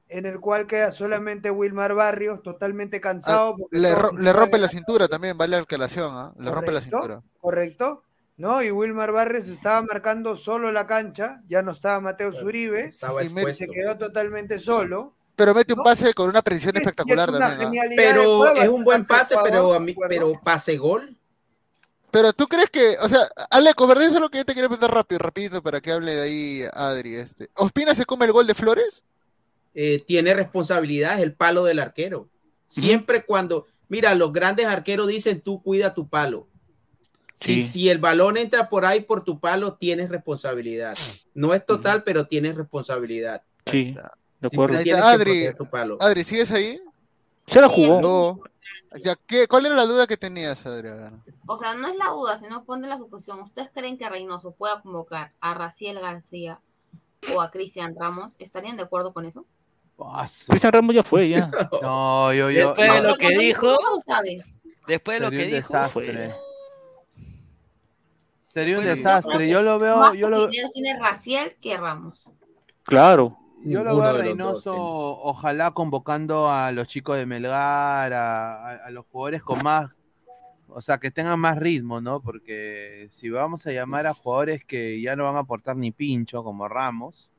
en el cual queda solamente Wilmar Barrios, totalmente cansado. porque Ah, Le, ro- le rompe la cintura también, vale la aclaración, ¿ah? Le rompe la cintura. Correcto, ¿no? Y Wilmar Barrios estaba marcando solo la cancha, ya no estaba Mateo Zuribe, Estaba y expuesto. se quedó totalmente solo. Pero mete un ¿no? pase con una precisión Es- es espectacular una también. ¿ah? genialidad de Pero es un buen pase, pero, a mí- pero pase gol. Pero tú crees que, o sea, Aleco, ¿verdad? Eso es lo que yo te quiero preguntar rápido, rapidito, para que hable de ahí Adri. Este. ¿Ospina se come el gol de Flores? Eh, tiene responsabilidad, es el palo del arquero. Siempre cuando, mira, los grandes arqueros dicen tú cuida tu palo. Si, Sí. si el balón entra por ahí por tu palo, tienes responsabilidad. No es total, pero tienes responsabilidad. Sí, de acuerdo. Adri. proteger tu palo. Adri, ¿sigues ahí? Se la jugó. No. Ya, ¿qué? ¿Cuál era la duda que tenías, Adri? O sea, no es la duda, sino ponte la suposición. ¿Ustedes creen que Reynoso pueda convocar a Raciel García o a Cristian Ramos? ¿Estarían de acuerdo con eso? Cristian Ramos ya fue, ya. No, yo, yo. Después de no, lo que dijo, después de lo sería que un dijo, desastre. Sería un desastre. Yo lo veo, Más yo lo, tiene Raciel que Ramos. Claro. yo lo veo a Reynoso, dos, ojalá convocando a los chicos de Melgar, a, a- a los jugadores con más, o sea, que tengan más ritmo, ¿no? Porque si vamos a llamar a jugadores que ya no van a aportar ni pincho, como Ramos.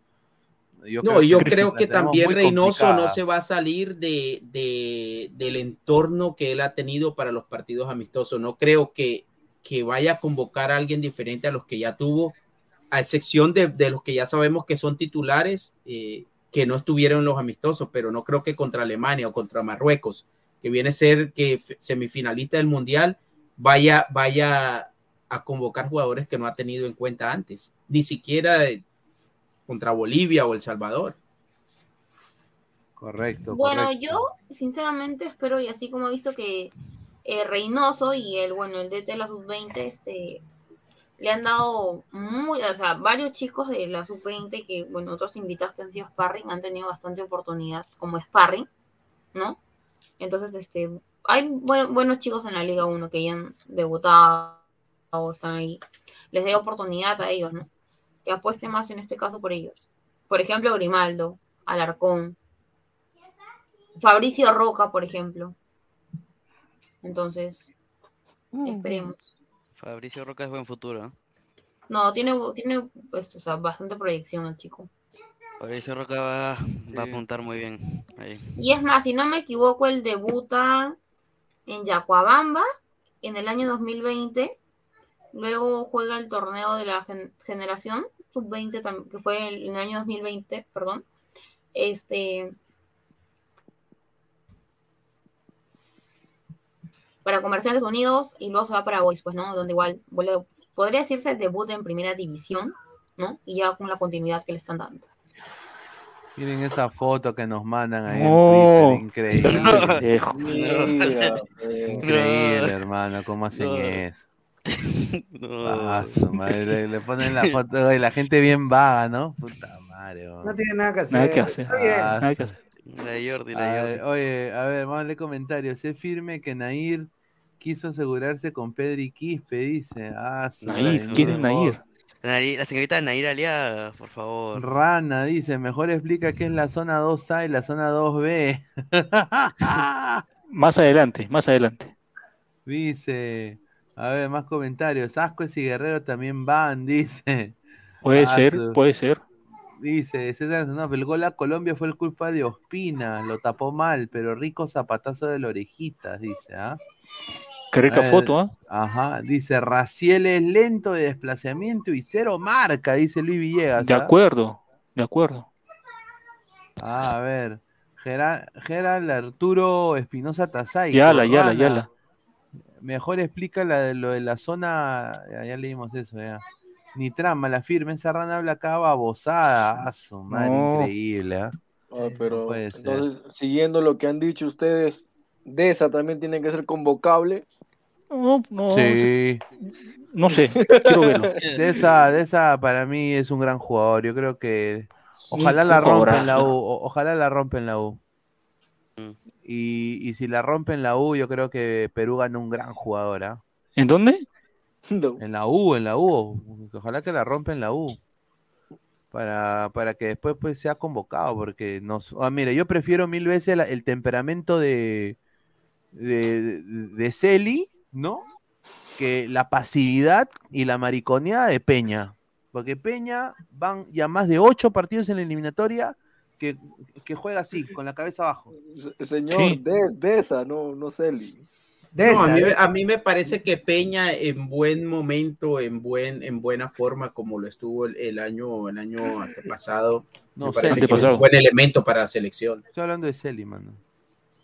Yo no, y yo que creo que también Reynoso no se va a salir de, de- del entorno que él ha tenido para los partidos amistosos. No creo que, que vaya a convocar a alguien diferente a los que ya tuvo, a excepción de, de los que ya sabemos que son titulares, eh, que no estuvieron en los amistosos, pero no creo que contra Alemania o contra Marruecos, que viene a ser que semifinalista del Mundial, vaya, vaya a convocar jugadores que no ha tenido en cuenta antes, ni siquiera de- contra Bolivia o El Salvador. Correcto. Bueno, correcto. yo sinceramente espero, y así como he visto que eh, Reynoso y el, bueno, el DT de la sub-20, este, le han dado muy, o sea, varios chicos de la sub-20 que, bueno, otros invitados que han sido sparring han tenido bastante oportunidad como sparring, ¿no? Entonces, este, hay buen- buenos chicos en la Liga 1 que ya han debutado o están ahí. Les dé oportunidad a ellos, ¿no? Que apuesten más en este caso por ellos. Por ejemplo, Grimaldo, Alarcón, Fabricio Roca, por ejemplo. Entonces, esperemos. Fabricio Roca es buen futuro. ¿eh? No, tiene, tiene pues, o sea, bastante proyección el chico. Fabricio Roca va, va a apuntar muy bien. Ahí. Y es más, si no me equivoco, él debuta en Yacuabamba en el año 2020. Luego juega el torneo de la gen- generación sub-20, tam- que fue en el año 2020, perdón. Este. Para Comerciantes Unidos y luego se va para Boys, pues, ¿no? Donde igual vuelve- podría decirse debut en primera división, ¿no? Y ya con la continuidad que le están dando. Miren esa foto que nos mandan ahí en Twitter, increíble. Increíble, hermano, cómo hacen No. eso. No. Ah, su madre, le, ponen la foto y la gente bien vaga, ¿no? Puta madre. No tiene nada que hacer. Nada que hacer. Está bien. Ah, Nada que hacer. La Jordi, a la ver, Jordi. oye, a ver, vamos a leer comentarios. Es firme que Nair quiso asegurarse con Pedri Quispe, dice. Ah, su Nair, madre, ¿quién es. Nair? Nair- La señorita Nair Aliaga, por favor. Rana dice, mejor explica qué es la zona 2A y la zona 2B. Más adelante, más adelante. Dice, a ver, más comentarios. Ascuez y Guerrero también van, dice. Puede Ah, ser, su- puede ser. Dice César el gol a Colombia fue el culpa de Ospina, lo tapó mal, pero rico zapatazo de la orejita, dice, ¿ah? Qué rica ver, foto, ¿ah? Ajá, dice Raciel es lento de desplazamiento y cero marca, dice Luis Villegas. De ¿ah? acuerdo, de acuerdo. Ah, a ver, Gerard, Gerald Arturo Espinosa Tazay. Yala, yala, yala. Mejor explica la de lo de la zona, ya, ya leímos eso, ya. Ni trama, la firma, esa rana habla acá babosada, a su madre, No. increíble, ¿ah? Ah, pero puede ser. entonces, siguiendo lo que han dicho ustedes, de esa también tiene que ser convocable. No, no. Sí. No sé, quiero verlo. De esa, de esa para mí es un gran jugador. Yo creo que ojalá la rompa en la U. o- Ojalá la rompa en la U. Y, y si la rompe en la U, yo creo que Perú gana un gran jugador. ¿ah? ¿En dónde? En la U, en la U. Ojalá que la rompa en la U. Para, para que después pues, sea convocado. Porque nos. Ah, mira, yo prefiero mil veces la- el temperamento de, de, de Celi, ¿no? Que la pasividad y la mariconeada de Peña. Porque Peña van ya más de ocho partidos en la eliminatoria que, que juega así, con la cabeza abajo. Se- Señor, Sí. de, de esa, no, no Celi. No, a, mí, a mí me parece que Peña en buen momento, en buen, en buena forma, como lo estuvo el, el año, el año antepasado, No, me parece Celi. que es un buen elemento para la selección. Estoy hablando de Celi, mano.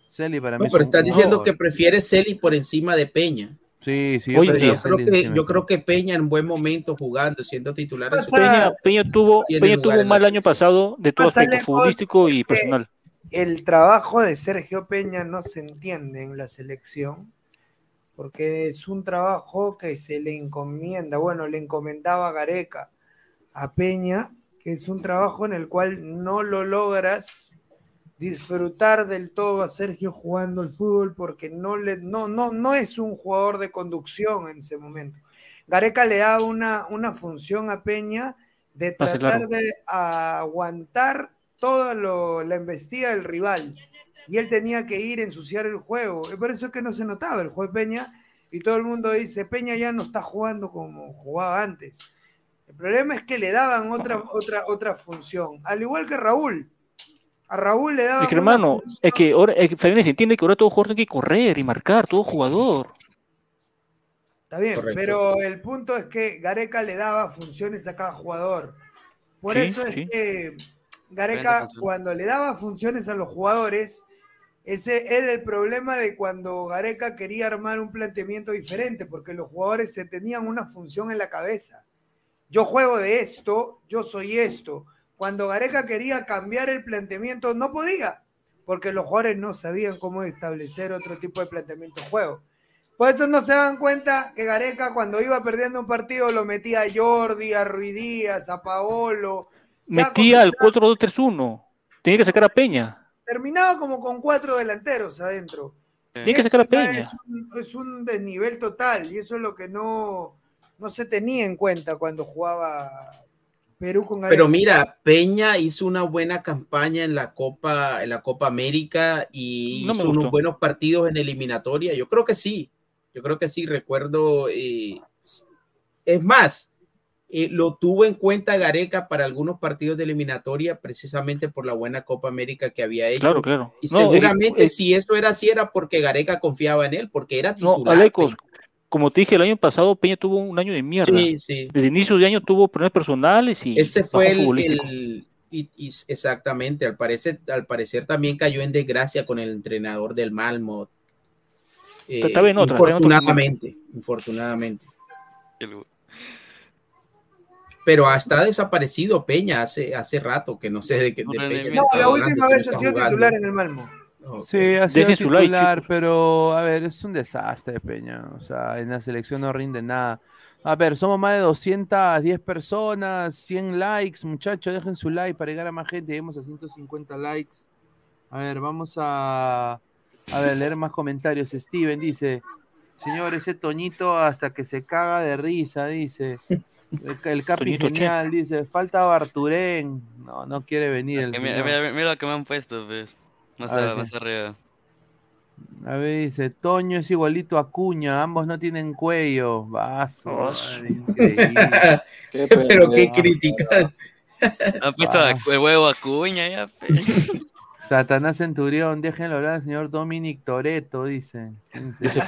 Celi para mí No, es pero un- estás un diciendo que prefiere Celi por encima de Peña. Sí, sí, prefiero yo, creo que, yo creo que Peña en buen momento jugando, siendo titular Peña, Peña tuvo, Peña tuvo un mal año pasado de todo aspecto futbolístico y es que personal. El trabajo de Sergio Peña no se entiende en la selección porque es un trabajo que se le encomienda, bueno, le encomendaba a Gareca a Peña, que es un trabajo en el cual no lo logras disfrutar del todo a Sergio jugando el fútbol porque no, le, no, no, no es un jugador de conducción en ese momento. Gareca le da una, una función a Peña de tratar de aguantar toda lo- la embestida del rival. Y él tenía que ir a ensuciar el juego. Y por eso es que no se notaba el juez Peña. Y todo el mundo dice, Peña ya no está jugando como jugaba antes. El problema es que le daban otra, otra, otra función. Al igual que Raúl. A Raúl le daban Es que hermano, es que ahora, es que Fernández entiende que ahora todo jugador tiene que correr y marcar, todo jugador. Está bien, Correcto. pero el punto es que Gareca le daba funciones a cada jugador. Por Sí, eso es sí. que Gareca, cuando le daba funciones a los jugadores, ese era el problema de cuando Gareca quería armar un planteamiento diferente, porque los jugadores se tenían una función en la cabeza. Yo juego de esto, yo soy esto. Cuando Gareca quería cambiar el planteamiento, no podía, porque los jugadores no sabían cómo establecer otro tipo de planteamiento de juego. Por eso no se dan cuenta que Gareca cuando iba perdiendo un partido lo metía a Jordi, a Ruidíaz, a Paolo. Metía al comenzaba- 4-2-3-1. Tenía que sacar a Peña. terminaba como con cuatro delanteros adentro. Tiene Y que sacar a Peña. Es un, es un desnivel total y eso es lo que no, no se tenía en cuenta cuando jugaba Perú con Gareca. Pero mira, Peña hizo una buena campaña en la Copa, en la Copa América y No hizo unos buenos partidos en eliminatoria. Yo creo que sí. Yo creo que sí. Recuerdo. eh, es más, eh, lo tuvo en cuenta Gareca para algunos partidos de eliminatoria precisamente por la buena Copa América que había hecho. Claro, claro. Y No, seguramente si eso era así era porque Gareca confiaba en él, porque era No, titular. Alecos, como te dije el año pasado, Peña tuvo un año de mierda. Sí, sí. Desde inicio de año tuvo problemas personales y Ese fue el, y- y exactamente, al parecer, al parecer también cayó en desgracia con el entrenador del Malmo. Eh, Está- estaba en otra, estaba en otro infortunadamente, infortunadamente. Pero está desaparecido Peña hace, hace rato que no sé de, qué de Peña. me No, la última no vez ha sido titular en el Malmo. Sí, ha sido Dejen su like, titular, pero a ver, es un desastre, Peña. O sea, en la selección no rinde nada. A ver, somos más de 210 personas, 100 likes, muchachos, dejen su like para llegar a más gente. Lleguemos a 150 likes. A ver, vamos a, a ver, leer más comentarios. Steven dice, señor, ese Toñito hasta que se caga de risa, dice. El, el Capi Toñito, che. genial, dice, falta Barturén. No, no quiere venir el Mira, mira, mira lo que me han puesto, pues. Más, A ver, a- más arriba. A ver, dice, Toño es igualito a Cuña, ambos no tienen cuello. Vaso. Pero qué crítica. Han puesto Ah. el huevo a cuña ya. Satanás Centurión, déjenlo hablar al señor Dominic Toreto, dice.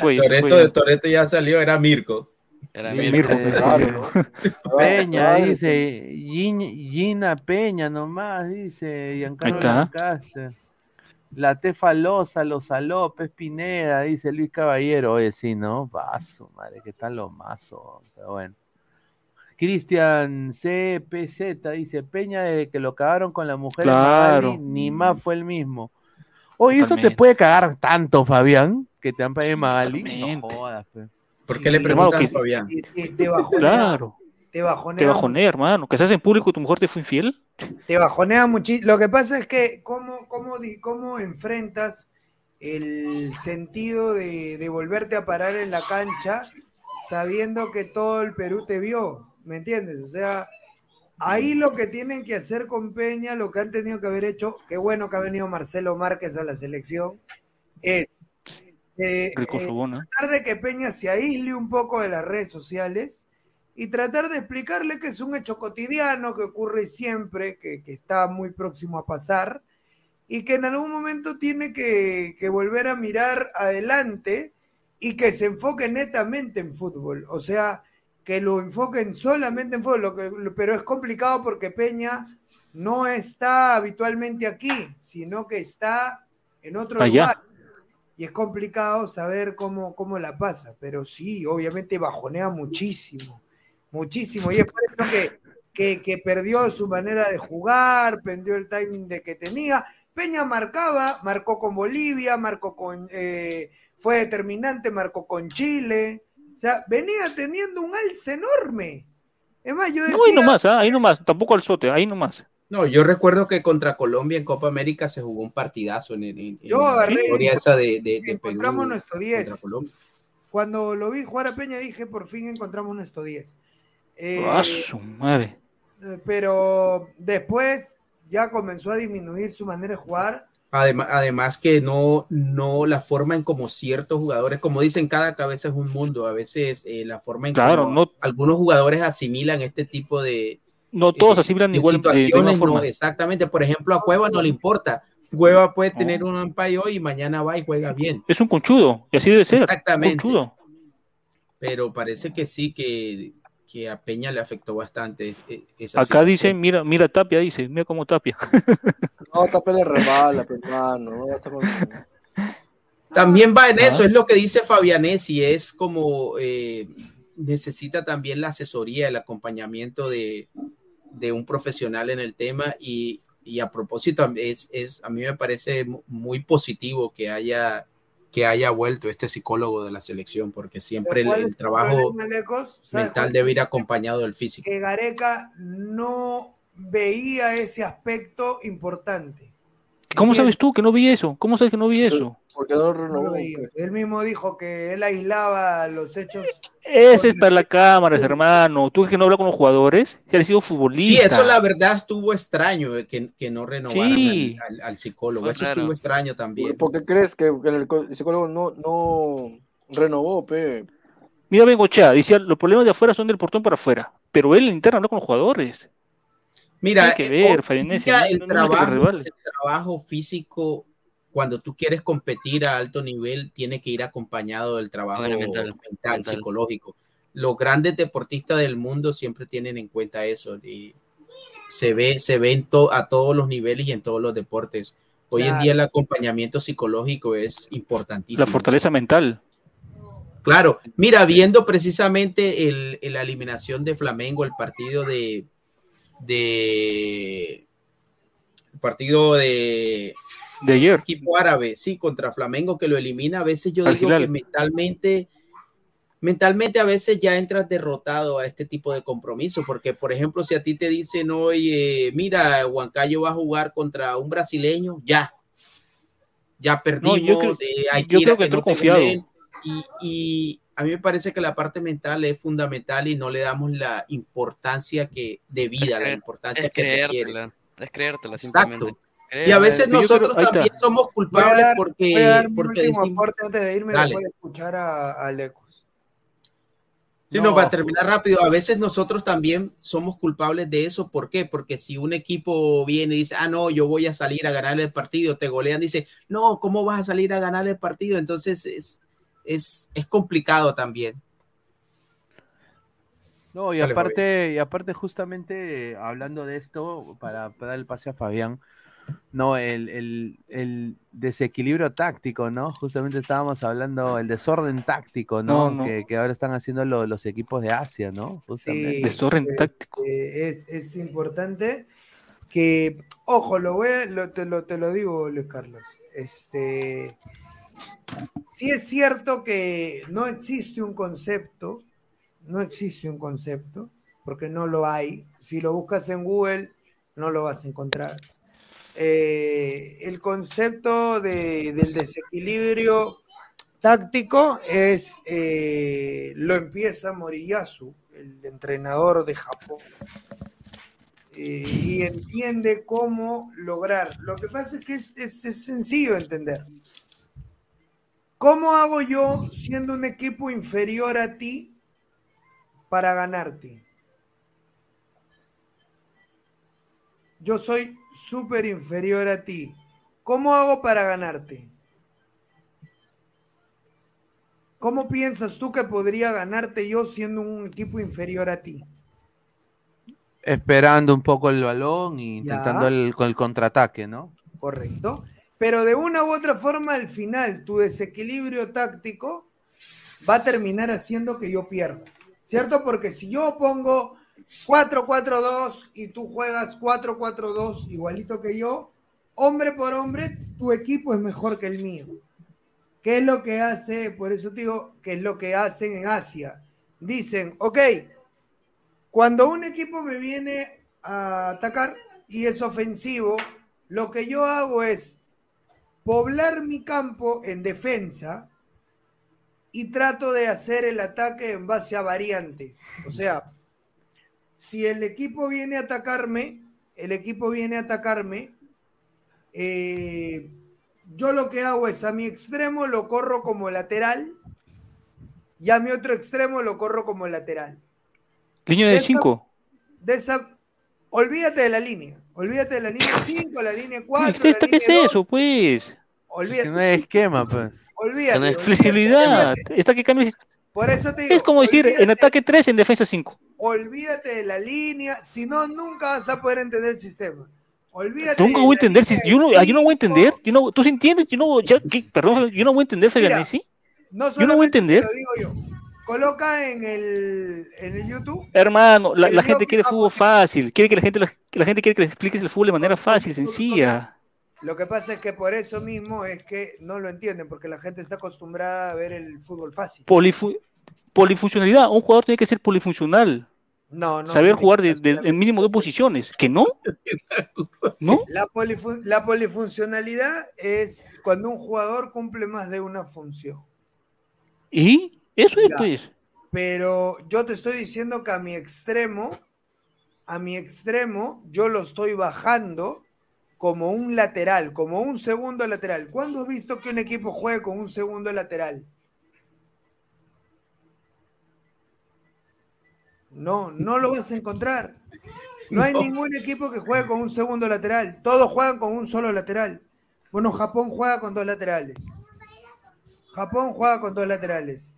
Fue, Toreto, fue. Toreto ya salió, era Mirko. Era Mirko. Peña, Ay, dice, Gin- Gina Peña nomás, dice, Giancarlo Ahí está. Lancaster. La Tefa Loza, Los López Pineda, dice Luis Caballero. Oye, sí, ¿no? Vaso, madre, que están los mazos, pero bueno. Cristian CPZ dice, Peña desde que lo cagaron con la mujer Claro. Magali, ni más fue el mismo. Oye, ¿eso te Totalmente. puede cagar tanto, Fabián? Que te han pedido Magali. No jodas, pe. ¿Por qué le preguntan a Fabián? Te, te- te bajonea, Claro. Te bajonea, Te bajonea, hermano. Que seas en público tu mujer te fue infiel. te bajonea muchísimo. Lo que pasa es que cómo, cómo, cómo enfrentas el sentido de, de volverte a parar en la cancha sabiendo que todo el Perú te vio, ¿me entiendes? O sea, ahí lo que tienen que hacer con Peña, lo que han tenido que haber hecho, qué bueno que ha venido Marcelo Márquez a la selección, es eh, eh, tratar de que Peña se aísle un poco de las redes sociales y tratar de explicarle que es un hecho cotidiano, que ocurre siempre, que, que está muy próximo a pasar y que en algún momento tiene que, que volver a mirar adelante y que se enfoque netamente en fútbol. O sea, que lo enfoquen solamente en fútbol, lo que, lo- pero es complicado porque Peña no está habitualmente aquí, sino que está en otro Allá. lugar y es complicado saber cómo, cómo la pasa, pero sí, obviamente bajonea muchísimo, muchísimo, y es por eso que, que, que perdió su manera de jugar, perdió el timing de que tenía. Peña marcaba, marcó con Bolivia, marcó con, eh, fue determinante, marcó con Chile, o sea, venía teniendo un alce enorme. Es más, yo decía, No, ahí nomás, ¿ah? ahí nomás. Tampoco al sote, ahí nomás. No, yo recuerdo que contra Colombia en Copa América se jugó un partidazo en, en- en Yo la agarré- historia esa de, de, de encontramos Perú nuestro contra 10. Colombia. Cuando lo vi jugar a Peña dije, por fin encontramos nuestro 10. Eh, Ah, su madre. Eh, pero después ya comenzó a disminuir su manera de jugar. Además, además que no, no la forma en como ciertos jugadores, como dicen, cada cabeza es un mundo. A veces eh, la forma en Claro, como no- algunos jugadores asimilan este tipo de, No todos eh, asimilan de igual de, de misma situaciones. no, forma. exactamente. Por ejemplo, a Cueva no le importa. Cueva puede tener un empate hoy y mañana va y juega bien. Es un conchudo, y así debe ser. Exactamente. Conchudo. Pero parece que sí, que, que a Peña le afectó bastante eh, esa Acá situación. dice, mira, mira Tapia, dice, mira cómo Tapia. No, Tapia le rebala, pues, hermano. No vas a con- También va en Ah. eso, es lo que dice Fabianesi, es como eh, necesita también la asesoría, el acompañamiento de, de un profesional en el tema y, y a propósito, es, es, a mí me parece mu- muy positivo que haya, que haya vuelto este psicólogo de la selección, porque siempre el, ¿Cuál el es el trabajo mental debe ir acompañado del físico. Que Gareca no veía ese aspecto importante. ¿Cómo sabes tú que no vi eso? ¿Cómo sabes que no vi eso? Porque no No renovó. Él mismo dijo que él aislaba los hechos. Esa está la cámara, hermano. Tú que no hablas con los jugadores, si eres sido Sí, futbolista. eso la verdad estuvo extraño, eh, que, que no renovaran Sí. al, al- al psicólogo, Fue eso estuvo extraño también. ¿Por qué crees que, que el psicólogo no, no renovó, pe? Mira, Bengochea, decía, los problemas de afuera son del portón para afuera. Pero él en interno habla con los jugadores. Mira, que eh, ver, el, no- trabajo, el trabajo físico, cuando tú quieres competir a alto nivel, tiene que ir acompañado del trabajo Bueno, mental, mental, mental. psicológico. Los grandes deportistas del mundo siempre tienen en cuenta eso y se ve, se ve en to- a todos los niveles y en todos los deportes. Hoy en Claro. día el acompañamiento psicológico es importantísimo. La fortaleza mental. Claro, mira, viendo precisamente el, el- la eliminación de Flamengo, el partido de, de el partido de De ayer. equipo árabe, sí, contra Flamengo que lo elimina, a veces yo Al digo Hilal. que mentalmente, mentalmente a veces ya entras derrotado a este tipo de compromiso, porque por ejemplo, si a ti te dicen, oye, mira, Huancayo va a jugar contra un brasileño, ya, ya perdimos, yo creo- eh, hay yo que creo que no entró te confiado. Y, y a mí me parece que la parte mental es fundamental y no le damos la importancia que de vida, la importancia Es que requiere. creértela. Es creértela, Exacto. simplemente. Y a veces creo- nosotros está. también somos Voy a culpables dar, porque, voy a dar porque último decimos- aporte antes de irme después de escuchar a, a Lecos. Sí, no, para terminar rápido, a veces nosotros también somos culpables de eso. ¿Por qué? Porque si un equipo viene y dice, ah, no, yo voy a salir a ganar el partido, te golean, dice, no, ¿cómo vas a salir a ganar el partido? Entonces es, es, es complicado también. No, y Dale, aparte, y aparte justamente eh, hablando de esto, para, para dar el pase a Fabián, no, el, el, el desequilibrio táctico, ¿no? Justamente estábamos hablando, el desorden táctico, ¿no? No, no. Que, que ahora están haciendo lo- los equipos de Asia, ¿no? Justamente. este, es, es importante que, ojo, lo voy a- lo- te, lo, te lo digo, Luis Carlos. Este, sí es cierto que no existe un concepto, no existe un concepto, porque no lo hay. Si lo buscas en Google, no lo vas a encontrar. Eh, el concepto de- del desequilibrio táctico es eh, lo empieza Moriyasu, el entrenador de Japón, eh, y entiende cómo lograr. Lo que pasa es que es, es- sencillo de entender. ¿Cómo hago yo siendo un equipo inferior a ti para ganarte? Yo soy súper inferior a ti. ¿Cómo hago para ganarte? ¿Cómo piensas tú que podría ganarte yo siendo un equipo inferior a ti? Esperando un poco el balón y intentando el, el contraataque, ¿no? Correcto. Pero de una u otra forma, al final, tu desequilibrio táctico va a terminar haciendo que yo pierda. ¿Cierto? Porque si yo pongo 4-4-2 y tú juegas 4-4-2 igualito que yo, hombre por hombre, tu equipo es mejor que el mío. ¿Qué es lo que hace? Por eso digo, que es lo que hacen en Asia. Dicen, ok, cuando un equipo me viene a atacar y es ofensivo, lo que yo hago es poblar mi campo en defensa y trato de hacer el ataque en base a variantes. O sea, si el equipo viene a atacarme, el equipo viene a atacarme, eh, yo lo que hago es a mi extremo lo corro como lateral y a mi otro extremo lo corro como lateral. Línea de Esa- 5. De esa, olvídate de la línea, olvídate de la línea 5, la línea 4, ¿Qué, la línea es 2, eso, pues? olvídate. No hay esquema, pues. Olvídate, olvídate, Flexibilidad. olvídate. Está que cambies. Por eso te digo, Es como decir, en ataque 3, en defensa 5. olvídate de la línea, si no, nunca vas a poder entender el sistema. Olvídate Nunca de voy a la entender. Si, yo, no, ah, yo no voy a entender. Yo no, ¿Tú sí entiendes? Yo no, ya, ¿qué? perdón, yo no voy a entender, Mira, Fabián, ¿sí? No Yo no voy a solamente te entender. lo digo yo. Coloca en el, en el YouTube. Hermano, la, gente quiere fútbol fácil. Quiere que la gente, la, gente quiere que les expliques el fútbol de manera fácil, sencilla. Lo que pasa es que por eso mismo es que no lo entienden, porque la gente está acostumbrada a ver el fútbol fácil. Polifu- polifuncionalidad. Un jugador tiene que ser polifuncional. No, no. Saber jugar de, en mínimo dos posiciones. ¿Que no? ¿No? La, polifun- la polifuncionalidad es cuando un jugador cumple más de una función. ¿Y? Eso es, Ya. pues. Pero yo te estoy diciendo que a mi extremo, a mi extremo, yo lo estoy bajando como un lateral, como un segundo lateral. ¿Cuándo has visto que un equipo juegue con un segundo lateral? No, no lo vas a encontrar. No hay No. ningún equipo que juegue con un segundo lateral. Todos juegan con un solo lateral. Bueno, Japón juega con dos laterales. Japón juega con dos laterales.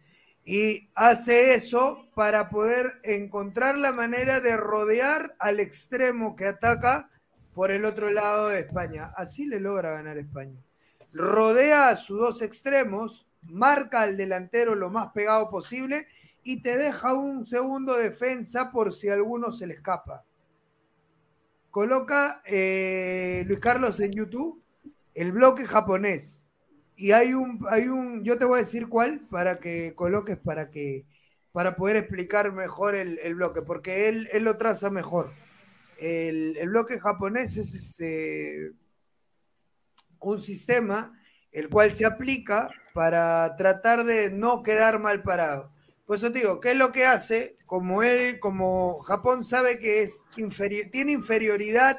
Y hace eso para poder encontrar la manera de rodear al extremo que ataca por el otro lado de España. Así le logra ganar España. Rodea a sus dos extremos, marca al delantero lo más pegado posible y te deja un segundo defensa por si alguno se le escapa. Coloca eh, Luis Carlos en YouTube el bloque japonés. Y hay un, hay un, yo te voy a decir cuál para que coloques para que, para poder explicar mejor el, bloque, porque él, él lo traza mejor. El, el bloque japonés es este, un sistema el cual se aplica para tratar de no quedar mal parado. Por eso te digo, ¿qué es lo que hace? Como él, como Japón sabe que es inferi- tiene inferioridad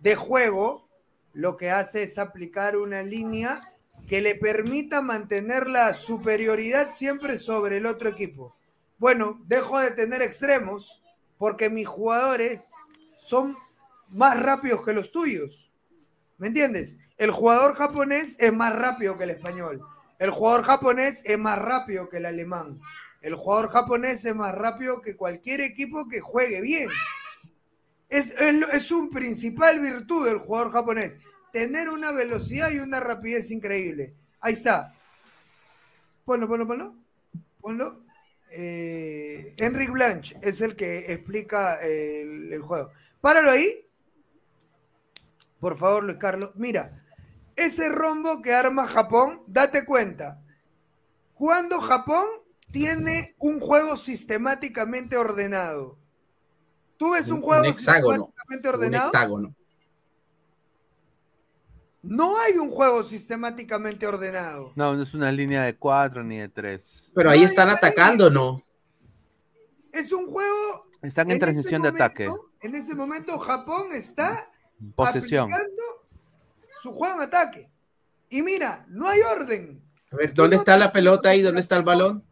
de juego, lo que hace es aplicar una línea que le permita mantener la superioridad siempre sobre el otro equipo. Bueno, dejo de tener extremos porque mis jugadores son más rápidos que los tuyos. ¿Me entiendes? El jugador japonés es más rápido que el español. El jugador japonés es más rápido que el alemán. El jugador japonés es más rápido que cualquier equipo que juegue bien. Es, es, un principal virtud del jugador japonés. Tener una velocidad y una rapidez increíble. Ahí está. Ponlo, ponlo, ponlo. Ponlo. Eh, Enric Blanche es el que explica el, el juego. Páralo ahí. Por favor, Luis Carlos. Mira, ese rombo que arma Japón, date cuenta. Cuando Japón tiene un juego sistemáticamente ordenado. ¿Tú ves un, Un- juego un hexágono. sistemáticamente Un ordenado? hexágono. No hay un juego sistemáticamente ordenado. No, no es una línea de cuatro ni de tres. Pero ahí están atacando, ¿no? Es un juego. Están en ese transición de momento- ataque. En ese momento Japón está Posesión. aplicando su juego en ataque. Y mira, no hay orden. A ver, ¿dónde está la pelota ahí? ¿Dónde está el balón?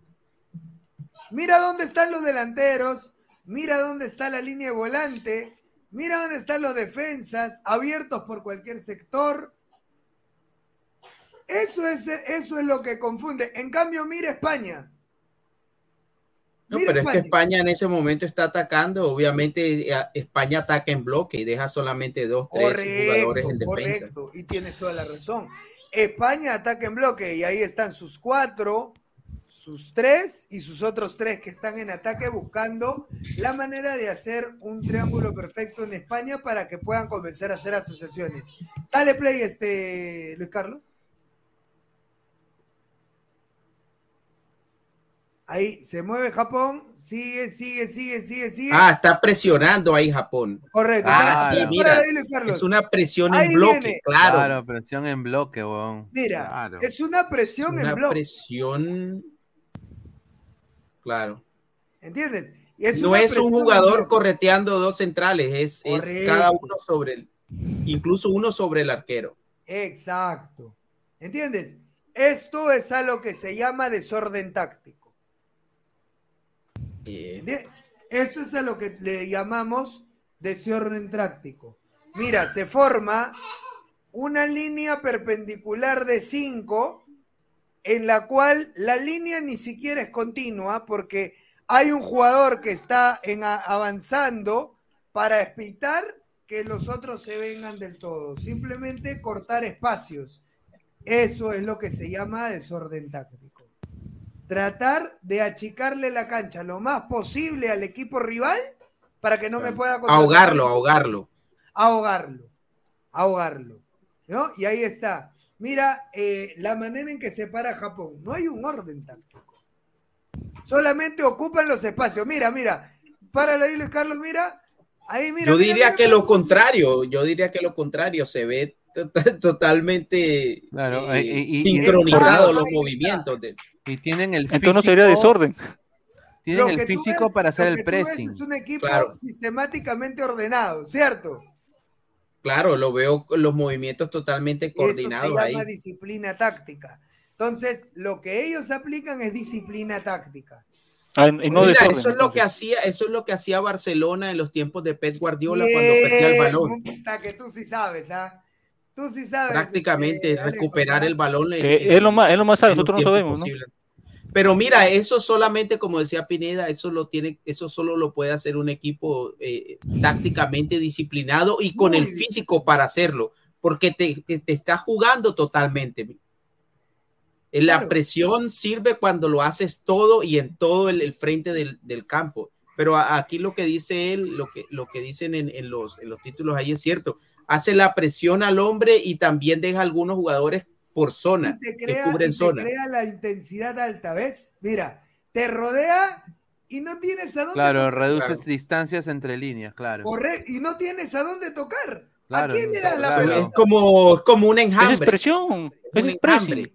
Mira dónde están los delanteros, mira dónde está la línea de volante, mira dónde están los defensas, abiertos por cualquier sector. Eso es, eso es lo que confunde. En cambio, mira España. No, Mira pero es que España. España en ese momento está atacando. Obviamente, eh, España ataca en bloque y deja solamente dos, tres jugadores en defensa. correcto. Y tienes toda la razón. España ataca en bloque y ahí están sus cuatro, sus tres y sus otros tres que están en ataque buscando la manera de hacer un triángulo perfecto en España para que puedan comenzar a hacer asociaciones. Dale play, este Luis Carlos. Ahí se mueve Japón, sigue, sigue, sigue, sigue, sigue. Ah, está presionando ahí Japón. Correcto. Ah, mira, es una presión Ahí en bloque, viene. claro. Claro, presión en bloque, weón. Mira, Claro. es una presión Una en bloque. presión. Claro. ¿Entiendes? Y es no una es un jugador correteando dos centrales, es, es cada uno sobre el, incluso uno sobre el arquero. Exacto. ¿Entiendes? Esto es a lo que se llama desorden táctico. ¿Entiendes? Esto es a lo que le llamamos desorden táctico. Mira, se forma una línea perpendicular de 5 en la cual la línea ni siquiera es continua porque hay un jugador que está avanzando para evitar que los otros se vengan del todo. Simplemente cortar espacios. Eso es lo que se llama desorden táctico. Tratar de achicarle la cancha lo más posible al equipo rival para que no me pueda. Ahogarlo, ahogarlo. Ahogarlo. Ahogarlo. ¿No? Y ahí está. Mira eh, la manera en que se para Japón. No hay un orden táctico. Solamente ocupan los espacios. Mira, mira. Páralo ahí, Luis Carlos, mira. Ahí, mira. Yo mira, diría mira, que mira. lo contrario, yo diría que lo contrario, se ve totalmente Claro, eh, y- y- y- sincronizados y- los movimientos. de- Y tienen el Entonces no sería desorden. Tienen el físico ves- para hacer lo el que tú ves pressing. Es un equipo Claro. sistemáticamente ordenado, ¿cierto? Claro, lo veo con los movimientos totalmente Eso coordinados se ahí. llama disciplina táctica. Entonces, lo que ellos aplican es disciplina táctica. Ah, y no Mira, desorden, eso es lo que hacía, eso es lo que hacía Barcelona en los tiempos de Pep Guardiola cuando perdía el balón. que tú sí sabes, ¿ah? Tú sí sabes. Prácticamente este, recuperar el balón. en- es lo más, es lo más nosotros no sabemos, ¿no? Pero mira, eso solamente, como decía Pineda, eso lo tiene, eso solo lo puede hacer un equipo eh, tácticamente disciplinado y con Muy el físico para hacerlo, porque te, te, te está jugando totalmente. La Claro. presión sirve cuando lo haces todo y en todo el, el frente del, del campo. Pero a- aquí lo que dice él, lo que, lo que dicen en, en los, en los títulos ahí es cierto. Hace la presión al hombre y también deja algunos jugadores por zona, te que crea, cubren y te zona. crea la intensidad alta, ¿ves? Mira, te rodea y no tienes a dónde Claro, tocar. reduces distancias entre líneas, claro. Corre- y no tienes a dónde tocar. Claro, ¿A quién le das la claro. pelota? Es como, es como un Es enjambre. expresión, es Un expressing.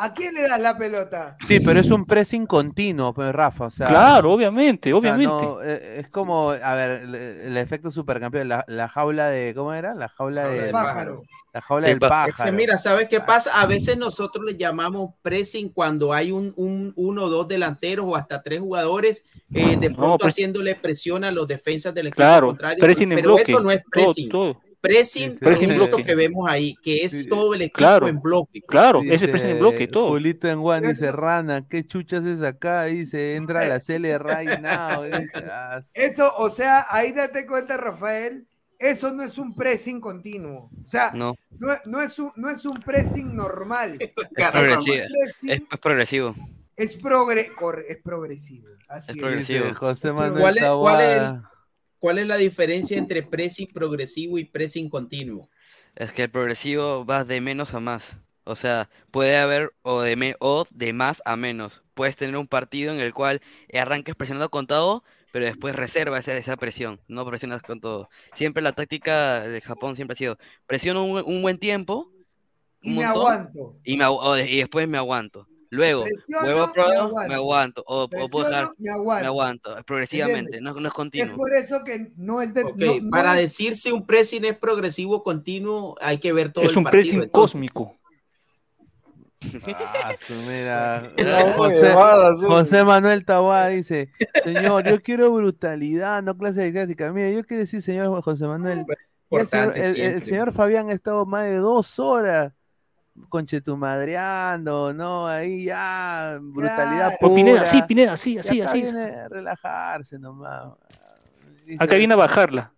¿A quién le das la pelota? Sí, pero es un pressing continuo, pues, Rafa. O sea, Claro, obviamente, o sea, obviamente. no, eh, es como, a ver, el, el efecto supercampeón, la, la jaula de, ¿cómo era? La jaula Jaula del del pájaro. La jaula del Es que pájaro. mira, ¿sabes qué pasa? A veces nosotros le llamamos pressing cuando hay un, un uno o dos delanteros o hasta tres jugadores eh, de pronto haciéndole presión a los defensas del equipo Claro, contrario. pressing en pero bloque, eso no es todo, pressing. todo. Pressing Sí, Pressing esto bloque. que vemos ahí, que es todo el equipo Claro, en bloque. claro, Dice, ese es pressing en bloque y todo. Julito en Juan dice, Rana, ¿qué chuchas es acá? Dice, entra a la CL right now. Dice, ah, Eso, o sea, ahí date cuenta, Rafael, eso no es un pressing continuo. O sea, No. no, no es, un, no es un pressing normal. Es progresivo. Pressing Es, es progresivo. es, progre- es progresivo. Así Es es. progresivo. Dice José Manuel ¿Cuál es, cuál, es, Taboada. Cuál es la diferencia entre pressing progresivo y pressing continuo? Es que el progresivo va de menos a más. O sea, puede haber o de, me- o de más a menos. Puedes tener un partido en el cual arranques presionando con todo, pero después reserva esa, esa presión. No presionas con todo. Siempre la táctica de Japón siempre ha sido presiono un, un buen tiempo. Y un me montón, aguanto. Me y después me aguanto. Luego, vuelvo a me aguanto. me aguanto. O, o puedo dejar, me aguanto. me aguanto. Progresivamente, no, no es Es continuo. por eso que no es de. Ok, no- no para es- decir si un pressing es progresivo continuo, hay que ver todo Es el un partido. pressing entonces. cósmico. Ah, mira. No, José, Manuel Taboada dice, señor, yo quiero brutalidad, no clase de táctica. Mira, yo quiero decir, señor José Manuel, el, señor, Importante el- el siempre. señor Fabián ha estado más de dos horas conchetumadreando, ¿no? Ahí ya, brutalidad Pineda, sí, Pineda, sí, así, así. viene a relajarse nomás. Acá viene a bajarla.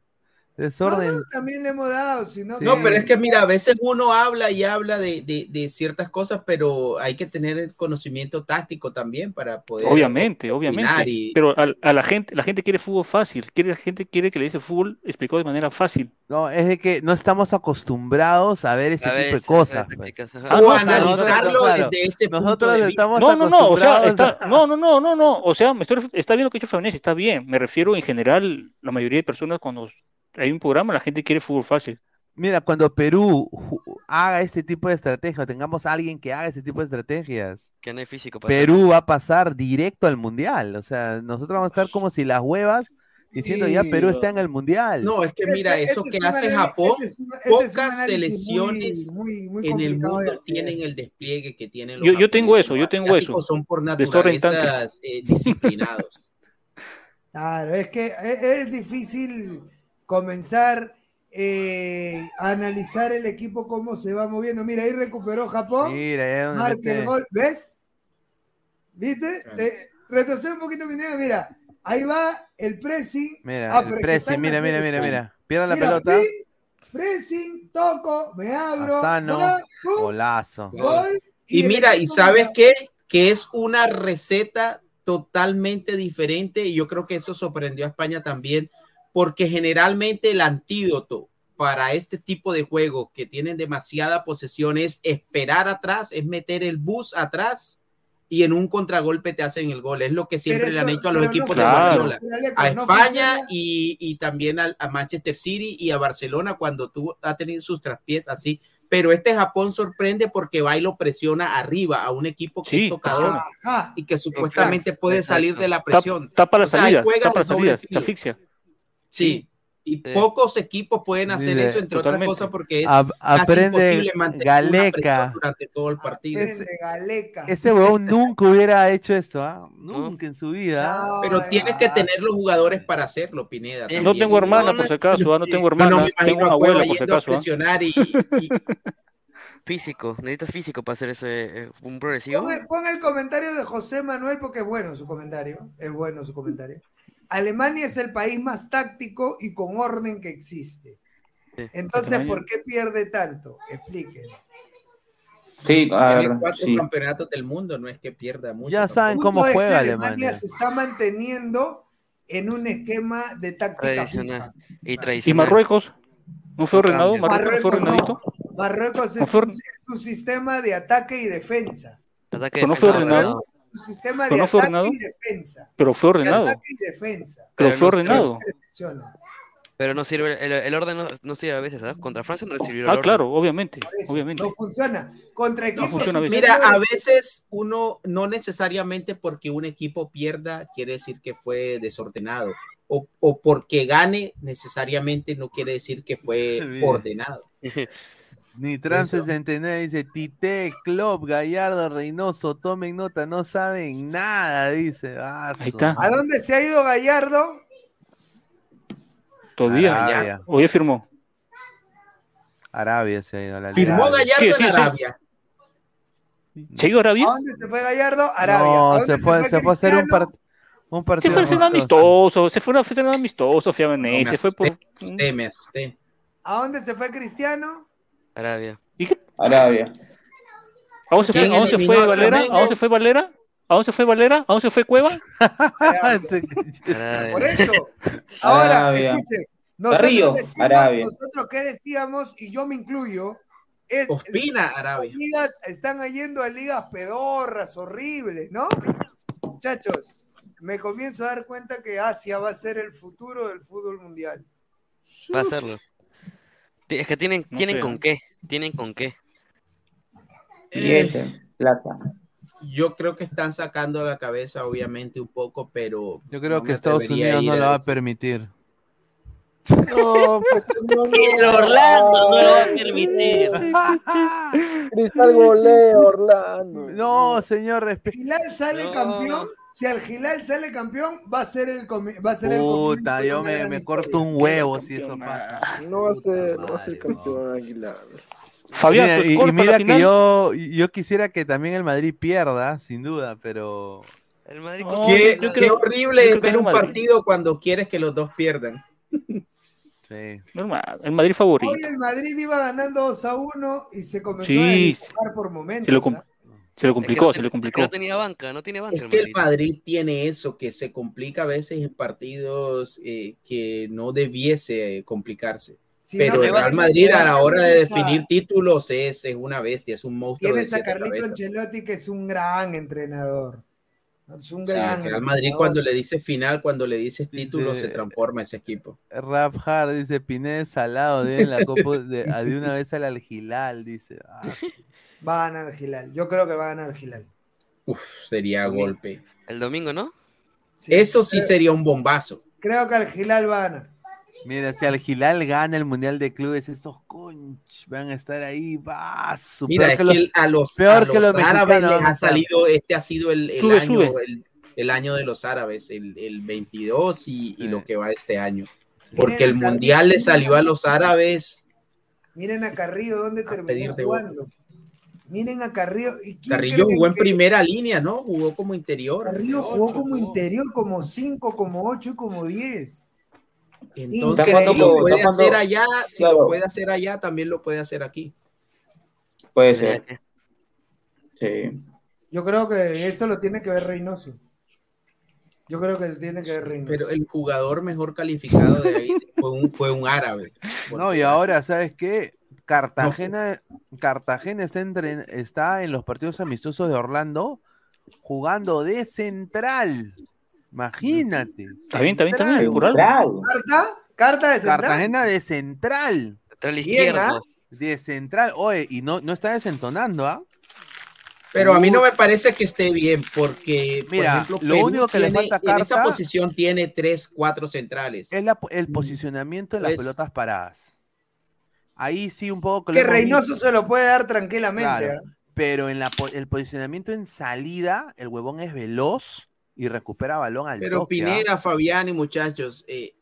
Desorden. También le hemos dado, si no. No, pero es que mira, a veces uno habla y habla de, de- de ciertas cosas, pero hay que tener el conocimiento táctico también para poder. Obviamente, obviamente. y- Pero a, a la gente, la gente quiere fútbol fácil. Quiere, la gente quiere que le dice fútbol explicado de manera fácil. No, es de que no estamos acostumbrados a ver este A ver, tipo de esas- cosas. pues. Ah, o no, analizarlo claro, desde este punto Nosotros de vista. estamos No, no, no, o sea, acostumbrados está, no, no, no, no, no, o sea, me estoy, está bien lo que ha dicho Fabián, está bien. Me refiero en general, la mayoría de personas cuando hay un programa, la gente quiere fútbol fácil. Mira, cuando Perú haga este tipo de estrategia, o tengamos a alguien que haga este tipo de estrategias, Que no hay físico para Perú va a pasar directo al mundial. O sea, nosotros vamos a estar como si las huevas diciendo ya Perú no. está en el mundial. No, es que mira, Este- eso este que hace Japón, este este pocas selecciones muy- muy- muy en el mundo tienen el despliegue que tienen los Yo, yo tengo eso, yo tengo eso. son por Desorden naturaleza eh, disciplinados. Claro, es que es, es difícil comenzar eh, a analizar el equipo cómo se va moviendo. Mira, ahí recuperó Japón. Mira, marca el gol. ¿Ves? ¿Viste? Te- retrocede un poquito mi negro, Mira, ahí va el pressing. Mira, Ah, el pressing, mira, mira, mira, mira. Pierda la Mira, pelota. pin, pressing, toco, me abro. Sano, golazo. gol, Y mira, ¿y sabes qué? Que es una receta totalmente diferente y yo creo que eso sorprendió a España también, porque generalmente el antídoto para este tipo de juego que tienen demasiada posesión es esperar atrás, es meter el bus atrás y en un contragolpe te hacen el gol. Es lo que siempre Pero le han hecho a los pero no equipos de Guardiola. Aleco, A España y, y también al- a, Manchester City y a Barcelona cuando tú ha tenido sus traspiés así. Pero este Japón sorprende porque va y lo presiona arriba a un equipo que Sí, es tocador Ajá. y que supuestamente puede exacto. salir de la presión. Tapa O sea, tapa el las doble salidas, filo. se asfixia. Sí. Y Sí. pocos equipos pueden hacer Dice, eso, entre totalmente. otras cosas, porque es Ap- casi imposible mantener una Galeca. presión durante todo el partido. Aprende, Galeca. Ese huevón nunca hubiera hecho esto, ¿ah? Nunca en su vida. No, Pero tienes que tener los jugadores para hacerlo, Pineda. No tengo hermana, por si acaso, ah, no tengo No, no, hermana, imagino tengo una a abuela, por si a acaso. ah. presionar y, y- Físico, necesitas físico para hacer ese eh, un progresivo. Pon, pon el comentario de José Manuel porque es bueno su comentario. Es bueno su comentario. Alemania es el país más táctico y con orden que existe. Entonces. ¿por qué pierde tanto? Expliquen. Sí, a ver, tiene cuatro sí. campeonatos del mundo, no es que pierda mucho. Ya saben cómo punto es que juega Alemania Alemania. se está manteniendo en un esquema de táctica Tradicional. Y ¿Y tradicional. Marruecos? ¿No fue No ordenado? ¿Marruecos no fue Marruecos no. Marruecos No es fue un, or- es un sistema de ataque y defensa. Ataque Pero no fue ordenado. sistema Pero de no fue ataque ordenado. y defensa. Pero fue De ordenado. ataque y defensa. Pero Pero fue no- ordenado. Pero no sirve, el, el orden no, no sirve a veces, ¿sabes? Contra Francia no sirvió el Ah, orden. claro, obviamente, eso, obviamente. No funciona. Contra equipos funciona a veces. Mira, a veces uno no necesariamente porque un equipo pierda quiere decir que fue desordenado. O, o porque gane necesariamente no quiere decir que fue ordenado. Nitram Eso. 69 dice, Tite, Klopp, Gallardo, Reynoso, tomen nota, no saben nada, dice. Ah, Ahí su está. ¿A dónde se ha ido Gallardo? Todavía. Arabia. Hoy firmó. Arabia se ha ido a la Firmó. Gallardo Sí, en sí, sí. Arabia. ¿Se ha ido a Arabia? ¿A dónde se fue Gallardo? Arabia. ¿A No, se fue, se fue a hacer un, Cristiano? part- un Se partido fue a hacer amistoso. amistoso, se fue a hacer amistoso, Fiabanés, No, me se fue por... me asusté, me asusté. ¿A dónde se fue Cristiano? Arabia. ¿Y qué? Arabia. ¿A dónde se fue, ¿Quién a dónde se eliminó fue Valera? ¿A dónde se fue Valera? ¿A dónde se fue Valera? ¿A dónde se fue Cueva? Por eso. Ahora, Arabia. escuchen. Nosotros, decimos, Arabia. nosotros qué decíamos, y yo me incluyo, es, Ospina, es- Arabia. ligas están yendo a ligas pedorras, horribles, ¿no? Muchachos, me comienzo a dar cuenta que Asia va a ser el futuro del fútbol mundial. Va a hacerlo. Es que tienen, No tienen sé. con qué. Tienen con qué. Billete, plata. Yo creo que están sacando la cabeza, obviamente, un poco, pero. Yo creo no que Estados Unidos no lo va a permitir. No, pues no, no. Pero Orlando no lo va a permitir. Cristal golea Orlando. No, señor, respeto. Gilal sale No. campeón. Si al Gilal sale campeón, va a ser el va a ser el Puta, de yo me, corto un huevo si eso pasa. No va a ser, no va a Madre, ser campeón Aguilar. Fabián, Mira, y, y mira que yo, yo quisiera que también el Madrid pierda, sin duda, pero El Madrid No, con- Qué, yo qué creo- horrible yo creo ver un Madrid. partido cuando quieres que los dos pierdan. sí. Normal, el Madrid favorito. Hoy el Madrid iba ganando 2 a 1 y se comenzó Sí. a desdibujar por momentos. Se lo, se Es que complicó, no se ten- le complicó. no tenía banca, no tiene banca Es el que el Madrid. Madrid tiene eso, que se complica a veces en partidos eh, que no debiese eh, complicarse. Si Pero no, el Real Madrid a la hora de a- definir títulos es, es una bestia, es un monstruo. Tienes a Carlito. Ancelotti, que es un gran entrenador. Es un Sí, gran el Real Madrid entrenador. cuando le dice final, cuando le dice título, Dice- se transforma ese equipo. Rap Hard dice Pineda salado, de la copa de, una vez al Algilal, dice. Ah, Va a ganar Gilal. Yo creo que va a ganar Gilal. Uf, sería golpe. El domingo, ¿no? Sí, Eso sí creo- sería un bombazo. Creo que al Gilal va a ganar. Mira, si Algilal gana el Mundial de Clubes, esos conch van a estar ahí, va, Mira, peor es que los- a los, peor a que los los árabes mexicanos les ha salido, este ha sido el, el Sube, año, sube. El, el año de los árabes, el, el 22 y, lo que va este año. Miren Porque el mundial le salió a los árabes. Miren a Carrillo, ¿dónde terminó jugando? Miren a Carrillo. ¿Y quién Carrillo jugó en que- primera línea, ¿no? Jugó como interior. Carrillo jugó como interior, como 5, como 8 y como 10. Entonces, si lo puede hacer allá, si claro. lo puede hacer allá, también lo puede hacer aquí. Puede ser. Sí. Yo creo que esto lo tiene que ver Reynoso. Yo creo que lo tiene que ver Reynoso. Pero el jugador mejor calificado de ahí fue un, fue un árabe. No, y ahora, ¿sabes qué? Cartagena, Cartagena está, entre- está en los partidos amistosos de Orlando jugando de central. Imagínate. Está bien, está bien, está bien, central. por algo. Claro. ¿Carta? ¿Carta de central? Cartagena de central. Central. ¿ah? De central. Oye, y no, no está desentonando, ¿ah? Pero a mí no me parece que esté bien, porque, Mira, por ejemplo, lo Perú único que le tiene- falta a en esa Carta- posición tiene tres, cuatro centrales. Es la- el posicionamiento de las Pues- pelotas paradas. Ahí sí un poco. Que Reynoso visto. se lo puede dar tranquilamente. Claro, ¿ah? pero en la, el posicionamiento en salida, el huevón es veloz y recupera balón al Pero toque, ¿ah? Pineda, Fabián y muchachos, eh,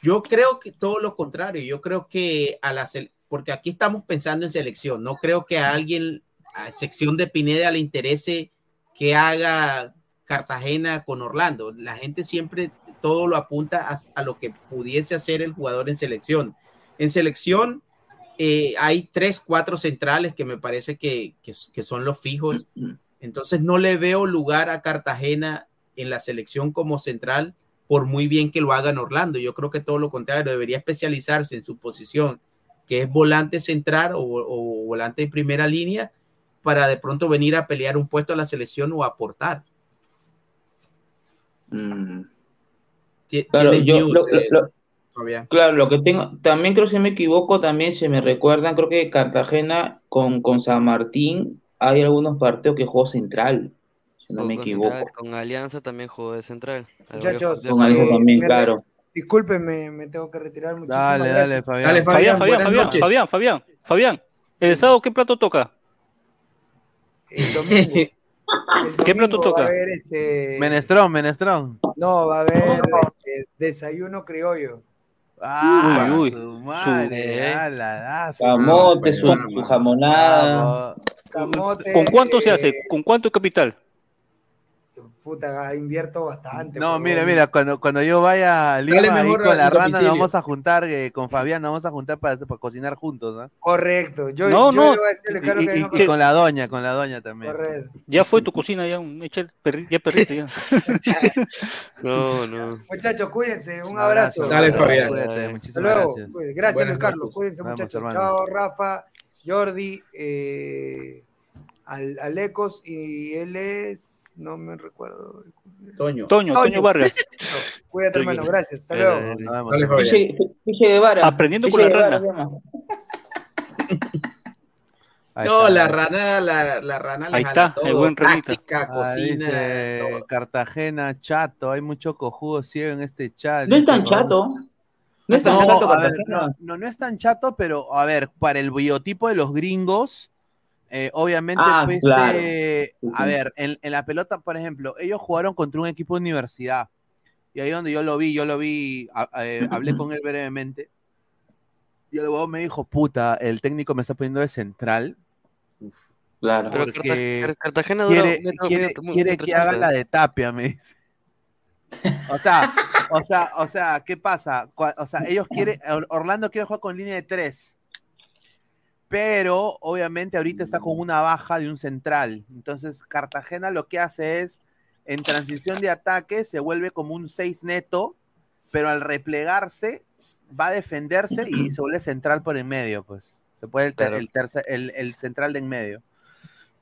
yo creo que todo lo contrario. Yo creo que a la porque aquí estamos pensando en selección. No creo que a alguien, a sección de Pineda, le interese que haga Cartagena con Orlando. La gente siempre todo lo apunta a, a lo que pudiese hacer el jugador en selección. En selección eh, hay tres, cuatro centrales que me parece que, que- que son los fijos. Entonces no le veo lugar a Cartagena en la selección como central, por muy bien que lo haga en Orlando. Yo creo que todo lo contrario, debería especializarse en su posición, que es volante central o, o volante de primera línea, para de pronto venir a pelear un puesto a la selección o aportar. Mm. Claro, yo lo, Claro, lo que tengo, también creo si me equivoco, también se me recuerdan, creo que Cartagena con, con San Martín hay algunos partidos que jugó central, si no me equivoco. Central, Con Alianza también jugó de central. Muchachos, Con Alianza eh, también, me- claro. Discúlpenme, me tengo que retirar. Muchísimas Dale, dale. Fabián. Fabián, Fabián, Fabián, Fabián, Fabián, Fabián. ¿El sábado qué plato toca? El domingo. El ¿Qué plato toca? Va a haber este. Menestrón, menestrón. No, va a haber este, desayuno criollo. Ah, Uy, uy. su madre, Eh. ala, su- Camote, su, su jamonada. Camote. ¿Con cuánto se hace? ¿Con cuánto capital? Puta, invierto bastante. No, por mira, mira, cuando, cuando yo vaya a Lima ahí con la rana nos vamos a juntar eh, con Fabián, nos vamos a juntar para, para cocinar juntos, ¿no? Correcto. Yo, No, yo no. voy a decir a Carlos Y, que y- y con- la doña, con la doña también. Correcto. Ya fue tu cocina, ya, un- echa el perri- ya perrito, ya. No, no. Muchachos, cuídense. Un Un abrazo. abrazo, Dale, Fabián. Cuídate, muchísimas luego. gracias. Cuídense. Gracias, Buenas Luis Carlos. noches. Cuídense, Vamos, muchachos. hermano. Chao, Rafa, Jordi, eh, Al- Alecos y él es. No me recuerdo. Toño. Toño, Toño Vargas. Cuídate, Toño. hermano. Gracias. Hasta luego. eh. Fabián. Fiche, Fiche Guevara. Aprendiendo Fiche con la Guevara rana. No, la rana, la, la rana Ahí jala está, todo. el buen. Táctica, Ah, cocina, dice todo. Cartagena, chato, hay mucho cojudo ciego en este chat. No es tan chato. No es tan No, chato ver, no, no, no es tan chato, pero a ver, para el biotipo de los gringos, eh, obviamente, Ah, pues, claro. eh, a ver, en, en la pelota, por ejemplo, ellos jugaron contra un equipo de universidad. Y ahí donde yo lo vi, yo lo vi, a- a- eh, hablé con él brevemente. Y el huevón me dijo, puta, el técnico me está poniendo de central. Claro. Pero Cartagena dura quiere, quiere- muy- quiere metro que haga la de Tapia, me dice. O sea, o sea, o sea, ¿qué pasa? O sea, ellos quieren, Or- Orlando quiere jugar con línea de tres. Pero obviamente ahorita está con una baja de un central. Entonces, Cartagena lo que hace es, en transición de ataque, se vuelve como un 6 neto, pero al replegarse, va a defenderse y se vuelve central por en medio, pues. Se puede el, ter- Claro. el, tercer- el- el central de en medio.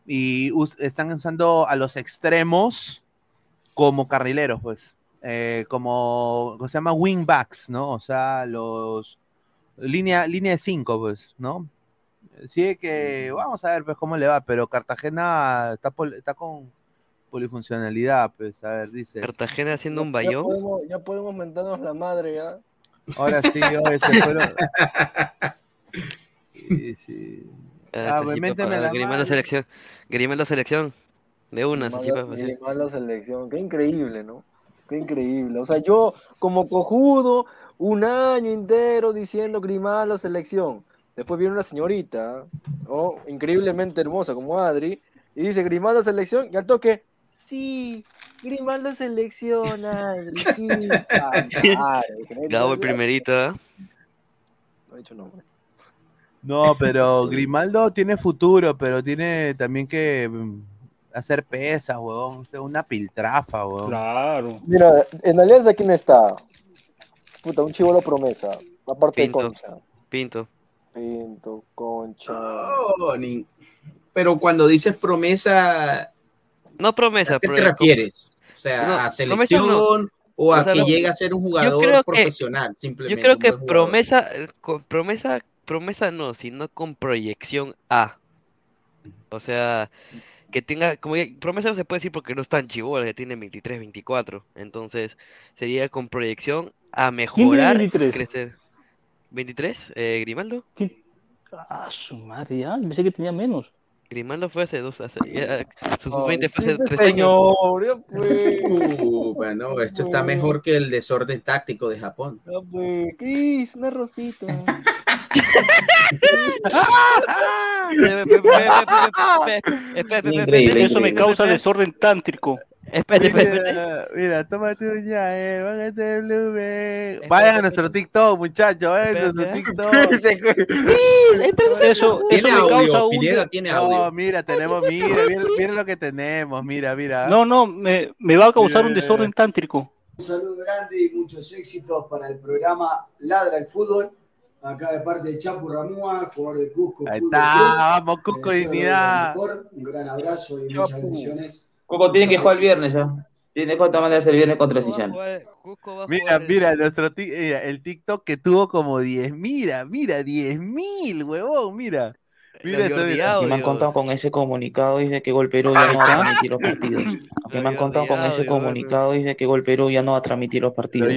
Y us- están usando a los extremos como carrileros, pues. Eh, como, ¿cómo se llama? Wingbacks, ¿no? O sea, los... Línea, línea de 5, pues, ¿no? Sí, que vamos a ver pues cómo le va, pero Cartagena está, pol- está con polifuncionalidad, pues, a ver, dice. Cartagena haciendo un Ya bayón. podemos, ya podemos mentarnos la madre, ya. Ahora sí, oye, se fueron. Sí, sí. Ah, pues, méteme la Grimaldo mano. selección. Grimaldo selección. De una, Grimaldo- sí, pues, sí. Grimaldo selección, qué increíble, ¿no? Qué increíble. O sea, yo como cojudo, un año entero diciendo Grimaldo selección. Después viene una señorita, ¿no? increíblemente hermosa como Adri, y dice Grimaldo selección, y al toque, sí, Grimaldo selección, Adri, sí. Gabo el primerito, ¿ah? No he dicho nombre. No, pero Grimaldo tiene futuro, pero tiene también que mm, hacer pesas, huevón. O sea, una piltrafa, huevón. Claro. Mira, en Alianza, ¿quién está? Puta, un chivolo promesa, aparte de Pinto. Concha. Pinto. Pinto, Concha. Oh, ni- Pero cuando dices promesa, No promesa, ¿a qué pero te refieres? O sea, No, ¿a selección no. o a O sea, que no. llegue a ser un jugador que- profesional? Simplemente. Yo creo que promesa, con- promesa, promesa no, sino con proyección A. O sea, que tenga, como promesa no se puede decir porque no es tan chivola, ya tiene 23, 24. Entonces, sería con proyección a mejorar, 23? crecer. ¿23? Eh, ¿Grimaldo? Ah, su madre, ya. Pensé que tenía menos. Grimaldo fue hace dos, hace, ya, sus Ay, 20 fue hace este tres años. señor, pues, Uh, bueno, esto está mejor que el desorden táctico de Japón. ya pues. Cris, una rosita. Eso me causa desorden tántrico. Espérate, espérate. Mira, mira, tómate un ya, eh, bájate Blumen. Vayan a nuestro TikTok, muchachos, vayan a nuestro TikTok. Eso, eso Tiene me causa audio, un. Tiene No, audio. mira, tenemos, mira, mira, mira lo que tenemos, mira, mira. No, no, me, me va a causar un desorden tántrico. Un saludo grande y muchos éxitos para el programa Ladra el Fútbol. Acá de parte de Chapu Ramúa, jugador de Cusco. Ahí está, Club. vamos, Cusco Dignidad. Un gran abrazo y muchas bendiciones. Coco tiene que jugar el viernes, ¿ya? Tiene cuánto mandas el viernes contra Sillán. Mira, mira, nuestro mira, el TikTok que tuvo como 10, mira, mira, 10 mil, huevón, mira. Mira esto, mira. Que me han contado con ese comunicado dice que Gol Perú ya no va a transmitir los partidos. Que me han contado con ese comunicado dice que Gol Perú ya no va a transmitir los partidos.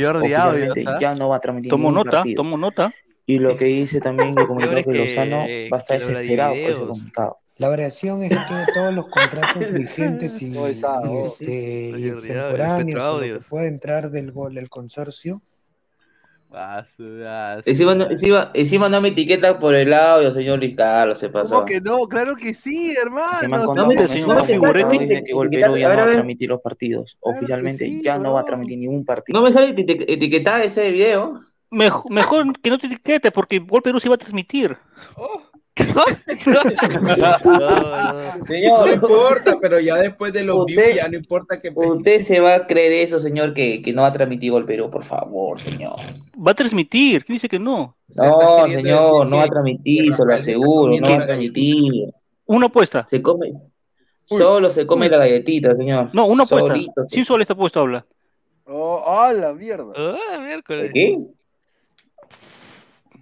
¿ah? ya no va a transmitir Tomo ningún nota, partido. tomo nota. Y lo que dice también el comunicado que que- Lozano va a estar desesperado por ese comunicado. La variación es que todos los contratos vigentes y, y, este, y extemporáneos lo que pueda entrar del gol del consorcio Encima no, encima, encima no me etiqueta por el audio, señor Luis Carlos, se pasó. ¿Cómo que no? Claro que sí, Que me han hermano. contado No, me- etiqueta, dice que Gol etiqueta, Perú a ya ver, no va a transmitir los partidos. Oficialmente sí, ya no va a transmitir ningún partido. No me sale eti- etiquetada ese video. Mejor, mejor que no te etiquete porque Gol Perú se va a transmitir. Señor, No importa, pero ya después de los views ya no importa que Usted se va a creer eso, señor, que, que no va a transmitir Gol Perú, por favor, señor. Va a transmitir. ¿Quién dice que no? No, señor, no va a transmitir, se lo aseguro, no va a transmitir. Una apuesta. Se come, solo se come la galletita, señor. No, una apuesta. Solito. Sin sol está puesto habla. Oh, ¡Ah, la mierda! Ah, miércoles. ¿Qué?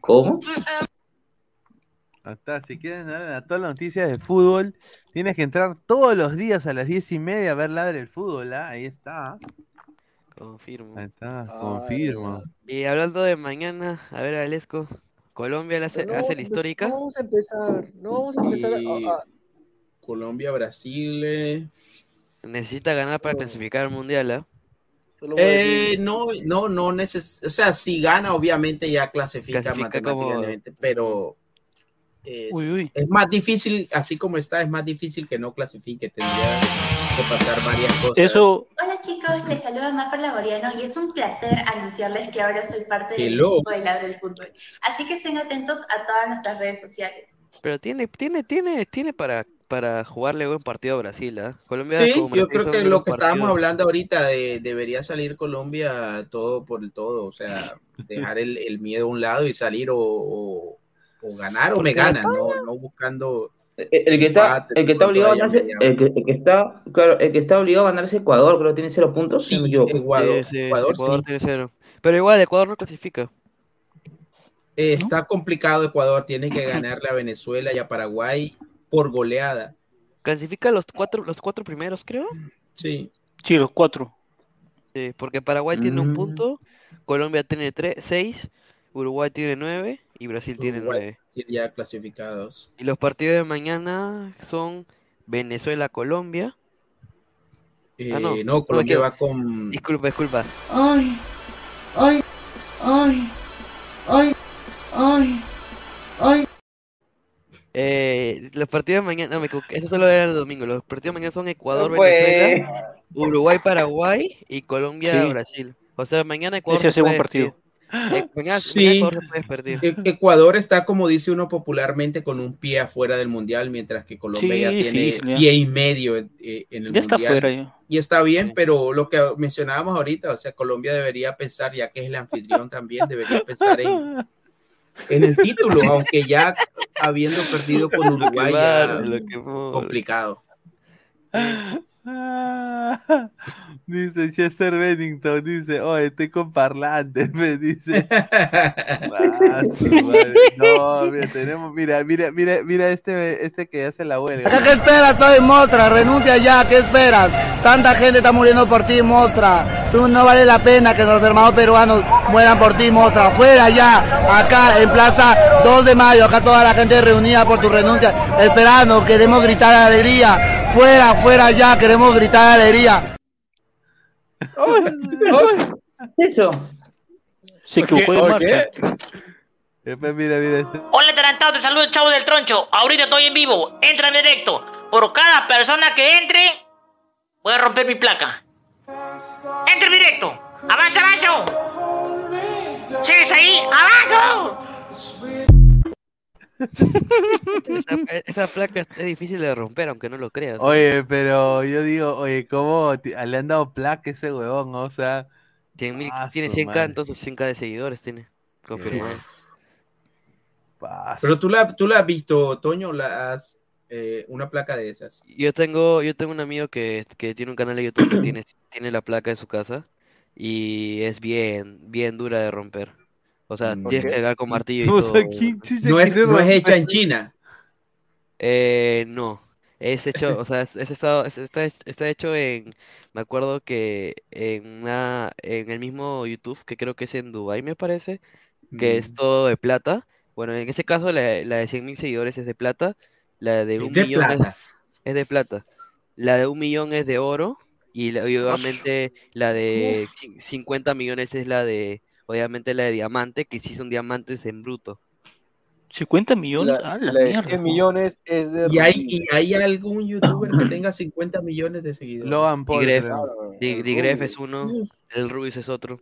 ¿Cómo? Está, si quieren saber a todas las noticias de fútbol, tienes que entrar todos los días a las diez y media a ver Ladre el Fútbol, ¿ah? Ahí está. Confirmo. Ahí está, confirmo. Y hablando de mañana, a ver, Alesco, Colombia hace, No hace la histórica. No vamos a empezar, no vamos a empezar a- Y- a- Colombia, Brasil. eh. Necesita ganar para clasificar al mundial, ¿ah? Eh, no, no, no neces o sea, si gana, obviamente ya clasifica, Clasifica como- matemáticamente, pero es, Uy, uy. es más difícil, así como está, es más difícil que no clasifique, tendría que pasar varias cosas. Hola chicos, les saluda Mafer Laboriano y es un placer anunciarles que ahora soy parte del Hello. equipo de Ladre del Fútbol. Así que estén atentos a todas nuestras redes sociales. Pero tiene, tiene, tiene, tiene para, para jugarle buen partido a Brasil, ¿ah? Colombia Sí, como yo creo que lo que estábamos hablando ahorita de debería salir Colombia todo por el todo, o sea, dejar el, el miedo a un lado y salir o, o- o ganar o me ganan, no, no buscando El, el que está, el que está obligado a ganarse, el que, el que está, claro, el que está obligado a ganarse Ecuador, creo que tiene cero puntos, me equivoco. Ecuador, Sí, sí, Ecuador, Ecuador sí. tiene cero. Pero igual, Ecuador no clasifica. Eh, Está complicado Ecuador, tiene que ganarle a Venezuela y a Paraguay por goleada. Clasifica los cuatro, los cuatro primeros, creo. Sí. Sí, los cuatro. Sí, porque Paraguay tiene un Mm. punto, Colombia tiene tres, seis, Uruguay tiene nueve y Brasil tiene Uruguay, nueve. sí, ya clasificados. Y los partidos de mañana son Venezuela-Colombia. Eh, Ah, no, no, Colombia va con. Disculpa, disculpa. Ay, ay, ay, ay, ay, ay. Eh, los partidos de mañana, no me equivoqué, eso solo era el domingo. Los partidos de mañana son No, Ecuador-Venezuela, Uruguay-Paraguay y Colombia-Brasil. O sea, mañana Ecuador Ese va a se ser buen puede partido. Sí. E- Ecuador está, como dice uno popularmente, con un pie afuera del mundial, mientras que Colombia ya Sí, tiene sí, pie y medio en, eh, en el Ya está mundial. fuera ya. Y está bien, pero lo que mencionábamos ahorita, o sea, Colombia debería pensar, ya que es el anfitrión también, debería pensar en, en el título, aunque ya habiendo perdido con Uruguay, ya lo complicado. Dice Chester Bennington, dice, oye, estoy con parlantes, me dice. Ah, su madre. No, mira, tenemos, mira, mira, mira, mira este, este que hace la huelga. Acá, ¿Qué esperas? Soy Mostra, renuncia ya, ¿qué esperas? Tanta gente está muriendo por ti, Mostra. Tú no vale la pena que los hermanos peruanos mueran por ti, Mostra. Fuera ya, acá en Plaza 2 de Mayo, acá toda la gente reunida por tu renuncia, esperando, queremos gritar alegría. Fuera, fuera ya, queremos gritar alegría. Eso. Se equivocó de marcha. Después, mira, mira este. Hola, adelantado, te saludo el chavo del troncho. Ahorita estoy en vivo. Entra en directo. Por cada persona que entre, voy a romper mi placa. Entra en directo. Avanza, avanza. ¿Sigues ahí? ¡Avanza! Esa, esa placa es difícil de romper, aunque no lo creas. Oye, pero yo digo, oye, ¿cómo ti- le han dado placa a ese huevón? O sea, Tiene, mil- ah, tiene su 100k, madre. entonces 100k de seguidores tiene. Confirmado. Pero tú la, tú la has visto, Toño, la has, eh, una placa de esas. Yo tengo, yo tengo un amigo que, que tiene un canal de YouTube que tiene, tiene la placa en su casa y es bien, bien dura de romper. O sea, ¿Por tienes que cargar con martillo y No todo. No es, no es hecha en China. Eh, no, es hecho, o sea, es, es estado- es- está, está hecho en, me acuerdo que en una, en el mismo YouTube, que creo que es en Dubai me parece, que es Mm. todo de plata. Bueno, en ese caso la, la de 100.000 seguidores es de plata, la de un de millón es- plata. es de plata. La de un millón es de oro y, la- y obviamente la de Uf. cin- 50 millones es la de, obviamente la de diamante, que sí son diamantes en bruto. 50 millones, La, ah, la la de mierda. 100 millones es de ¿Y hay, y hay algún youtuber que tenga 50 millones de seguidores? Logan Paul, Digref, es uno, el Rubius es otro.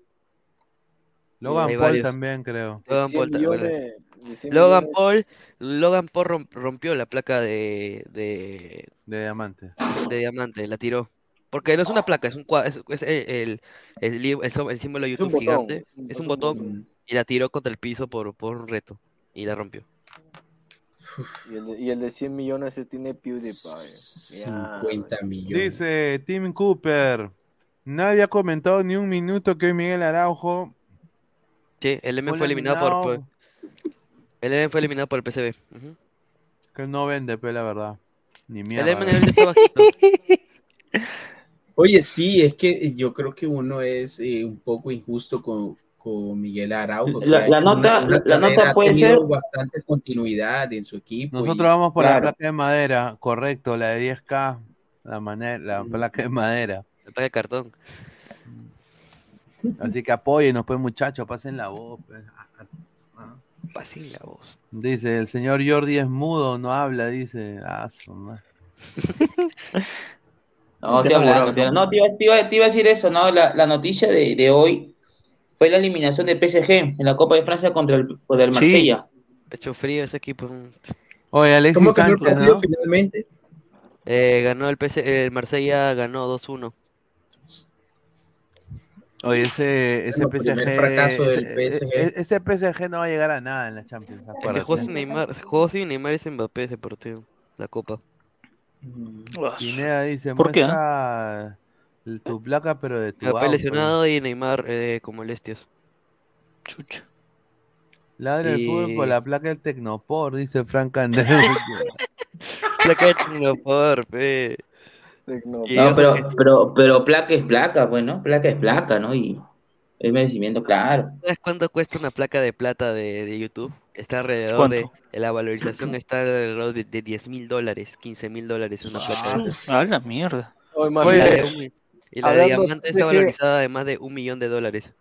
Logan Paul varios. también, creo. Logan 100 Paul, millones, de 100 Logan. Paul, Logan Paul rom- rompió la placa de, de, De diamante. de diamante, la tiró. Porque no es una placa, es un es, es el, el, el li- el so- el símbolo de YouTube botón, gigante, es un- es botón botón. y la tiró contra el piso por, por un reto y la rompió. Y el, de, y el de 100 millones se tiene PewDiePie. Ya, 50 millones. Dice Tim Cooper. Nadie ha comentado ni un minuto que hoy Miguel Araujo. Sí, el M Fue fue eliminado por. El M fue eliminado por el PCB. ujú. Que no vende, pe, la verdad. Ni El mierda. M nivel está bajito. Oye, sí, es que yo creo que uno es eh, un poco injusto con, con Miguel Araujo. La- ha nota- una- una la nota ha puede tenido ser- bastante continuidad en su equipo. Nosotros y- vamos por la placa de madera, correcto, la de 10K. La, mane- la placa de madera. La placa de cartón. Así que apóyenos, pues, muchachos, pasen la voz. pues. Pasen la voz. Dice, el señor Jordi es mudo, no habla, dice. Ah, su madre. No, hablando, hablando. No, te iba, te iba- te iba a decir eso, ¿no? La, la noticia de, de hoy fue la eliminación de PSG en la Copa de Francia contra el, contra el Marsella. Pecho frío ese equipo. Oye, Alexis ¿Cómo el partido ¿no? finalmente? Eh, ganó el PC, el Marsella ganó 2-1. Oye, ese, ese PSG, fracaso del ese, PSG. ese- ese PSG no va a llegar a nada en la Champions. Es que acuérdate. jugó sin Neymar, jugó sin Neymar y sin Mbappé ese partido, la copa. Pineda dice, ¿Por qué, el- tu placa, pero de tu Mbappé auto. lesionado y Neymar eh, con molestias. Chucha. Ladra el Y- fútbol por la placa del Tecnopor, dice Frank Andrés. Placa de Tecnopor, pe. No, pero, que- pero, pero placa es placa, pues, ¿no? Placa es placa, ¿no? Y el merecimiento, claro. ¿Sabes cuánto cuesta una placa de plata de, de YouTube? Está alrededor ¿Cuánto? de, la valorización está alrededor de, de 10 mil dólares, 15 mil dólares una placa de esas. A la mierda. Oh, Y la de, y la diamante está valorizada de más de un millón de dólares.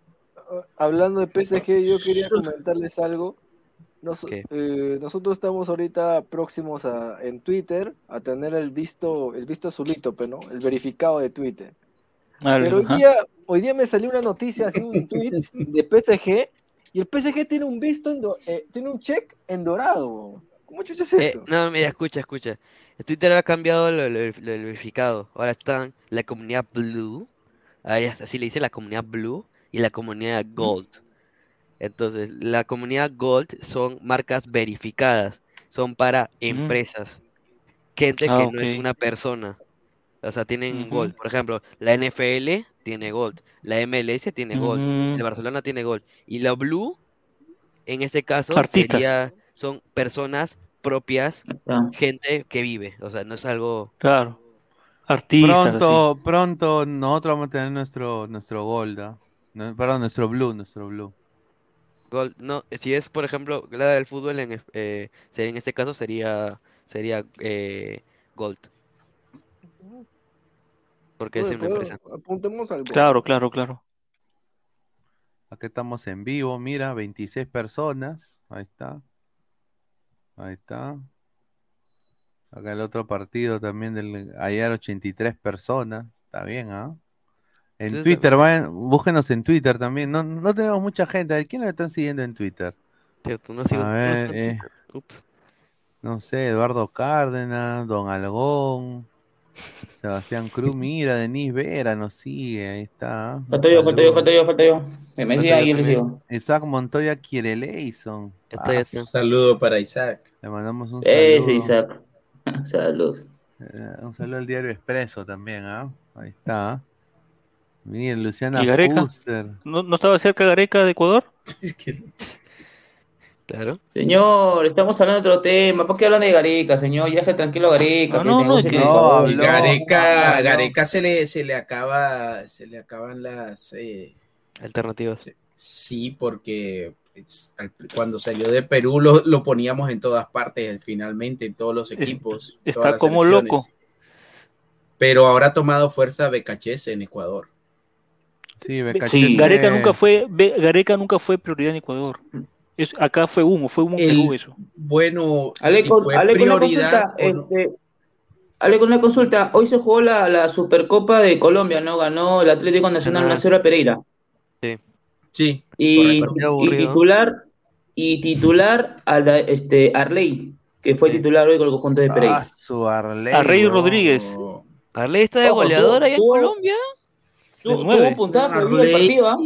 Hablando de PSG, yo quería comentarles algo. Eh, nosotros estamos ahorita próximos a, en Twitter a tener el visto, el visto azulito, pero no, el verificado de Twitter. Pero hoy día, hoy día me salió una noticia, así un tweet de PSG y el PSG tiene un visto, en do- eh, tiene un check en dorado. ¿Cómo chucha es Eh, eso? no, mira, escucha, escucha. Twitter ha cambiado lo, lo- lo verificado. Ahora están la comunidad Blue, ahí así le dice la comunidad Blue y la comunidad Gold. Entonces, la comunidad Gold son marcas verificadas, son para empresas, gente Ah, que no es una persona. O sea, tienen. Gold. Por ejemplo, la NFL tiene Gold, la MLS tiene Gold, el. Barcelona tiene Gold. Y la Blue, en este caso, Artistas. sería, son personas propias, Ah. gente que vive. O sea, no es algo... Claro. Artistas. Pronto, pronto nosotros vamos a tener nuestro, nuestro Gold, ¿ah? No, perdón, nuestro Blue, nuestro Blue. Gold, no, si es por ejemplo la del fútbol en, eh, en este caso sería sería eh, Gold. Porque es Oye, una pero empresa. Apuntemos al. Claro, claro, claro. Aquí estamos en vivo, mira, 26 personas. Ahí está. Ahí está. Acá el otro partido también del ayer 83 personas. Está bien, ¿ah? En Twitter, vayan, búsquenos en Twitter también. No, no tenemos mucha gente. ¿A quién nos están siguiendo en Twitter? Cierto, no sigo- A ver, eh. Ups. no sé, Eduardo Cárdenas, Don Algón, Sebastián Cruz, mira, Denis Vera nos sigue, ahí está. Falta yo, falta yo, falta yo, falta yo. Que me Falta siga yo y yo le también. sigo. Isaac Montoya quiere Leison. Ya está, ya está. Un saludo para Isaac. Le mandamos un Ese saludo. Isaac. Salud. Eh, un saludo al diario Expreso también, ¿ah? Ahí está. ¿Ah? Miren, Luciana ¿Y Gareca? Fuster. ¿No, no estaba cerca Gareca de Ecuador? Claro. Señor, estamos hablando de otro tema. ¿Por qué hablan de Gareca, señor? Ya deje tranquilo Gareca. No, que no, no, que- habló, Gareca, habló. Gareca se le, se le acaba, se le acaban las eh, Alternativas. sí, porque es- al- cuando salió de Perú lo, lo poníamos en todas partes, finalmente, en todos los equipos. está como selecciones. loco. Pero ahora ha tomado fuerza Becachese en Ecuador. Sí, Gareca nunca fue, Gareca nunca fue prioridad en Ecuador. Es- acá fue humo, fue humo El- eso. Bueno, Ale, si fue con una prioridad consulta, no. este, Ale, con una consulta. Hoy se jugó la, la Supercopa de Colombia, ¿no? Ganó el Atlético Nacional Ajá. 1-0 a Pereira. Sí, Y, correcto. y titular, y titular a la- este, Arley, que fue Sí. titular hoy con el conjunto de Pereira. Ah, su Arley. A Rey weón. Rodríguez. Arley está de goleador allá en Colombia. Tuvo nueve. puntaje Arley- partido, ¿ah?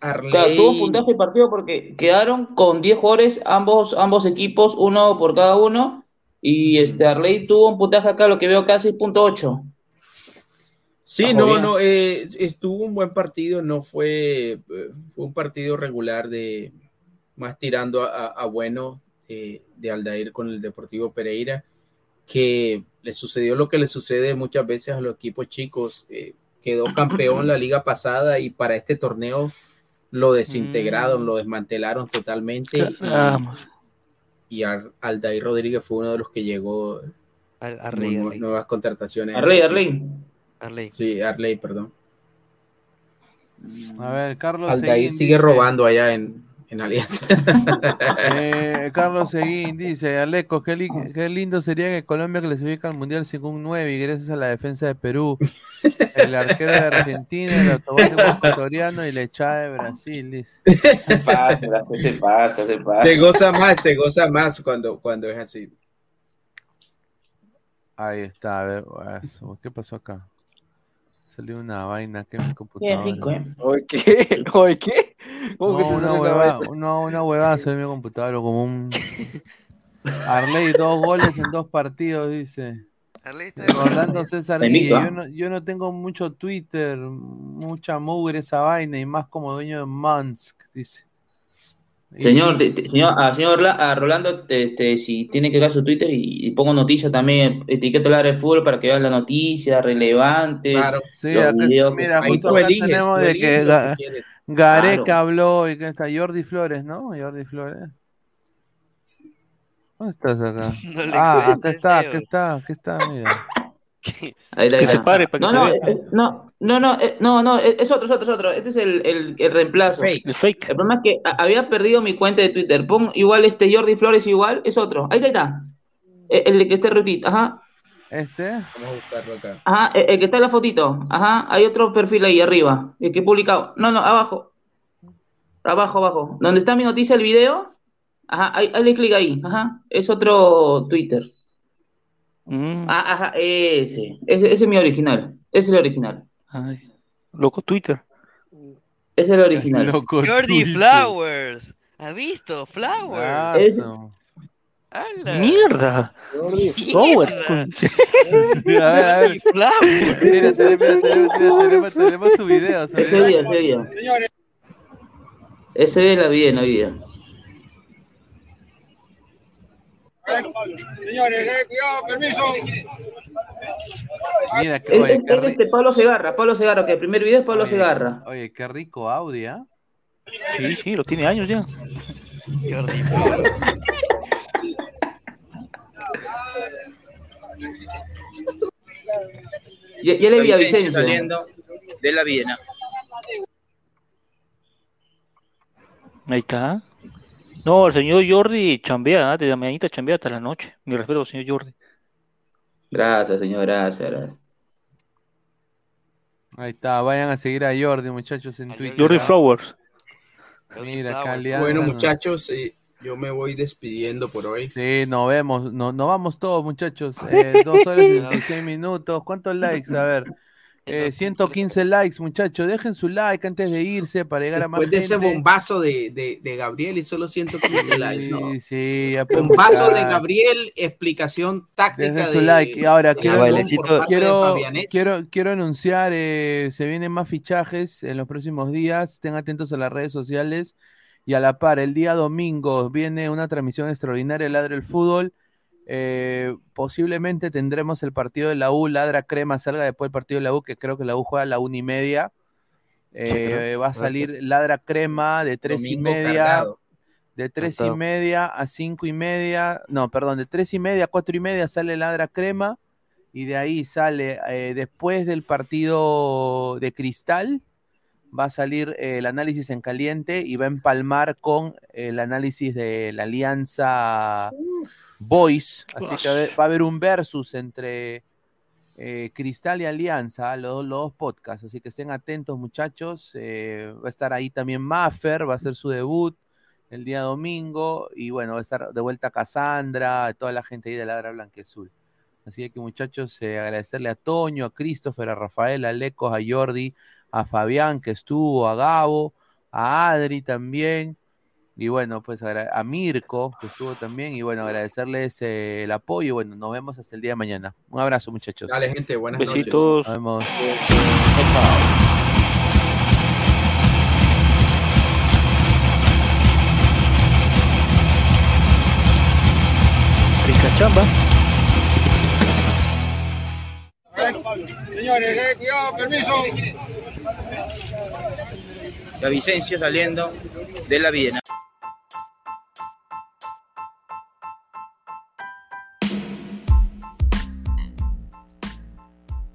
Arley, Claro, tuvo puntaje el partido porque quedaron con 10 jugadores ambos, ambos equipos, uno por cada uno. Y este Arley tuvo un puntaje acá, lo que veo acá, 6.8. Sí, Bajo no, bien. no, eh, estuvo un buen partido, no fue, eh, fue un partido regular de más tirando a, a- a bueno eh, de Aldair con el Deportivo Pereira, que le sucedió lo que le sucede muchas veces a los equipos chicos, eh, quedó campeón la liga pasada y para este torneo lo desintegraron, lo desmantelaron totalmente y, Vamos. y Ar- Aldair Rodríguez fue uno de los que llegó Ar- Arley, nu- Arley. nuevas contrataciones. Arley, Arley. Arley. Sí, Arley, perdón. A ver, Carlos Aldair sigue dice- robando allá en, en Alianza. Eh, Carlos Seguín dice, Aleco, qué, li- qué lindo sería que Colombia clasifique al Mundial sin un 9 y gracias a la defensa de Perú, el arquero de Argentina, el automático ecuatoriano y la echada de Brasil, dice. Se pasa, se pasa, se pasa. se goza más, se goza más cuando, cuando es así. Ahí está, a ver, ¿qué pasó acá? Salió una vaina que en mi computadora. rico, ¿eh? ¿Oye qué? ¿Oye qué? ¿Cómo que No, te una huevada, no, una huevada salió en mi computadora como un... Arley, dos goles en dos partidos, dice. Arley está de Rolando. César Guille, ¿ah? yo no, yo no tengo mucho Twitter, mucha mugre esa vaina y más como dueño de Mansk, dice. Señor, te- te- señor, a señor La- a Rolando, este, si tiene que dar su Twitter y, y pongo noticias también, etiqueta la de fútbol para que vean las noticias relevantes, Claro. Sí, los acá- mira, justo acá eliges, tenemos de que Ga- que. Gareca Claro. habló y que está Jordi Flores, ¿no? Jordi Flores. ¿Dónde estás acá? No ah, acá está, acá está, acá está, mira. Ahí está, ahí Que se pare para que no, se no, vea. eh, no, no, no, eh, no, no, eh, es otro, es otro, es otro. Este es el, el, el reemplazo. Fake. El fake. El problema es que había perdido mi cuenta de Twitter. Pon igual este Jordi Flores igual, es otro. Ahí está, ahí está. Eh, El, de que esté repeat, ajá. Este, Vamos a buscarlo acá. Ajá, el, el que está en la fotito. Ajá, hay otro perfil ahí arriba. El que he publicado. No, no, abajo. Abajo, abajo. Donde está mi noticia, el video. Ajá, ahí, hazle clic ahí. Ajá, es otro Twitter. Mm, Ah, ajá, ese. Ese, ese es mi original. Ese es el original. Ay, loco Twitter. Ese es el original. loco. Jordi Twitter. Flowers. ¿Has visto? Flowers. Ah, Es-. Mierda. Mierda. Flowers, a ver, a ver. Jordi Flowers. Mira, tenemos, mira, tenemos, tenemos, tenemos su video. Su Ese video. día, ese día. Ese día la vi en la vida. Señores, eh, cuidado, permiso. Mira, que, Es, oye, es- qué es ri- este Pablo Segarra, Pablo Segarra, que el primer video es Pablo oye, Segarra. Oye, qué rico audio, ¿ah? Sí, sí, lo tiene años ya. Jordi Flowers. Ya, ya le vi a Vicencio saliendo de la Viena. Ahí está. No, el señor Jordi chambea, ¿ah? desde la mañanita chambea hasta la noche. Mi respeto al señor Jordi. Gracias, señor, gracias, gracias. Ahí está, vayan a seguir a Jordi, muchachos, en Twitter. Jordi ¿ah? Flowers. Mira, Alianza Bueno, muchachos, eh, yo me voy despidiendo por hoy. Sí, nos vemos, no, nos vamos todos, muchachos. Eh, dos horas y 26 minutos. ¿Cuántos likes? A ver. Eh, 115 likes, muchachos. Dejen su like antes de irse para llegar a más Después de ese gente. bombazo de, de, de Gabriel y solo 115 likes, ¿no? Sí, sí, Bombazo de. Gabriel, explicación táctica Dejen de. su like. Y ahora quiero, quiero, quiero, quiero anunciar, eh, se vienen más fichajes en los próximos días. Estén atentos a las redes sociales. Y a la par, el día domingo viene una transmisión extraordinaria de Ladra el Fútbol. Eh, posiblemente tendremos el partido de la U, Ladra Crema salga después del partido de la U, que creo que la U juega a la una y media. Eh, va a salir Ladra Crema de tres y media. cargado. De tres y media a cinco y media, no, perdón, de tres y media a cuatro y media sale Ladra Crema y de ahí sale, eh, después del partido de Cristal, va a salir eh, el análisis en caliente y va a empalmar con el análisis de la alianza Boys, así que va a haber- un versus entre eh, Cristal y Alianza, los, los dos podcasts, así que estén atentos muchachos, eh, va a estar ahí también Maffer, va a hacer su debut el día domingo y bueno, va a estar de vuelta Cassandra, toda la gente ahí de Ladra Blanquezul. Así que muchachos, eh, agradecerle a Toño, a Christopher, a Rafael, a Lecos, a Jordi, a Fabián que estuvo, a Gabo, a Adri también. Y bueno, pues a Mirko, que estuvo también. Y bueno, agradecerles eh, el apoyo. Y bueno, nos vemos hasta el día de mañana. Un abrazo, muchachos. Dale, gente, buenas Besitos. Nos vemos. Rica chamba. Señores, eh, cuidado, permiso. La Vicencio saliendo de la Viena.